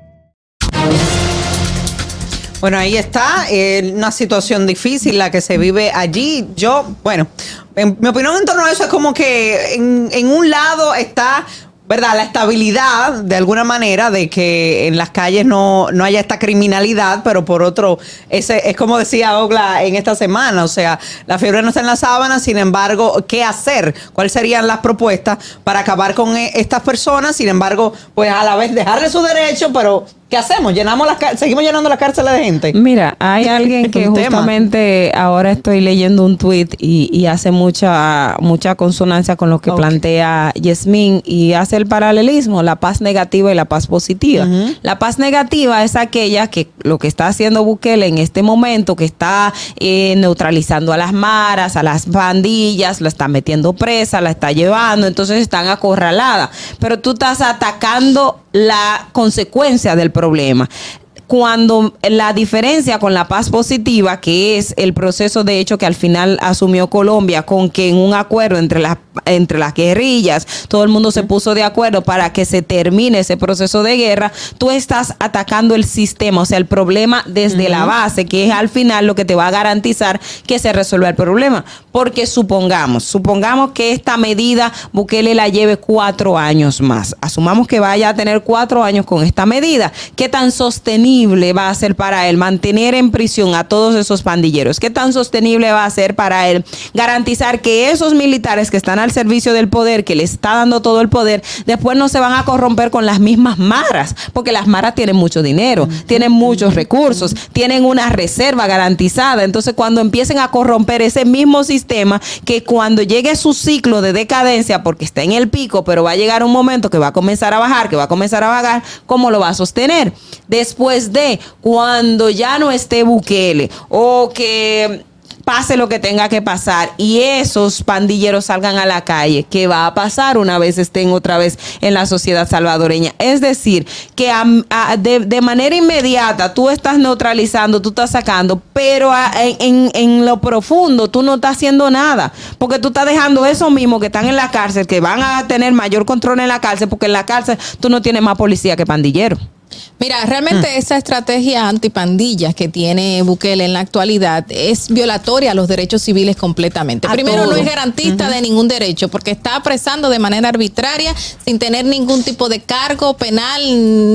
Bueno, ahí está, eh, una situación difícil la que se vive allí. Yo, bueno, en, mi opinión en torno a eso es como que en, un lado está, ¿verdad? La estabilidad, de alguna manera, de que en las calles no, no haya esta criminalidad, pero por otro, ese es como decía Ogla en esta semana, o sea, la fiebre no está en la sábana, sin embargo, ¿qué hacer? ¿Cuáles serían las propuestas para acabar con eh, estas personas? Sin embargo, pues a la vez dejarle su derecho, pero ¿Qué hacemos? ¿Llenamos las ¿Seguimos llenando las cárceles de gente?
Mira, hay alguien que
tema.
justamente ahora estoy leyendo un tweet y, y hace mucha mucha consonancia con lo que plantea Yasmín y hace el paralelismo, la paz negativa y la paz positiva. La paz negativa es aquella que lo que está haciendo Bukele en este momento, que está eh, neutralizando a las maras, a las pandillas, la está metiendo presa, la está llevando, entonces están acorraladas. Pero tú estás atacando la consecuencia del problema problema cuando la diferencia con la paz positiva, que es el proceso de hecho que al final asumió Colombia, con que en un acuerdo entre las entre las guerrillas, todo el mundo se puso de acuerdo para que se termine ese proceso de guerra, tú estás atacando el sistema, o sea, el problema desde la base, que es al final lo que te va a garantizar que se resuelva el problema. Porque supongamos, supongamos que esta medida Bukele la lleve cuatro años más. Asumamos que vaya a tener cuatro años con esta medida. ¿Qué tan sostenible va a ser para él mantener en prisión a todos esos pandilleros? ¿Qué tan sostenible va a ser para él garantizar que esos militares que están al servicio del poder, que le está dando todo el poder, después no se van a corromper con las mismas maras? Porque las maras tienen mucho dinero, tienen muchos recursos, tienen una reserva garantizada. Entonces, cuando empiecen a corromper ese mismo sistema, que cuando llegue su ciclo de decadencia, porque está en el pico, pero va a llegar un momento que va a comenzar a bajar, que va a comenzar a bajar, ¿cómo lo va a sostener? Después de cuando ya no esté Bukele o que pase lo que tenga que pasar y esos pandilleros salgan a la calle, ¿qué va a pasar una vez estén otra vez en la sociedad salvadoreña? Es decir, que a- de, manera inmediata tú estás neutralizando, tú estás sacando, pero a- en- en lo profundo tú no estás haciendo nada, porque tú estás dejando esos mismos que están en la cárcel, que van a tener mayor control en la cárcel, porque en la cárcel tú no tienes más policía que pandillero.
Mira, realmente
Mm.
esa estrategia antipandillas que tiene Bukele en la actualidad es violatoria a los derechos civiles completamente.
A
Primero,
todo.
no es garantista de ningún derecho porque está apresando de manera arbitraria sin tener ningún tipo de cargo penal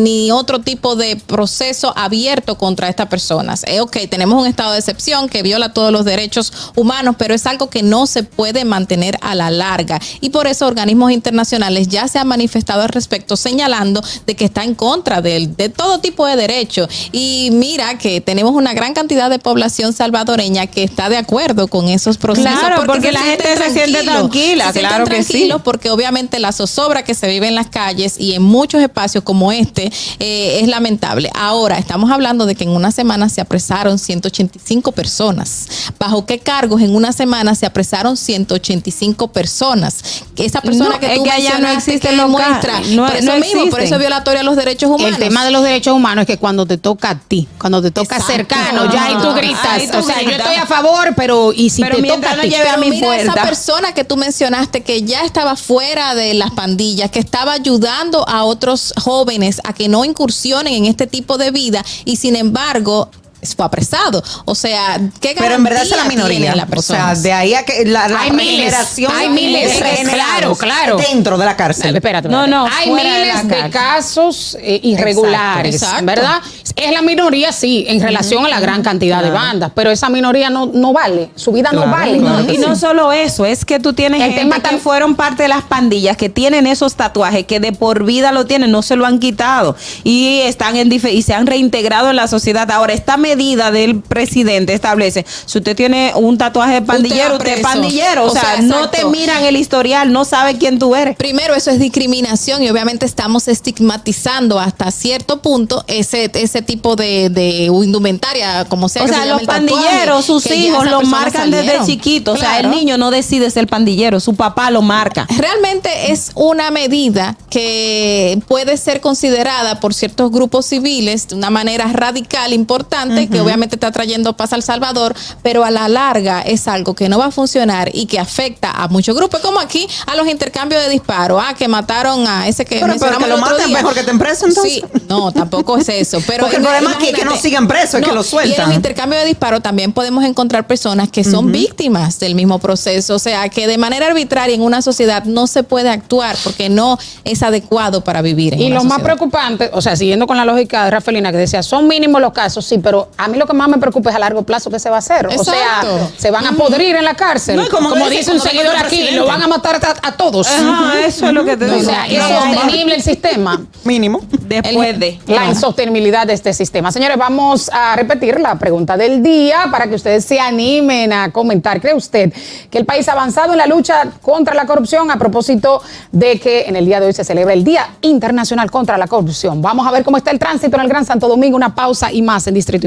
ni otro tipo de proceso abierto contra estas personas. Eh, ok, tenemos un estado de excepción que viola todos los derechos humanos, pero es algo que no se puede mantener a la larga. Y por eso organismos internacionales ya se han manifestado al respecto, señalando de que está en contra del- de, todo tipo de derechos. Y mira que tenemos una gran cantidad de población salvadoreña que está de acuerdo con esos procesos.
Claro, porque la gente se siente tranquila,
se
claro que sí.
porque obviamente la zozobra que se vive en las calles y en muchos espacios como este eh, es lamentable. Ahora, estamos hablando de que en una semana se apresaron 185 personas. ¿Bajo qué cargos en una semana se apresaron 185 personas? Que esa persona
No,
que
es
tú
que allá no existen
que muestra,
no-
por eso
no
mismo, por eso es violatorio a los derechos humanos.
El tema de los derechos humanos es que cuando te toca a ti, cuando te toca
Exacto.
cercano, ya ahí tú gritas.
Tú
o sea, yo
gritas.
estoy a favor, pero y si
Pero
te toca a
no
ti.
lleve a
Pero
mi
mira
puerta.
Esa
persona que tú mencionaste que ya estaba fuera de las pandillas, que estaba ayudando a otros jóvenes a que no incursionen en este tipo de vida y sin embargo fue apresado. O sea, ¿qué
Pero en verdad es la minoría.
la
O
persona?
sea, de ahí a que la, la
Hay miles,
regeneración
hay
de
miles,
regenerados
claro, claro.
dentro de la cárcel.
Espérate,
No,
espérate.
no,
hay
de
miles de, casos eh, irregulares,
Exacto, exacto.
¿verdad? Es la minoría, sí, en relación a la gran cantidad de bandas, pero esa minoría no, no vale, su vida no vale.
claro
Y no solo eso, es que tú tienes
El
gente
tema
que fueron parte de las pandillas, que tienen esos tatuajes, que de por vida lo tienen, no se lo han quitado y están en y se han reintegrado en la sociedad. Ahora, esta medida del presidente establece, si usted tiene un tatuaje de pandillero,
Usted
es pandillero. O,
O
sea,
sea,
no te miran el historial, no sabe quién tú eres.
Primero, eso es discriminación y obviamente estamos estigmatizando hasta cierto punto ese, ese tipo de, de indumentaria, como sea.
O
que
sea,
se
los pandilleros, sus hijos
esas
lo
personas
marcan desde chiquito. O sea, el niño no decide ser pandillero, su papá lo marca.
Realmente es una medida que puede ser considerada por ciertos grupos civiles de una manera radical, importante, que obviamente está trayendo paz al Salvador, pero a la larga es algo que no va a funcionar y que afecta a muchos grupos, como aquí a los intercambios de disparos, ah, que mataron a ese que
Pero- pero que lo maten
día.
mejor que estén presos, entonces.
Sí, no, tampoco es eso. Pero
Porque el problema aquí es que no sigan presos, es que lo
Y en
sueltan.
los intercambios de disparos también podemos encontrar personas que son víctimas del mismo proceso. O sea, que de manera arbitraria en una sociedad no se puede actuar porque no es adecuado para vivir. En
Y
una
lo más preocupante, o sea, siguiendo con la lógica de Rafaelina que decía, son mínimos los casos, sí, pero a mí lo que más me preocupa es a largo plazo qué se va a hacer. O sea, se van a podrir en la cárcel.
No, como
como,
dice-
dice un seguidor aquí, lo van a matar a, a todos.
Ajá, eso es lo que te
O
digo.
sea, es
No,
sostenible el sistema.
Mínimo.
Después de.
La insostenibilidad de este sistema. Señores, vamos a repetir la pregunta del día para que ustedes se animen a comentar. ¿Cree usted que el país ha avanzado en la lucha contra la corrupción a propósito de que en el día de hoy se celebra el Día Internacional contra la Corrupción? Vamos a ver cómo está el tránsito en el Gran Santo Domingo. Una pausa y más en Distrito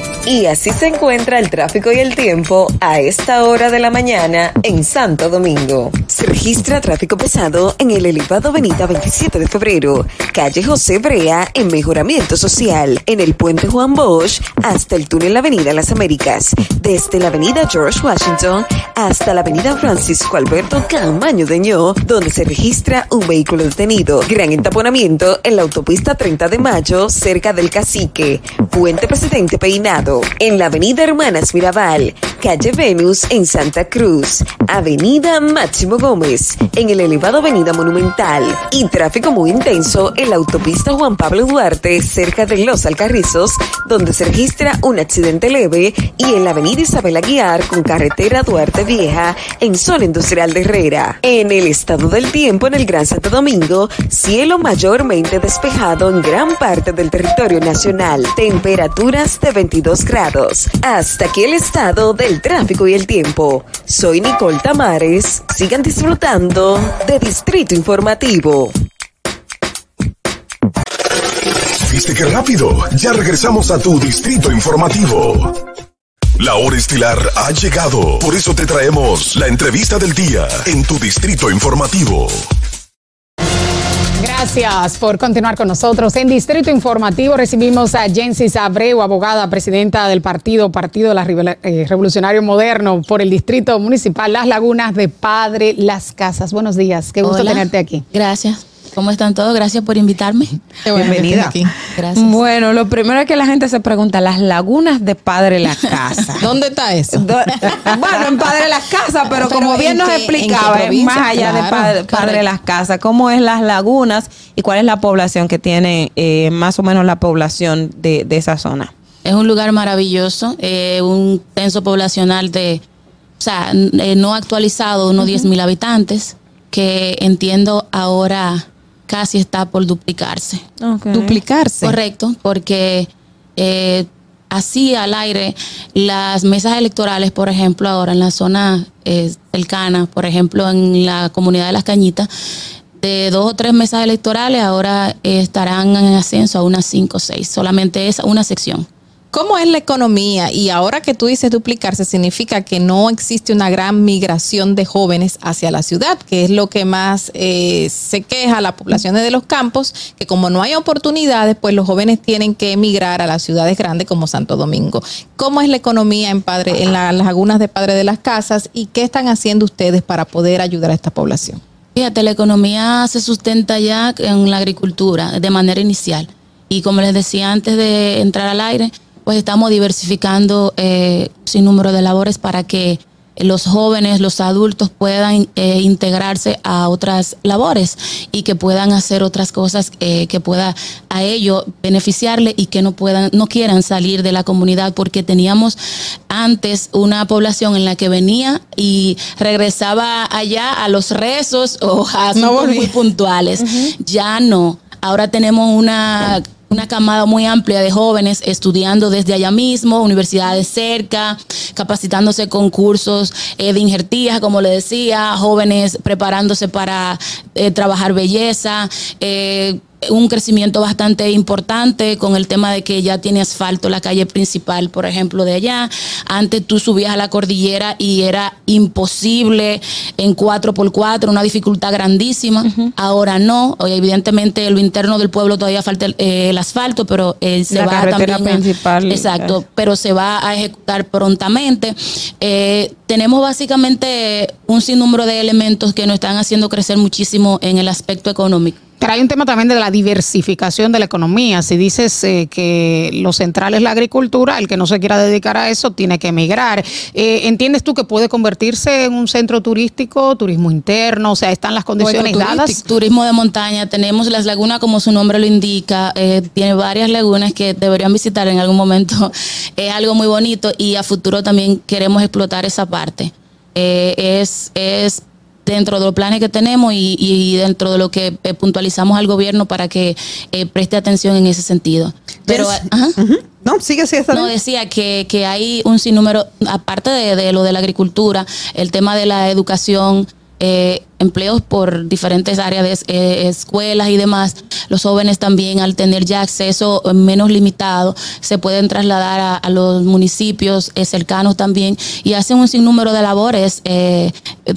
Y así se encuentra el tráfico y el tiempo a esta hora de la mañana en Santo Domingo. Se registra tráfico pesado en el elevado Avenida 27 de Febrero, calle José Brea en Mejoramiento Social, en el puente Juan Bosch hasta el túnel Avenida Las Américas, desde la Avenida George Washington hasta la Avenida Francisco Alberto Camaño de Ño, donde se registra un vehículo detenido. Gran entaponamiento en la autopista 30 de Mayo, cerca del Cacique, Puente Presidente Peinado, en la Avenida Hermanas Mirabal, calle Venus en Santa Cruz, Avenida Máximo Gómez, en el elevado Avenida Monumental, y tráfico muy intenso en la autopista Juan Pablo Duarte, cerca de Los Alcarrizos, donde se registra un accidente leve, y en la Avenida Isabel Aguiar con carretera Duarte Vieja, en zona industrial de Herrera. En el estado del tiempo en el Gran Santo Domingo, cielo mayormente despejado en gran parte del territorio nacional, temperaturas de 22 grados. Hasta aquí el estado del tráfico y el tiempo. Soy Nicole Tamares. Sigan disfrutando de Distrito Informativo.
¿Viste qué rápido? Ya regresamos a tu Distrito Informativo. La hora estilar ha llegado. Por eso te traemos la entrevista del día en tu Distrito Informativo.
Gracias por continuar con nosotros. En Distrito Informativo recibimos a Jensis Abreu, abogada, presidenta del partido, Partido de la Revela- eh, Revolucionario Moderno, por el Distrito Municipal Las Lagunas de Padre Las Casas. Buenos días, qué gusto
Hola.
tenerte aquí.
Gracias. ¿Cómo están todos? Gracias por invitarme.
Bienvenida.
Gracias.
Bueno, lo primero es que la gente se pregunta, las lagunas de Padre La Casa.
¿Dónde está eso?
Bueno, en Padre Las Casas, pero,
Pero
como bien
¿en
nos
qué-
explicaba, más allá de Padre, Padre. Las Casas, cómo es las lagunas y cuál es la población que tiene eh, más o menos la población de, de esa zona.
Es un lugar maravilloso, eh, un censo poblacional de, o sea, eh, no actualizado, unos 10 mil habitantes, que entiendo ahora casi está por duplicarse.
Duplicarse.
Correcto, porque eh, así al aire, las mesas electorales, por ejemplo, ahora en la zona eh, cercana, por ejemplo, en la comunidad de Las Cañitas, de dos o tres mesas electorales, ahora eh, estarán en ascenso a unas cinco o seis. Solamente es una sección.
¿Cómo es la economía? Y ahora que tú dices duplicarse, significa que no existe una gran migración de jóvenes hacia la ciudad, que es lo que más eh, se queja a las poblaciones de los campos, que como no hay oportunidades, pues los jóvenes tienen que emigrar a las ciudades grandes como Santo Domingo. ¿Cómo es la economía en, Padre, en la- las lagunas de Padre de las Casas y qué están haciendo ustedes para poder ayudar a esta población?
Fíjate, la economía se sustenta ya en la agricultura de manera inicial. Y como les decía antes de entrar al aire, pues estamos diversificando eh, sin número de labores para que los jóvenes, los adultos puedan eh, integrarse a otras labores y que puedan hacer otras cosas eh, que pueda a ellos beneficiarle y que no puedan, no quieran salir de la comunidad porque teníamos antes una población en la que venía y regresaba allá a los rezos o a asuntos muy puntuales. Ya no. Ahora tenemos una una camada muy amplia de jóvenes estudiando desde allá mismo, universidades cerca, capacitándose con cursos eh, de injertía, como le decía, jóvenes preparándose para eh, trabajar belleza, eh, un crecimiento bastante importante con el tema de que ya tiene asfalto la calle principal, por ejemplo, de allá. Antes tú subías a la cordillera y era imposible en 4x4, una dificultad grandísima. Ahora no. Evidentemente, en lo interno del pueblo todavía falta el, el asfalto, pero eh, se
La
va
carretera
también. a-
principal.
exacto, pero se va a ejecutar prontamente. Eh, tenemos básicamente un sinnúmero de elementos que nos están haciendo crecer muchísimo en el aspecto económico.
Pero hay un tema también de la diversificación de la economía. Si dices eh, que lo central es la agricultura, el que no se quiera dedicar a eso tiene que emigrar. Eh, ¿Entiendes tú que puede convertirse en un centro turístico, turismo interno? O sea, están las condiciones
Bueno,
dadas.
Turismo de montaña, tenemos las lagunas como su nombre lo indica, eh, tiene varias lagunas que deberían visitar en algún momento. Es algo muy bonito y a futuro también queremos explotar esa parte. Es, es dentro de los planes que tenemos y, y dentro de lo que eh, puntualizamos al gobierno para que eh, preste atención en ese sentido. Pero, ajá.
No, sigue así.
No, decía que, que hay un sinnúmero, aparte de, de lo de la agricultura, el tema de la educación, eh, empleos por diferentes áreas de eh, escuelas y demás, los jóvenes también al tener ya acceso menos limitado se pueden trasladar a, los municipios eh, cercanos también y hacen un sinnúmero de labores eh,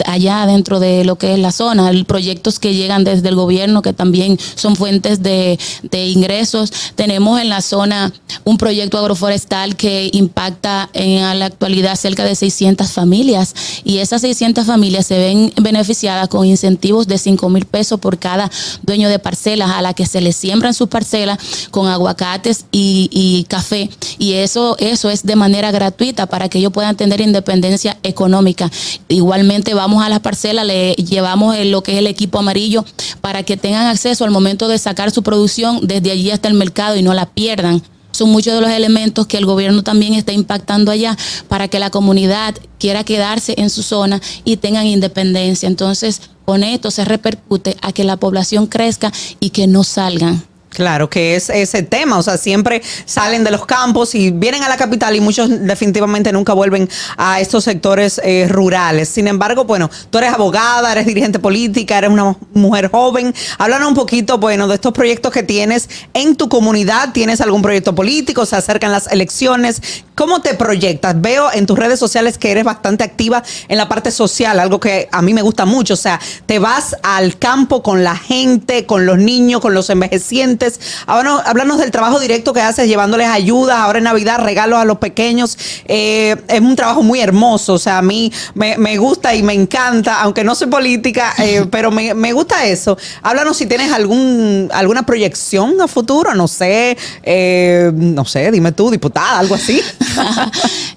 allá dentro de lo que es la zona, proyectos que llegan desde el gobierno que también son fuentes de, de ingresos. Tenemos en la zona un proyecto agroforestal que impacta en la actualidad cerca de 600 familias y esas 600 familias se ven beneficiadas con incentivos de 5 mil pesos por cada dueño de parcelas a la que se les siembran sus parcelas con aguacates y, y café y eso, eso es de manera gratuita para que ellos puedan tener independencia económica. Igualmente vamos a las parcelas, le llevamos lo que es el equipo amarillo para que tengan acceso al momento de sacar su producción desde allí hasta el mercado y no la pierdan. Son muchos de los elementos que el gobierno también está impactando allá para que la comunidad quiera quedarse en su zona y tengan independencia. Entonces, con esto se repercute a que la población crezca y que no salgan.
Claro, que es ese tema, o sea, siempre salen de los campos y vienen a la capital y muchos definitivamente nunca vuelven a estos sectores eh, rurales. Sin embargo, bueno, tú eres abogada, eres dirigente política, eres una mujer joven. Háblanos un poquito, bueno, de estos proyectos que tienes en tu comunidad. ¿Tienes algún proyecto político? ¿Se acercan las elecciones? ¿Cómo te proyectas? Veo en tus redes sociales que eres bastante activa en la parte social, algo que a mí me gusta mucho. O sea, te vas al campo con la gente, con los niños, con los envejecientes. Háblanos, háblanos del trabajo directo que haces, llevándoles ayudas, ahora en Navidad, regalos a los pequeños. Eh, es un trabajo muy hermoso. O sea, a mí me, me gusta y me encanta, aunque no soy política, eh, pero me, me gusta eso. Háblanos si tienes algún, alguna proyección a futuro, no sé, eh, no sé, dime tú, diputada, algo así.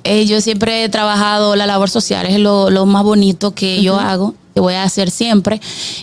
Yo siempre he trabajado la labor social, es lo, lo más bonito que yo hago, que voy a hacer siempre.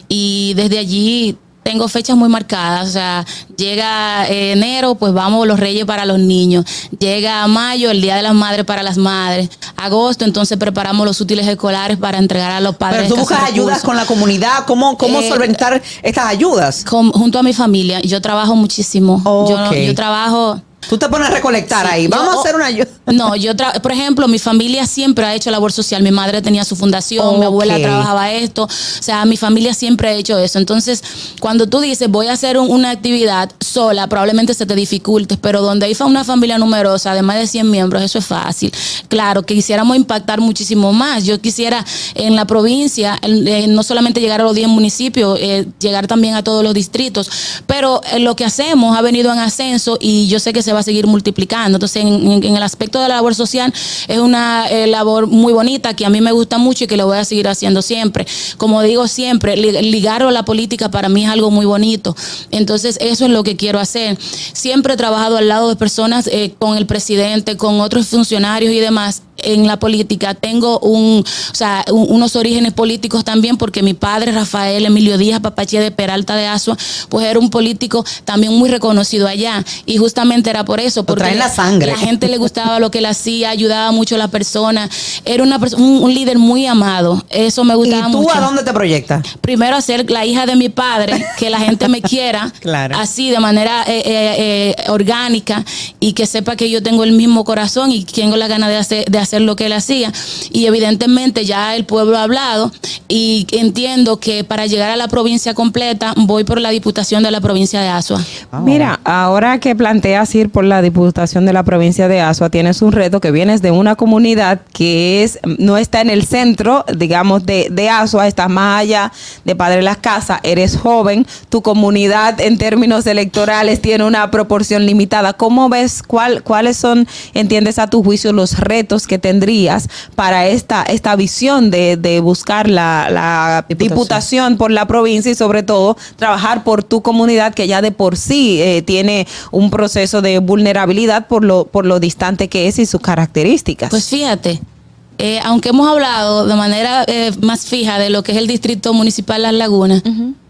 Y desde allí tengo fechas muy marcadas, o sea, llega eh, enero, pues vamos los reyes para los niños, llega mayo, el Día de las Madres para las madres, agosto, entonces preparamos los útiles escolares para entregar a los padres.
Pero tú buscas ayudas con la comunidad, ¿cómo, cómo
Eh,
solventar estas ayudas?
Con- junto a mi familia, yo trabajo muchísimo, yo, yo trabajo...
Tú te pones a recolectar ahí. Vamos a hacer una ayuda.
No, yo, tra- por ejemplo, mi familia siempre ha hecho labor social. Mi madre tenía su fundación, mi abuela trabajaba esto. O sea, mi familia siempre ha hecho eso. Entonces, cuando tú dices voy a hacer un- una actividad sola, probablemente se te dificulte, pero donde hay una familia numerosa de más de 100 miembros, eso es fácil. Claro, que quisiéramos impactar muchísimo más. Yo quisiera en la provincia, eh, no solamente llegar a los 10 municipios, eh, llegar también a todos los distritos, pero eh, lo que hacemos ha venido en ascenso y yo sé que se va a seguir multiplicando. Entonces, en, el aspecto de la labor social, es una eh, labor muy bonita que a mí me gusta mucho y que lo voy a seguir haciendo siempre. Como digo siempre, li- ligarlo a la política para mí es algo muy bonito. Entonces, eso es lo que quiero hacer. Siempre he trabajado al lado de personas, eh, con el presidente, con otros funcionarios y demás en la política. Tengo un, o sea, un- unos orígenes políticos también porque mi padre, Rafael Emilio Díaz Papache de Peralta de Asua, pues era un político también muy reconocido allá. Y justamente era por eso, porque
trae en la sangre.
la gente le gustaba lo que él hacía, ayudaba mucho a la persona. Era una un, un líder muy amado. Eso me gustaba
¿Y tú
mucho.
a dónde te proyectas?
Primero, a ser la hija de mi padre, que la gente me quiera
Claro.
así, de manera eh, eh, eh, orgánica y que sepa que yo tengo el mismo corazón y tengo la gana de hacer, de hacer lo que él hacía. Y evidentemente ya el pueblo ha hablado y entiendo que para llegar a la provincia completa voy por la diputación de la provincia de Asua.
Mira, ahora que planteas ir por la diputación de la provincia de Asua, tienes un reto que vienes de una comunidad que es no está en el centro, digamos, de, de Asua, estás más allá de Padre Las Casas, eres joven, tu comunidad en términos electorales tiene una proporción limitada. ¿Cómo ves cuál, cuáles son, entiendes a tu juicio, los retos que tendrías para esta, esta visión de, de buscar la, la diputación. por la provincia y sobre todo trabajar por tu comunidad que ya de por sí eh, tiene un proceso de vulnerabilidad por lo, por lo distante que es y sus características.
Pues fíjate, eh, aunque hemos hablado de manera eh, más fija de lo que es el distrito municipal Las Lagunas,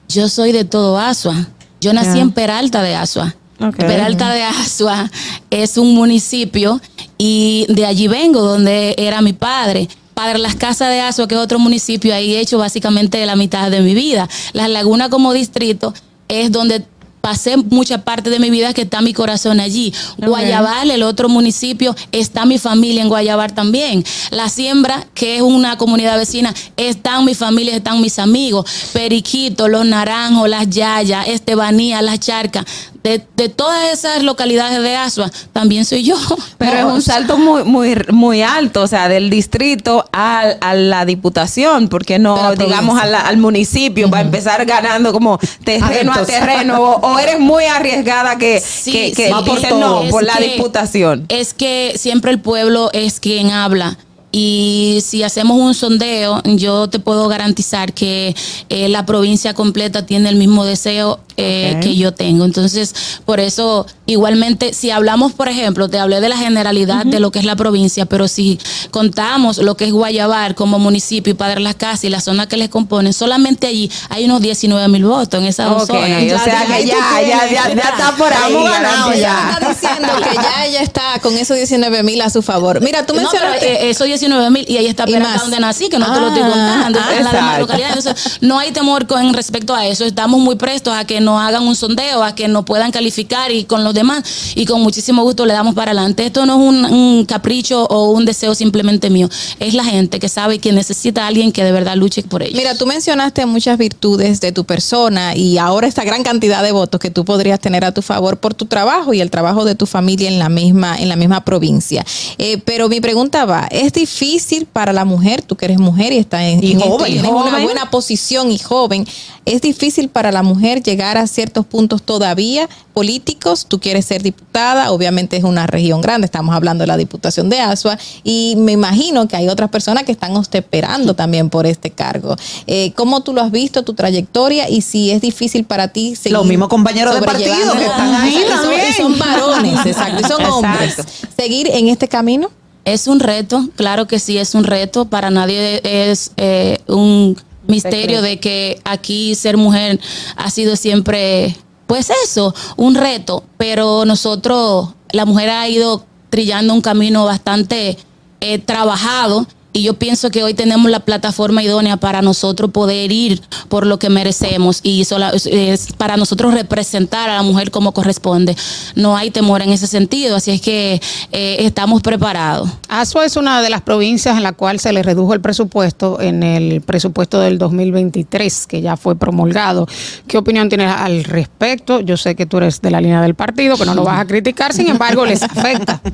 yo soy de todo Asua. Yo nací en Peralta de Asua. Peralta de Asua es un municipio y de allí vengo, donde era mi padre. Padre Las Casas de Asua, que es otro municipio, ahí he hecho básicamente la mitad de mi vida. Las Lagunas como distrito es donde pasé mucha parte de mi vida que está mi corazón allí. Guayabal, el otro municipio, está mi familia en Guayabal también. La Siembra, que es una comunidad vecina, están mi familia, están mis amigos. Periquito, Los Naranjos, Las Yayas, Estebanía, Las Charcas. De, de todas esas localidades de Asua, también soy yo.
Pero es un salto muy, muy, muy alto, o sea, del distrito al, a la diputación, porque no, digamos, a la- al municipio, va a empezar ganando como terreno a
Adeptos.
terreno, o, o eres muy arriesgada que, que, que
sí,
no por la
que-
diputación.
Es que siempre el pueblo es quien habla. Y si hacemos un sondeo, yo te puedo garantizar que eh, la provincia completa tiene el mismo deseo eh,
Ok.
que yo tengo. Entonces, por eso, igualmente, si hablamos, por ejemplo, te hablé de la generalidad de lo que es la provincia, pero si contamos lo que es Guayabar como municipio y Padre Las Casas y la zona que les componen, solamente allí hay unos 19 mil votos en esa
Ok,
zona.
o sea que ya, ya, ya, ya está por ahí ganando, ya.
Está diciendo que ya ella está con esos 19 mil a su favor. Mira, tú
No,
mencionaste.
eh, esos 19 mil y ahí está Peralta donde nací, que no te lo estoy
Ah,
contando,
ah,
en la demás
exacto.
localidad. Entonces, no hay temor con respecto a eso. Estamos muy prestos a que nos hagan un sondeo, a que nos puedan calificar y con los demás. Y con muchísimo gusto le damos para adelante. Esto no es un, un capricho o un deseo simplemente mío. Es la gente que sabe que necesita a alguien que de verdad luche por ellos.
Mira, tú mencionaste muchas virtudes de tu persona y ahora esta gran cantidad de votos que tú podrías tener a tu favor por tu trabajo y el trabajo de tu familia en la misma, en la misma provincia. Eh, pero mi pregunta va, ¿es difícil para la mujer, tú que eres mujer y estás en,
Y
en esto,
joven,
tienes una
joven.
buena posición y joven, ¿es difícil para la mujer llegar a ciertos puntos todavía políticos? Tú quieres ser diputada, obviamente es una región grande, estamos hablando de la diputación de Asua y me imagino que hay otras personas que están esperando también por este cargo. Eh, ¿Cómo tú lo has visto, tu trayectoria y si es difícil para ti seguir
Los mismos compañeros de partido que están ahí
Y son-
también.
y son varones, exacto, y son
Exacto.
hombres. Seguir en este camino.
Es un reto, claro que sí, es un reto. Para nadie es eh, un misterio de que aquí ser mujer ha sido siempre, pues eso, un reto. Pero nosotros, la mujer ha ido trillando un camino bastante eh, trabajado. Y yo pienso que hoy tenemos la plataforma idónea para nosotros poder ir por lo que merecemos y sola- es- para nosotros representar a la mujer como corresponde. No hay temor en ese sentido, así es que eh, estamos preparados.
Asua es una de las provincias en la cual se le redujo el presupuesto en el presupuesto del 2023, que ya fue promulgado. ¿Qué opinión tienes al respecto? Yo sé que tú eres de la línea del partido, que no lo vas a criticar, sin embargo, les afecta.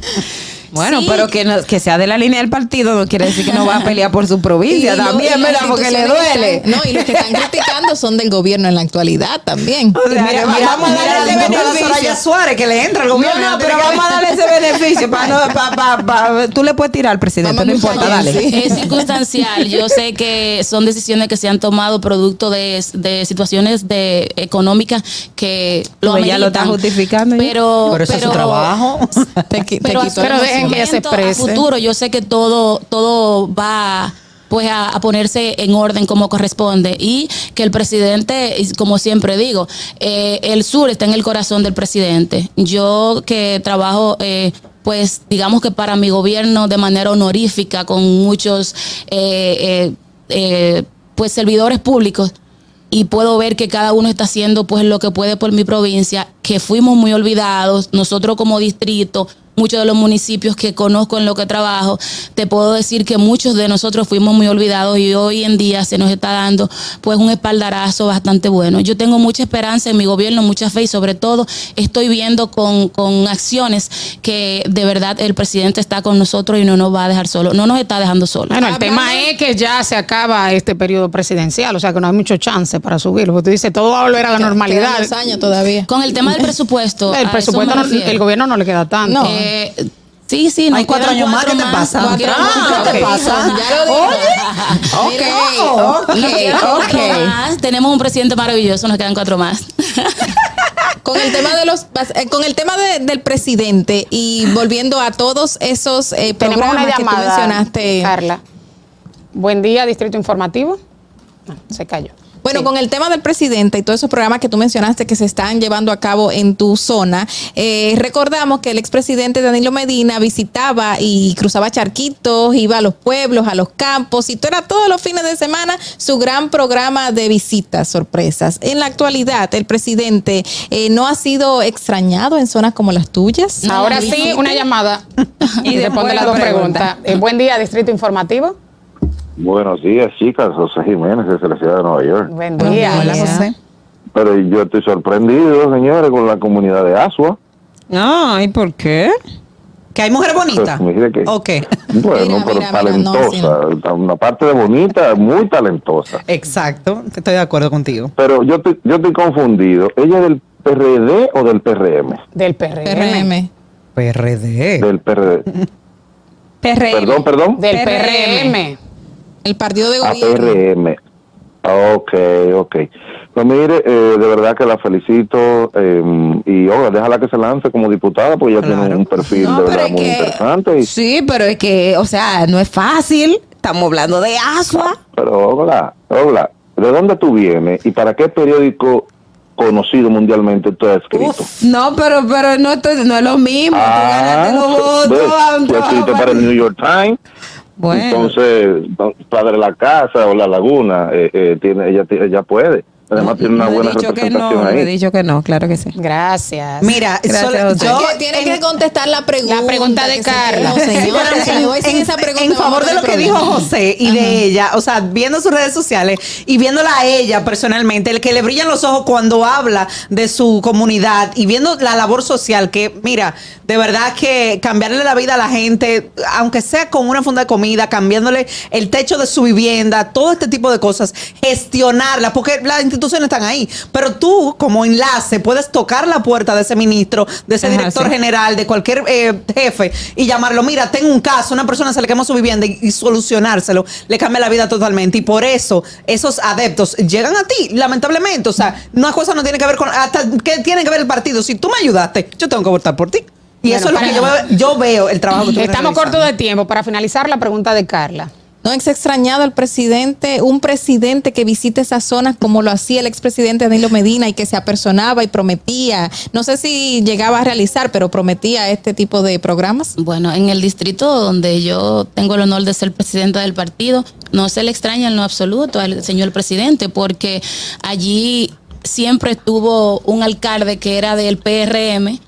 Bueno, pero que, no- que sea de la línea del partido no quiere decir que no va a pelear por su provincia
Y
también, ¿verdad? Porque le duele.
están- no, y los que están criticando son del gobierno en la actualidad también.
O sea,
Mira,
que
mira,
vamos a darle ese beneficio.
Soraya Suárez que le entra al gobierno.
No, pero vamos a darle ese beneficio. Para no, pa- pa- pa- tú le puedes tirar al presidente,
Vamos
no
a
importa, dale.
sí.
Es circunstancial. Yo sé que son decisiones que se han tomado producto de, de situaciones de económicas que lo
Pues ya lo está justificando.
Pero,
Pero ese es su trabajo.
Te te
pero,
quito
Pero
pero
dejen que ella se exprese.
A futuro, yo sé que todo, todo va pues a, a ponerse en orden como corresponde y que el presidente, como siempre digo, eh, el sur está en el corazón del presidente. Yo que trabajo eh, pues digamos que para mi gobierno de manera honorífica con muchos eh, eh, eh, pues servidores públicos y puedo ver que cada uno está haciendo pues lo que puede por mi provincia, que fuimos muy olvidados, nosotros como distrito, muchos de los municipios que conozco en lo que trabajo, te puedo decir que muchos de nosotros fuimos muy olvidados y hoy en día se nos está dando pues un espaldarazo bastante bueno. Yo tengo mucha esperanza en mi gobierno, mucha fe y sobre todo estoy viendo con, con acciones que de verdad el presidente está con nosotros y no nos va a dejar solo, no nos está dejando solos.
Bueno, el tema es que ya se acaba este periodo presidencial, o sea que no hay mucho chance para subirlo. Porque tú dices, todo va a volver a la normalidad.
años todavía.
Con el tema del presupuesto,
El presupuesto, no- el gobierno no le queda tanto.
No.
Eh, Sí, sí, nos
Hay cuatro años más, ¿qué te
cuatro
pasa? Ah,
cuatro
¿qué te
más.
pasa?
Ya lo dije.
Ok, ok,
cuatro
ok.
más. Tenemos un presidente maravilloso, nos quedan cuatro más.
Con el tema de los eh, con el tema de- del presidente y volviendo a todos esos eh,
Tenemos
programas
una
que tú
llamada,
mencionaste.
Carla. Buen día, Distrito Informativo. No, se cayó.
Bueno, con el tema del presidente y todos esos programas que tú mencionaste que se están llevando a cabo en tu zona, eh, recordamos que el expresidente Danilo Medina visitaba y cruzaba charquitos, iba a los pueblos, a los campos, y todo era todos los fines de semana su gran programa de visitas, sorpresas. En la actualidad, el presidente eh, no ha sido extrañado en zonas como las tuyas.
Ahora sí, una llamada. y responde las dos preguntas. Eh, buen día, Distrito Informativo.
Buenos días, chicas. José Jiménez, desde la ciudad de Nueva York.
Buen día.
Hola, José.
Pero yo estoy sorprendido, señores, con la comunidad de Asua.
No, ¿y por qué?
Que hay mujeres bonitas.
Pues, mire que-
Ok.
Bueno, pero talentosa. Una parte de bonita, muy talentosa.
Exacto, estoy de acuerdo contigo.
Pero yo estoy, yo estoy confundido. ¿Ella es del PRD o del PRM?
Del PRM.
PRM.
PRD.
Del PRD. Perdón, perdón.
Del PRM.
El partido de gobierno.
PRM. Ok, ok. Pues mire, eh, de verdad que la felicito eh, y oiga, déjala que se lance como diputada porque ella tiene un perfil de verdad muy interesante. Y,
Sí, pero es que, o sea, no es fácil. Estamos hablando de Asua.
pero hola, hola, ¿de dónde tú vienes y para qué periódico conocido mundialmente tú has escrito?
No, pero, pero no, estoy- no es lo mismo. Tú ganaste los votos.
ves,
a un
tú escrito para el New York Times. Entonces, Padre la Casa o La Laguna, eh, eh, tiene, ella, ella puede. Además, tiene una
No he
buena
dicho que no,
ahí.
he dicho que no, claro que sí.
Gracias.
Mira,
Gracias,
solo- yo
tiene que contestar la pregunta.
La pregunta de
se
Carla.
quedó, señora, si
en,
esa pregunta,
en favor de lo que dijo. José y de ella, o sea, viendo sus redes sociales y viéndola a ella personalmente, el que le brillan los ojos cuando habla de su comunidad y viendo la labor social, que mira, de verdad que cambiarle la vida a la gente, aunque sea con una funda de comida, cambiándole el techo de su vivienda, todo este tipo de cosas, gestionarla, porque las instituciones están ahí, pero tú como enlace puedes tocar la puerta de ese ministro, de ese
Ajá,
director
sí.
general, de cualquier eh, jefe y llamarlo, mira, tengo un caso, una persona se le quemó su vivienda y, y solucionárselo, le cambia la vida totalmente. Y por eso esos adeptos llegan a ti, lamentablemente. O sea, una cosa no tiene que ver con, hasta que tiene que ver el partido. Si tú me ayudaste, yo tengo que votar por ti. Y
Bueno,
eso es lo que yo veo, yo veo el trabajo que tú
Estamos cortos de tiempo. Para finalizar, la pregunta de Carla.
¿No es extrañado el presidente, un presidente que visite esas zonas como lo hacía el expresidente Danilo Medina y que se apersonaba y prometía? No sé si llegaba a realizar, pero prometía este tipo de programas.
Bueno, en el distrito donde yo tengo el honor de ser presidenta del partido, no se le extraña en lo absoluto al señor presidente, porque allí siempre estuvo un alcalde que era del PRM.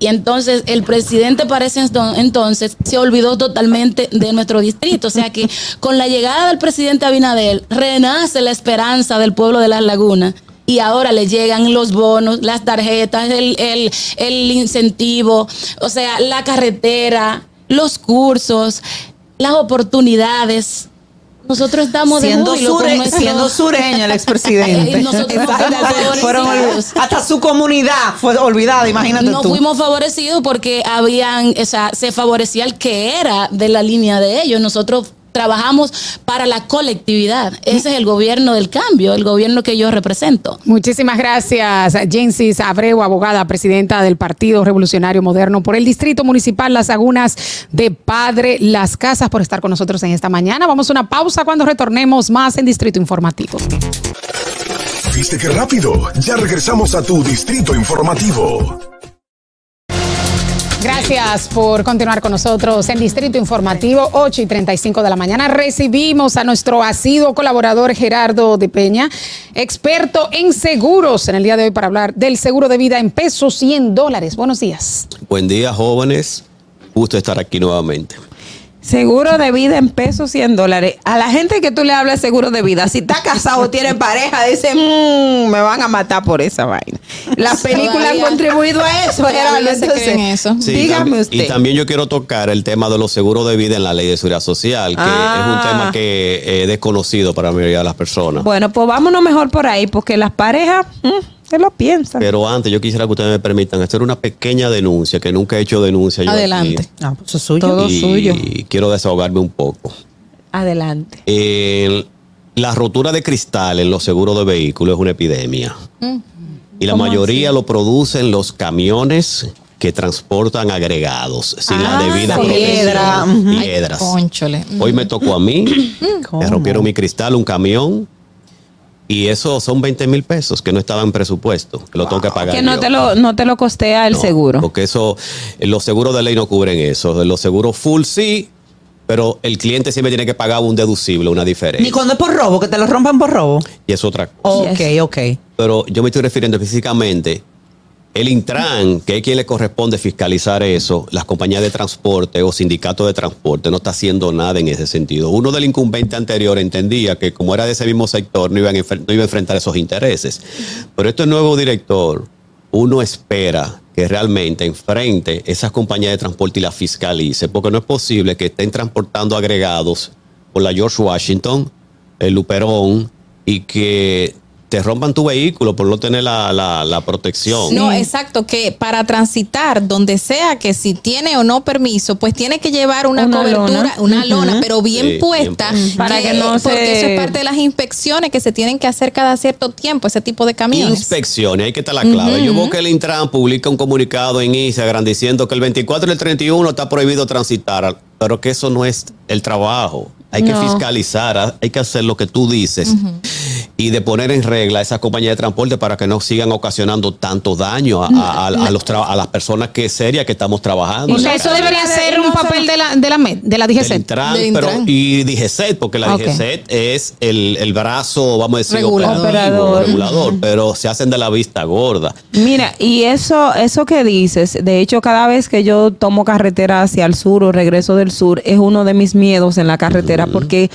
Y entonces el presidente parece entonces se olvidó totalmente de nuestro distrito. O sea que con la llegada del presidente Abinader renace la esperanza del pueblo de las lagunas. Y ahora le llegan los bonos, las tarjetas, el, el, el incentivo, o sea, la carretera, los cursos, las oportunidades. Nosotros estamos
Siendo,
de
sure-
nuestro-
siendo sureño el expresidente.
Nosotros fuimos favorecidos.
Fueron hasta su comunidad fue olvidada, imagínate
no
tú.
fuimos favorecidos porque habían, o sea, se favorecía el que era de la línea de ellos. Nosotros trabajamos para la colectividad. Ese es el gobierno del cambio, el gobierno que yo represento.
Muchísimas gracias, Jensis Abreu, abogada, presidenta del Partido Revolucionario Moderno por el Distrito Municipal Las Lagunas de Padre Las Casas, por estar con nosotros en esta mañana. Vamos a una pausa cuando retornemos más en Distrito Informativo.
¿Viste qué rápido? Ya regresamos a tu distrito informativo.
Gracias por continuar con nosotros en Distrito Informativo, 8 y 35 de la mañana. Recibimos a nuestro asiduo colaborador Gerardo de Peña, experto en seguros, en el día de hoy para hablar del seguro de vida en pesos y en dólares. Buenos días.
Buen día, jóvenes. Gusto estar aquí nuevamente.
Seguro de vida en pesos y en dólares. A la gente que tú le hablas de seguro de vida, si está casado o tiene pareja, dice, "Mm, me van a matar por esa vaina. Las películas han contribuido a eso, Gerardo. Entonces,
eso.
Sí,
dígame usted.
Y también yo quiero tocar el tema de los seguros de vida en la ley de seguridad social, que
Ah.
es un tema que es desconocido para la mayoría de las personas.
Bueno, pues vámonos mejor por ahí, porque las parejas, mm, Se lo piensa.
Pero antes yo quisiera que ustedes me permitan hacer una pequeña denuncia, que nunca he hecho denuncia. yo
Adelante.
aquí.
Ah, pues es suyo.
Todo
y
suyo.
quiero desahogarme un poco.
Adelante.
El- la rotura de cristal en los seguros de vehículos es una epidemia. Y la
¿Cómo
mayoría lo producen los camiones que transportan agregados sin la
Ah,
debida.
Piedra.
Piedras.
Conchole.
Hoy me tocó a mí, me rompieron mi cristal, un camión. Y eso son 20 mil pesos que no estaba en presupuesto, que lo tengo que pagar.
Que no
yo.
te lo, no te lo costea el
No,
seguro.
Porque eso, los seguros de ley no cubren eso. Los seguros full sí, pero el cliente siempre tiene que pagar un deducible, una diferencia.
Ni cuando es por robo, que te lo rompan por robo.
Y es otra cosa.
Ok, ok.
Pero yo me estoy refiriendo físicamente. El Intran, que es quien le corresponde fiscalizar eso, las compañías de transporte o sindicatos de transporte no está haciendo nada en ese sentido. Uno del incumbente anterior entendía que como era de ese mismo sector no iba a enfrentar esos intereses. Pero este nuevo director, uno espera que realmente enfrente esas compañías de transporte y las fiscalice, porque no es posible que estén transportando agregados por la George Washington, el Luperón, y que te rompan tu vehículo por no tener la, la- la protección.
No, exacto, que para transitar donde sea que si tiene o no permiso, pues tiene que llevar una,
Una
cobertura,
lona.
una lona, pero bien
Sí, bien
puesta.
Para que no
porque
se-
eso es parte de las inspecciones que se tienen que hacer cada cierto tiempo, ese tipo de camiones.
Inspecciones, ahí que está la clave. Yo veo que el Intran publica un comunicado en Instagram diciendo que el 24 y el 31 está prohibido transitar, pero que eso no es el trabajo. Hay que fiscalizar, hay que hacer lo que tú dices y de poner en regla esas compañías de transporte para que no sigan ocasionando tanto daño a, a- a- a los tra- a las personas que serias que estamos trabajando.
O sea, eso debería ser un papel de la, de la MED, de la DGC.
Intran, pero, y DGCET, porque la
Ok.
DGCET es el, el brazo, vamos a decir,
Operador.
regulador, pero se hacen de la vista gorda.
Mira, y eso, eso que dices, de hecho, cada vez que yo tomo carretera hacia el sur o regreso del sur, es uno de mis miedos en la carretera, porque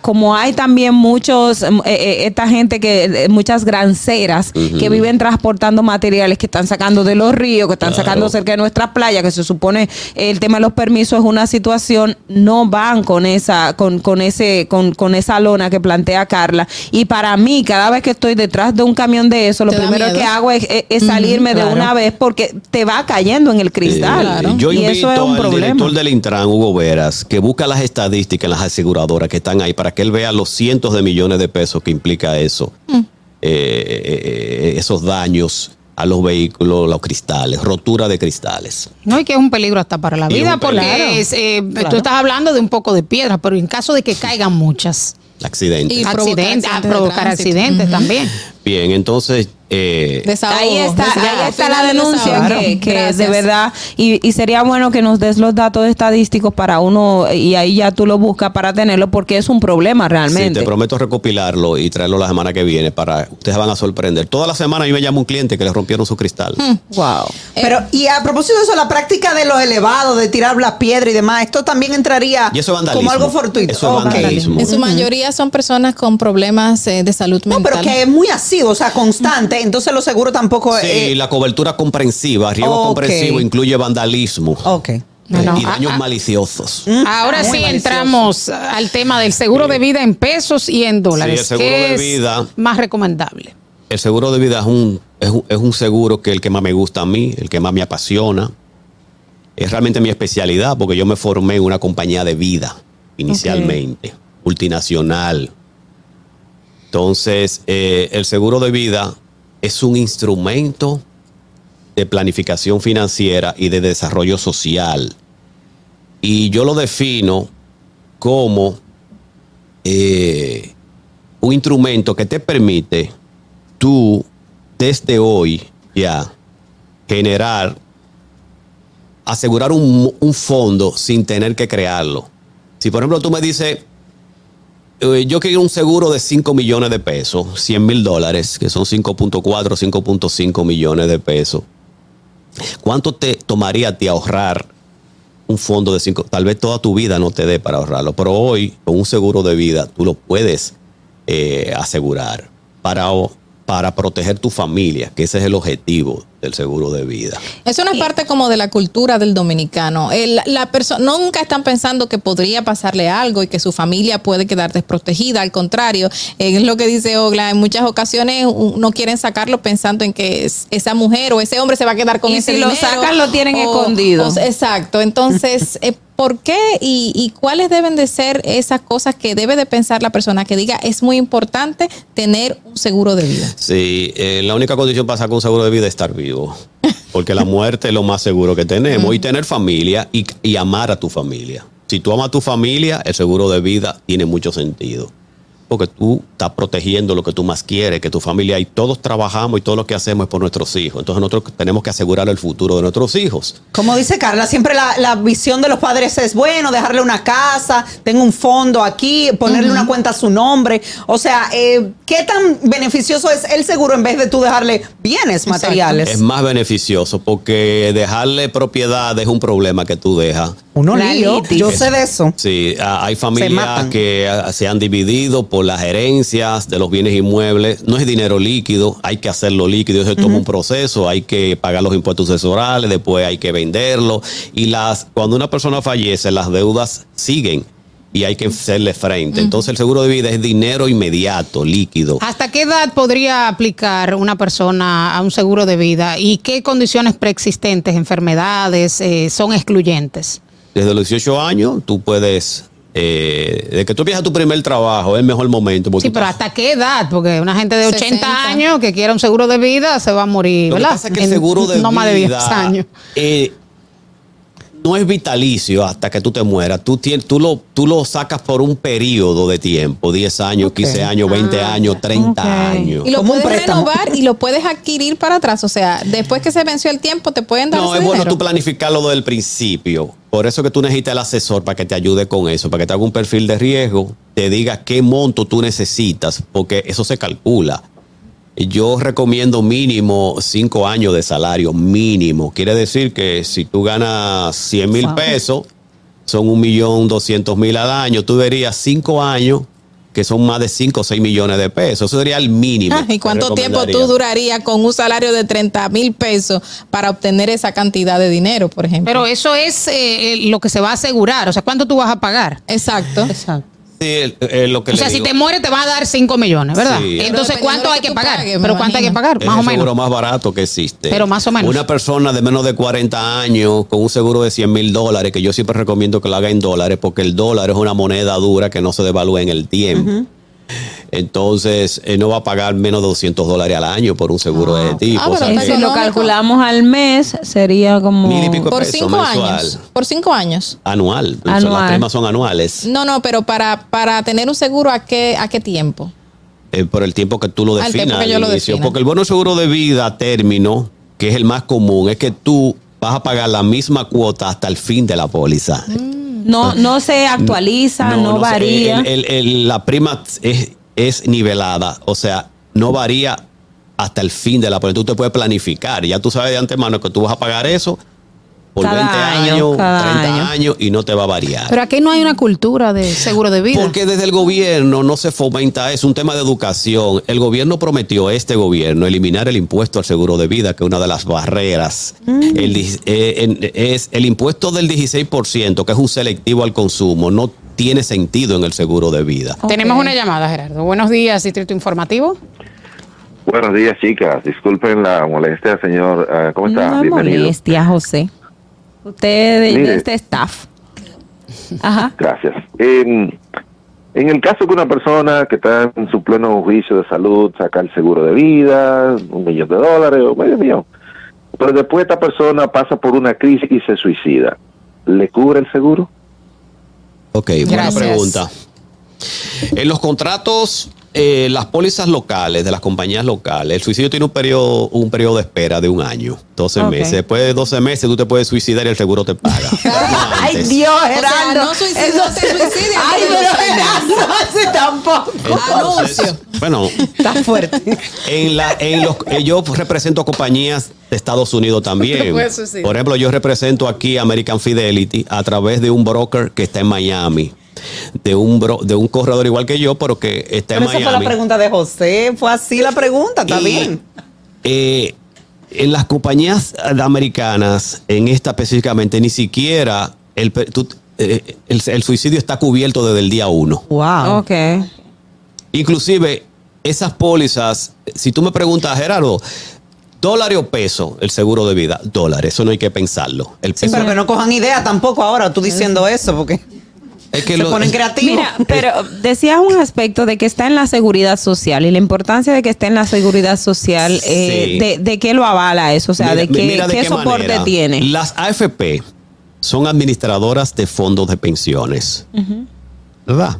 como hay también muchos, mm, eh, eh, esta gente que, eh, muchas granceras que viven transportando materiales que están sacando de los ríos, que están sacando cerca de nuestras playas, que se supone el tema de los permisos es una situación, no van con esa, con, con ese, con, con esa lona que plantea Carla. Y para mí, cada vez que estoy detrás de un camión de eso, lo primero
miedo.
que hago es, es- es salirme de
claro.
una vez porque te va cayendo en el cristal.
Eh, Yo
y
invito
eso es un
al
problema.
director del Intran, Hugo Veras, que busca las estadísticas en las aseguradoras que están ahí para que él vea los cientos de millones de pesos que implica eso,
Mm.
eh, eh, esos daños a los vehículos, los cristales, rotura de cristales.
No, y que es un peligro hasta para la
Y
vida, porque es, eh,
Claro.
tú estás hablando de un poco de piedra, pero en caso de que caigan muchas,
Accidentes.
Y provocar
accidentes, provocar también.
Bien, entonces, eh,
Ahí está, ahí está la denuncia que, que de verdad, y, y sería bueno que nos des los datos estadísticos para uno, y ahí ya tú lo buscas para tenerlo, porque es un problema
sí,
realmente.
te prometo recopilarlo y traerlo la semana que viene para ustedes van a sorprender. Toda la semana mí me llama un cliente que le rompieron su cristal.
Wow.
Pero, y a propósito de eso, la práctica de los elevados, de tirar las piedras y demás, esto también entraría como algo fortuito.
Eso es
Ok.
vandalismo.
En su mayoría son personas con problemas eh, de salud
No,
mental.
pero que es muy o sea, constante, entonces los seguros tampoco...
Sí,
eh,
la cobertura comprensiva, riesgo comprensivo incluye vandalismo
ok.
No, no,
y daños
ah, ah.
maliciosos.
Ahora
Muy
sí
malicioso.
entramos al tema del seguro de vida en pesos y en dólares.
el seguro
¿Qué
de
es
vida.
más recomendable?
El seguro de vida es un, es un, es un seguro que el que más me gusta a mí, el que más me apasiona. Es realmente mi especialidad porque yo me formé en una compañía de vida inicialmente, multinacional. Entonces, eh, el seguro de vida es un instrumento de planificación financiera y de desarrollo social. Y yo lo defino como eh, un instrumento que te permite tú desde hoy ya generar, asegurar un, un fondo sin tener que crearlo. Si por ejemplo tú me dices, eh, yo quiero un seguro de 5 millones de pesos, 100 mil dólares, que son 5.4, 5.5 millones de pesos, ¿cuánto te tomaría a ti ahorrar un fondo de 5? Tal vez toda tu vida no te dé para ahorrarlo, pero hoy con un seguro de vida tú lo puedes eh, asegurar para, para proteger tu familia, que ese es el objetivo del seguro de vida.
Es una parte como de la cultura del dominicano. El- la persona nunca están pensando que podría pasarle algo y que su familia puede quedar desprotegida. Al contrario, eh, es lo que dice Ogla. En muchas ocasiones no quieren sacarlo pensando en que es- esa mujer o ese hombre se va a quedar con
Y
ese
si lo
dinero.
sacan, lo tienen escondido.
o- exacto. Entonces, eh, ¿por qué y, y cuáles deben de ser esas cosas que debe de pensar la persona que diga es muy importante tener un seguro de vida?
Sí, eh, la única condición para sacar un seguro de vida es estar vivo. Porque la muerte es lo más seguro que tenemos. Y tener familia y, y amar a tu familia. Si tú amas a tu familia, el seguro de vida tiene mucho sentido. Porque tú estás protegiendo lo que tú más quieres, que tu familia y todos trabajamos y todo lo que hacemos es por nuestros hijos. Entonces nosotros tenemos que asegurar el futuro de nuestros hijos.
Como dice Carla, siempre la, la visión de los padres es bueno, dejarle una casa, tengo un fondo aquí, ponerle una cuenta a su nombre. O sea, eh, ¿qué tan beneficioso es el seguro en vez de tú dejarle bienes materiales?
Es más beneficioso porque dejarle propiedad es un problema que tú dejas.
Uno
La
lío,
litis.
yo sé de eso.
Sí, hay familias que se han dividido por las herencias de los bienes inmuebles. No es dinero líquido, hay que hacerlo líquido, eso toma un proceso, hay que pagar los impuestos sucesorales, después hay que venderlo. Y las cuando una persona fallece, las deudas siguen y hay que hacerle frente. Entonces el seguro de vida es dinero inmediato, líquido.
¿Hasta qué edad podría aplicar una persona a un seguro de vida y qué condiciones preexistentes, enfermedades, eh, son excluyentes?
Desde los 18 años tú puedes... Eh, de que tú empiezas tu primer trabajo es el mejor momento porque
Sí, pero ¿hasta qué edad? Porque una gente de 80
60.
años que quiera un seguro de vida se va a morir,
Lo que
¿verdad?
pasa es que el seguro de
no más de 10
vida,
años.
eh, no es vitalicio hasta que tú te mueras. Tú, tienes, tú, lo, tú lo sacas por un periodo de tiempo, 10 años, 15 años, 20 años, 30 años.
Y lo
Como
puedes renovar y lo puedes adquirir para atrás. O sea, después que se venció el tiempo, te pueden dar
No,
ese
es bueno
dinero.
tú planificarlo desde el principio. Por eso que tú necesitas el asesor para que te ayude con eso, para que te haga un perfil de riesgo, te diga qué monto tú necesitas, porque eso se calcula. Yo recomiendo mínimo cinco años de salario, mínimo. Quiere decir que si tú ganas 100 mil
Wow.
pesos, son un millón doscientos mil al año, tú verías cinco años que son más de 5 o 6 millones de pesos. Eso sería el mínimo.
Ah, ¿Y cuánto tiempo tú durarías con un salario de 30 mil pesos para obtener esa cantidad de dinero, por ejemplo?
Pero eso es eh, lo que se va a asegurar. O sea, ¿cuánto tú vas a pagar?
Exacto.
Sí, el- el- lo que
O sea, si te mueres te va a dar 5 millones, ¿verdad?
Sí.
Entonces, ¿cuánto hay que pagar?
pagues,
Pero ¿cuánto hay que pagar?
Es
Más o
el seguro
menos.
más barato que existe.
Pero más o menos.
Una persona de menos de 40 años con un seguro de 100 mil dólares, que yo siempre recomiendo que lo haga en dólares, porque el dólar es una moneda dura que no se devalúa en el tiempo. Entonces, eh, no va a pagar menos de 200 dólares al año por un seguro de tipo.
Ah,
O sea
pero
que-
está
Si lo calculamos al mes, sería como.
Mil y pico
Por
pesos
cinco
mensual.
años. Por cinco años.
Anual.
Anual.
Las primas son anuales.
No, no, pero para, para tener un seguro, ¿a qué, a qué tiempo?
eh, por el tiempo que tú lo definas.
que yo
al
lo
inicio.
defina.
Porque el bono seguro de vida a término, que es el más común, es que tú vas a pagar la misma cuota hasta el fin de la póliza.
No, no se actualiza, no, varía.
el- el- el- la prima es, es nivelada, o sea, no varía hasta el fin de la póliza. Tú te puedes planificar, ya tú sabes de antemano que tú vas a pagar eso por
Cada
20
año,
años,
cada
30
año.
años y no te va a variar.
Pero aquí no hay una cultura de seguro de vida.
Porque desde el gobierno no se fomenta, es un tema de educación. El gobierno prometió, este gobierno, eliminar el impuesto al seguro de vida, que es una de las barreras. El di- eh, en- es el impuesto del 16%, que es un selectivo al consumo, no tiene sentido en el seguro de vida.
Tenemos una llamada, Gerardo. Buenos días, Distrito Informativo.
Buenos días, chicas. Disculpen la molestia, señor. Ah, ¿Cómo está?
No
Bienvenido.
molestia, José. Usted de, de
Mire.
este staff. Ajá.
Gracias. En, en el caso que una persona que está en su pleno juicio de salud saca el seguro de vida, un millón de dólares o medio millón, pero después esta persona pasa por una crisis y se suicida, ¿le cubre el seguro?
Ok, buena
Gracias.
pregunta. En los contratos, eh, las pólizas locales de las compañías locales, el suicidio tiene un periodo, un periodo de espera de un año, 12
Ok.
meses. Después de 12 meses tú te puedes suicidar y el seguro te paga.
Ay. Dios,
O sea,
Gerardo.
no suicidio,
Eso
te suicidas
Ay, pero Gerardo hace tampoco.
Entonces, bueno,
Está fuerte.
en la, en los, eh, yo represento compañías de Estados Unidos también. Por ejemplo, yo represento aquí American Fidelity a través de un broker que está en Miami, de un bro- de un corredor igual que yo, pero que está
Pero
en
esa fue la
Miami.
pregunta de José. Fue así la pregunta, está
Y,
bien.
eh, En las compañías americanas, en esta específicamente, ni siquiera el, pe- tú- eh, el- el suicidio está cubierto desde el día uno.
Wow. Ok.
Inclusive, esas pólizas, si tú me preguntas, Gerardo, dólar o peso, el seguro de vida, dólar, eso no hay que pensarlo. El
Sí, pero que no cojan idea tampoco ahora tú diciendo eso, porque
es que
se
lo-
ponen creativos.
Mira, pero decías un aspecto de que está en la seguridad social y la importancia de que esté en la seguridad social, eh,
Sí.
de, de qué lo avala eso? O sea,
Mira-
de qué,
mira de
qué
qué
soporte
manera.
tiene.
Las AFP son administradoras de fondos de pensiones, ¿verdad?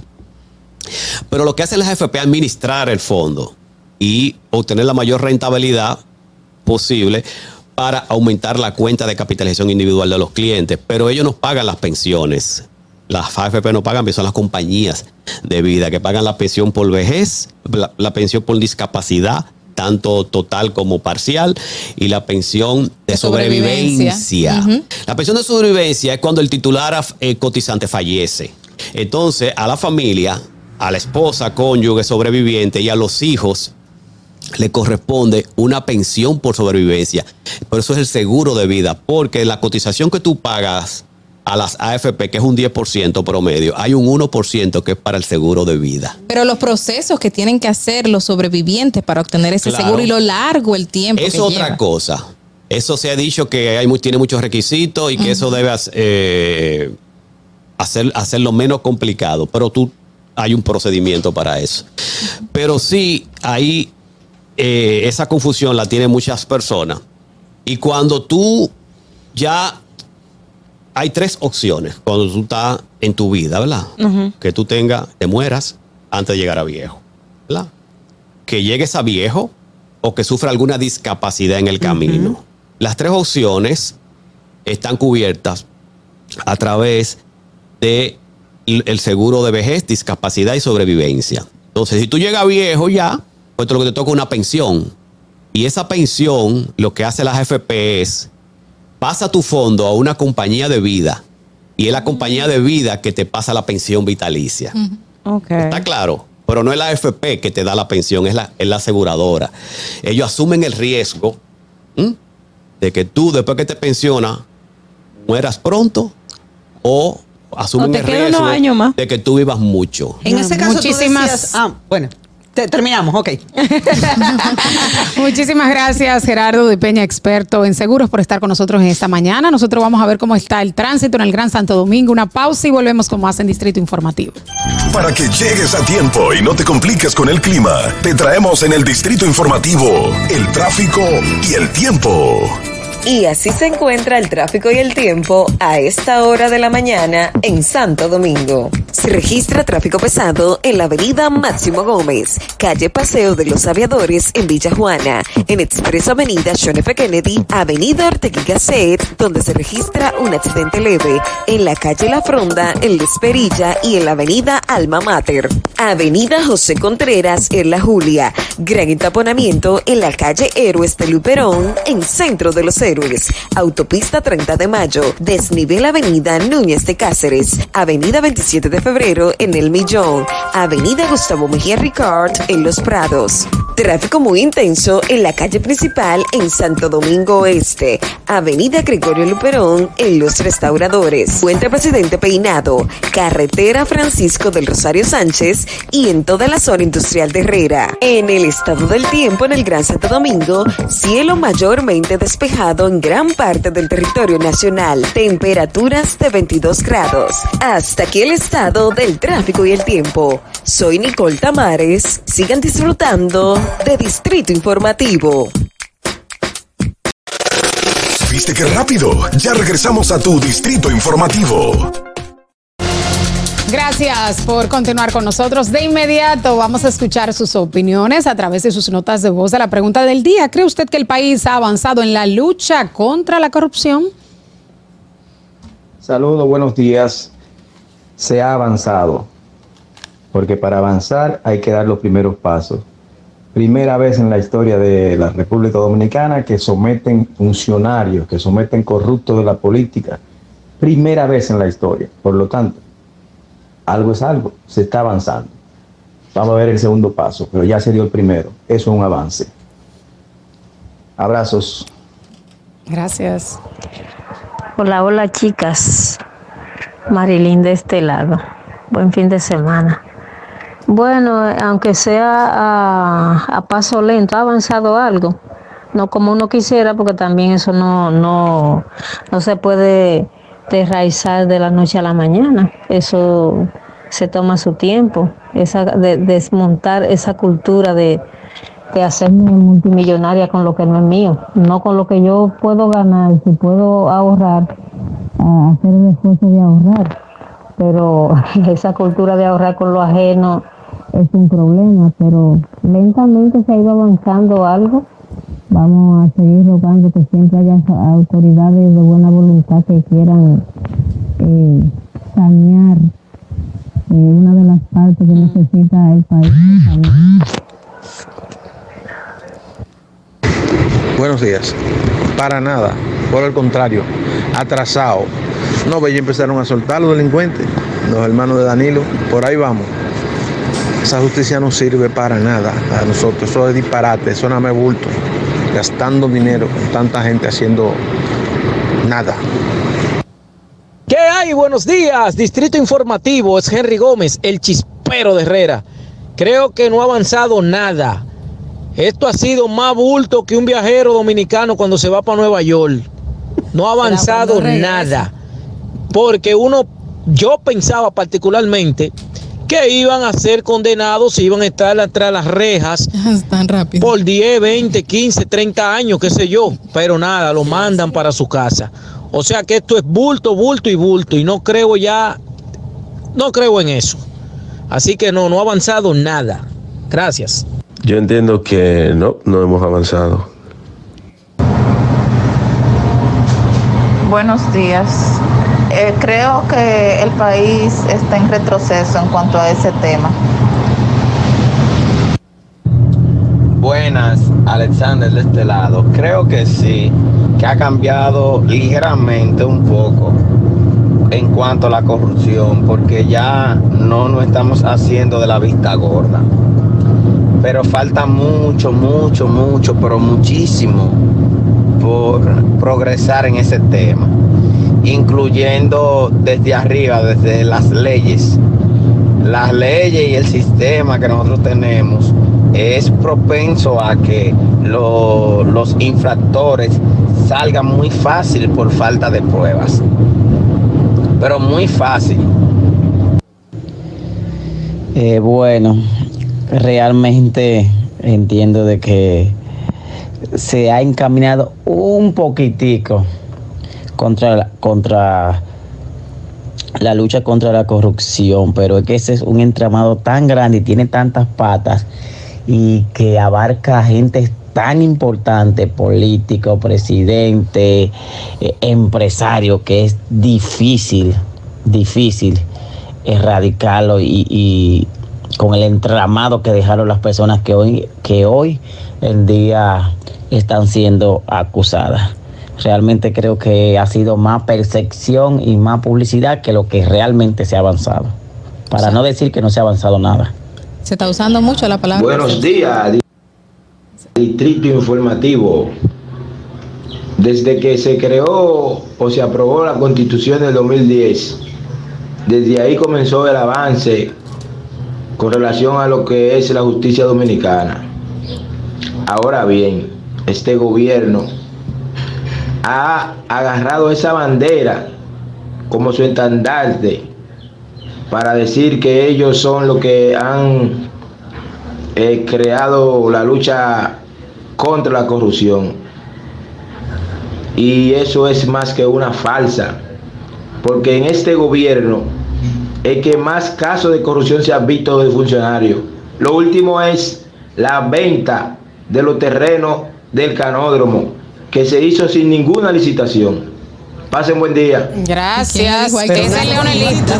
Pero lo que hacen las AFP es administrar el fondo y obtener la mayor rentabilidad posible para aumentar la cuenta de capitalización individual de los clientes. Pero ellos no pagan las pensiones. Las AFP no pagan, son las compañías de vida que pagan la pensión por vejez, la, la pensión por discapacidad, tanto total como parcial, y la pensión de,
De sobrevivencia.
La pensión de sobrevivencia es cuando el titular eh, cotizante fallece. Entonces, a la familia, a la esposa, cónyuge, sobreviviente y a los hijos le corresponde una pensión por sobrevivencia. Por eso es el seguro de vida, porque la cotización que tú pagas a las AFP, que es un 10% promedio, hay un 1% que es para el seguro de vida.
Pero los procesos que tienen que hacer los sobrevivientes para obtener ese
Claro.
seguro y lo largo el tiempo.
Es
que
otra
lleva.
cosa. Eso se ha dicho que hay, tiene muchos requisitos y que eso debe eh, hacer, hacerlo menos complicado, pero tú hay un procedimiento para eso. Pero sí, ahí eh, esa confusión la tienen muchas personas. Y cuando tú ya hay tres opciones cuando tú estás en tu vida, ¿verdad? Que tú tengas, te mueras antes de llegar a viejo, ¿verdad? Que llegues a viejo o que sufra alguna discapacidad en el camino. Las tres opciones están cubiertas a través de el seguro de vejez, discapacidad y sobrevivencia. Entonces, si tú llegas viejo ya, pues lo que te toca es una pensión. Y esa pensión, lo que hace la AFP es, pasa tu fondo a una compañía de vida. Y es la compañía de vida que te pasa la pensión vitalicia.
Ok.
Está claro. Pero no es la AFP que te da la pensión, es la, es la aseguradora. Ellos asumen el riesgo ¿m? de que tú, después que te pensionas, mueras pronto o asumen
O te
el riesgo
unos años más.
de que tú vivas mucho.
En ese caso
Muchísimas-
tú decías, ah, bueno, te- terminamos, ok.
Muchísimas gracias, Gerardo de Peña, experto en seguros, por estar con nosotros en esta mañana. Nosotros vamos a ver cómo está el tránsito en el Gran Santo Domingo. Una pausa y volvemos con más en Distrito Informativo.
Para que llegues a tiempo y no te compliques con el clima, te traemos en el Distrito Informativo el tráfico y el tiempo.
Y así se encuentra el tráfico y el tiempo a esta hora de la mañana en Santo Domingo. Se registra tráfico pesado en la avenida Máximo Gómez, calle Paseo de los Aviadores en Villa Juana, en Expreso Avenida John F. Kennedy, avenida Ortega Gasset, donde se registra un accidente leve, en la calle La Fronda, en La Esperilla y en la avenida Alma Mater. Avenida José Contreras en La Julia, gran entaponamiento en la calle Héroes de Luperón, en Centro de los Héroes. Autopista 30 de Mayo, desnivel Avenida Núñez de Cáceres, Avenida 27 de Febrero en El Millón, Avenida Gustavo Mejía Ricard en Los Prados. Tráfico muy intenso en la calle principal en Santo Domingo Oeste, Avenida Gregorio Luperón en Los Restauradores, Puente Presidente Peinado, Carretera Francisco del Rosario Sánchez y en toda la zona industrial de Herrera. En el estado del tiempo en el Gran Santo Domingo, cielo mayormente despejado en gran parte del territorio nacional, temperaturas de 22 grados. Hasta aquí el estado del tráfico y el tiempo. Soy Nicole Tamares. Sigan disfrutando de Distrito Informativo.
¿Viste qué rápido? Ya regresamos a tu Distrito Informativo.
Gracias por continuar con nosotros. De inmediato vamos a escuchar sus opiniones a través de sus notas de voz de la pregunta del día. ¿Cree usted que el país ha avanzado en la lucha contra la corrupción?
Saludos, buenos días. Se ha avanzado, porque para avanzar hay que dar los primeros pasos. Primera vez en la historia de la República Dominicana que someten funcionarios, que someten corruptos de la política. Primera vez en la historia. Por lo tanto, algo es algo, se está avanzando. Vamos a ver el segundo paso, pero ya se dio el primero. Eso es un avance. Abrazos.
Gracias.
Hola, hola chicas. Marilyn de este lado. Buen fin de semana. Bueno, aunque sea a, a paso lento, ha avanzado algo. No como uno quisiera, porque también eso no, no, no se puede desraizar de la noche a la mañana. Eso se toma su tiempo. Esa, de, desmontar esa cultura de, de hacerme multimillonaria con lo que no es mío, no con lo que yo puedo ganar, si puedo ahorrar, hacer el esfuerzo de ahorrar. Pero esa cultura de ahorrar con lo ajeno es un problema, pero lentamente se ha ido avanzando algo. Vamos a seguir rogando que siempre haya autoridades de buena voluntad que quieran eh, sanear eh, una de las partes que necesita el país.
Buenos días. Para nada. Por el contrario, atrasado. No, ya empezaron a soltar los delincuentes, los hermanos de Danilo. Por ahí vamos. Esa justicia no sirve para nada a nosotros. Eso es disparate, eso no me bulto. Gastando dinero con tanta gente haciendo nada.
¿Qué hay? Buenos días. Distrito Informativo es Henry Gómez, el chispero de Herrera. Creo que no ha avanzado nada. Esto ha sido más bulto que un viajero dominicano cuando se va para Nueva York. No ha avanzado nada. Porque uno, yo pensaba particularmente que iban a ser condenados y iban a estar atrás de las rejas
Tan rápido.
por 10, 20, 15, 30 años, qué sé yo. Pero nada, lo mandan para su casa. O sea que esto es bulto, bulto y bulto. Y no creo ya, no creo en eso. Así que no, no ha avanzado nada. Gracias.
Yo entiendo que no, no hemos avanzado.
Buenos días. Eh, creo que el país está en retroceso en cuanto a ese tema.
Buenas, Alexander de este lado. Creo que sí, que ha cambiado ligeramente un poco en cuanto a la corrupción, porque ya no nos estamos haciendo de la vista gorda. Pero falta mucho, mucho, mucho, pero muchísimo por progresar en ese tema, incluyendo desde arriba, desde las leyes. Las leyes y el sistema que nosotros tenemos es propenso a que lo- los infractores salgan muy fácil por falta de pruebas. Pero muy fácil.
Eh, bueno, realmente entiendo de que se ha encaminado un poquitico contra, la- contra la lucha contra la corrupción, pero es que ese es un entramado tan grande y tiene tantas patas y que abarca gente tan importante, político, presidente, eh, empresario, que es difícil, difícil erradicarlo y, y con el entramado que dejaron las personas que hoy, que hoy en día están siendo acusadas. Realmente creo que ha sido más percepción y más publicidad que lo que realmente se ha avanzado. Para no decir que no se ha avanzado nada.
Se está usando mucho la palabra.
Buenos días, di- Distrito Informativo. Desde que se creó o se aprobó la Constitución del 2010, desde ahí comenzó el avance con relación a lo que es la justicia dominicana. Ahora bien, este gobierno ha agarrado esa bandera como su estandarte para decir que ellos son los que han eh, creado la lucha contra la corrupción. Y eso es más que una falsa, porque en este gobierno es que más casos de corrupción se han visto de funcionarios. Lo último es la venta de los terrenos del canódromo, que se hizo sin ninguna licitación. Pasen buen día.
Gracias.
Pero
Ese es Leonelito.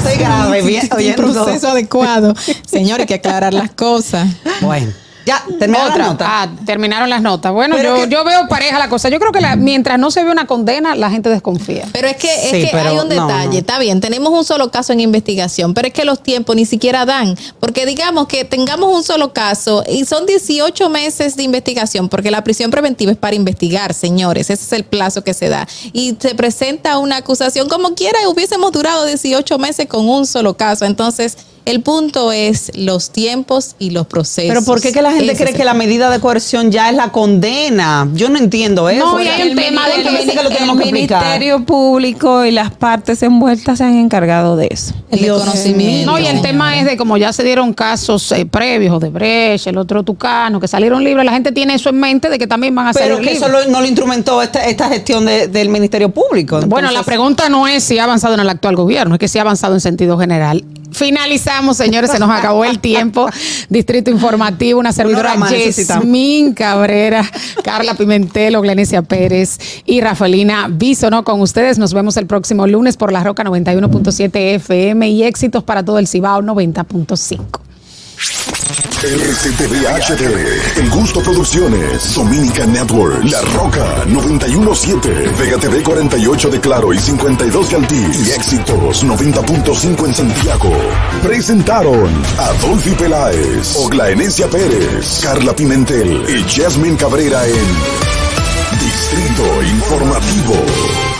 Un proceso adecuado. Señor, hay que aclarar las cosas.
Bueno, Ya, terminaron
Otra.
las notas.
Ah, terminaron las notas. Bueno,
Pero
yo,
que-
yo veo pareja la cosa. Yo creo que la- mientras no se ve una condena, la gente desconfía.
Pero es que, es
Sí,
que
pero
hay un detalle,
no.
está bien, tenemos un solo caso en investigación, pero es que los tiempos ni siquiera dan, porque digamos que tengamos un solo caso y son 18 meses de investigación, porque la prisión preventiva es para investigar, señores, ese es el plazo que se da. Y se presenta una acusación como quiera, hubiésemos durado 18 meses con un solo caso. Entonces, el punto es los tiempos y los procesos.
Pero ¿por qué que la gente
Ese
cree que
el
la medida de coerción ya es la condena? Yo no entiendo eso.
No, y hay un tema de
¿Cuántas
que
veces que lo tenemos
el
que?
Ministerio Público y las partes envueltas se han encargado de eso.
El desconocimiento.
No, y el tema es de como ya se dieron casos eh, previos de Brecht, el otro Tucano, que salieron libres, la gente tiene eso en mente de que también van a
Pero
salir
que
libres.
eso lo- no lo instrumentó esta, esta gestión de- del Ministerio Público.
Bueno, la pregunta no es si ha avanzado en el actual gobierno, es que si ha avanzado en sentido general. Finalizamos, señores, se nos acabó el tiempo. Distrito Informativo, una servidora. Yasmín Cabrera, Carla Pimentel, Glenecia Pérez y Rafaelina Bisono con ustedes. Nos vemos el próximo lunes por La Roca 91.7 FM y éxitos para todo el Cibao 90.5.
RCTV HD, El Gusto Producciones, Dominican Network, La Roca 917, Vega TV 48 de Claro y 52 de Altiz y Éxitos 90.5 en Santiago. Presentaron a Dolphy Peláez, Oglaenecia Pérez, Carla Pimentel y Jasmine Cabrera en Distrito Informativo.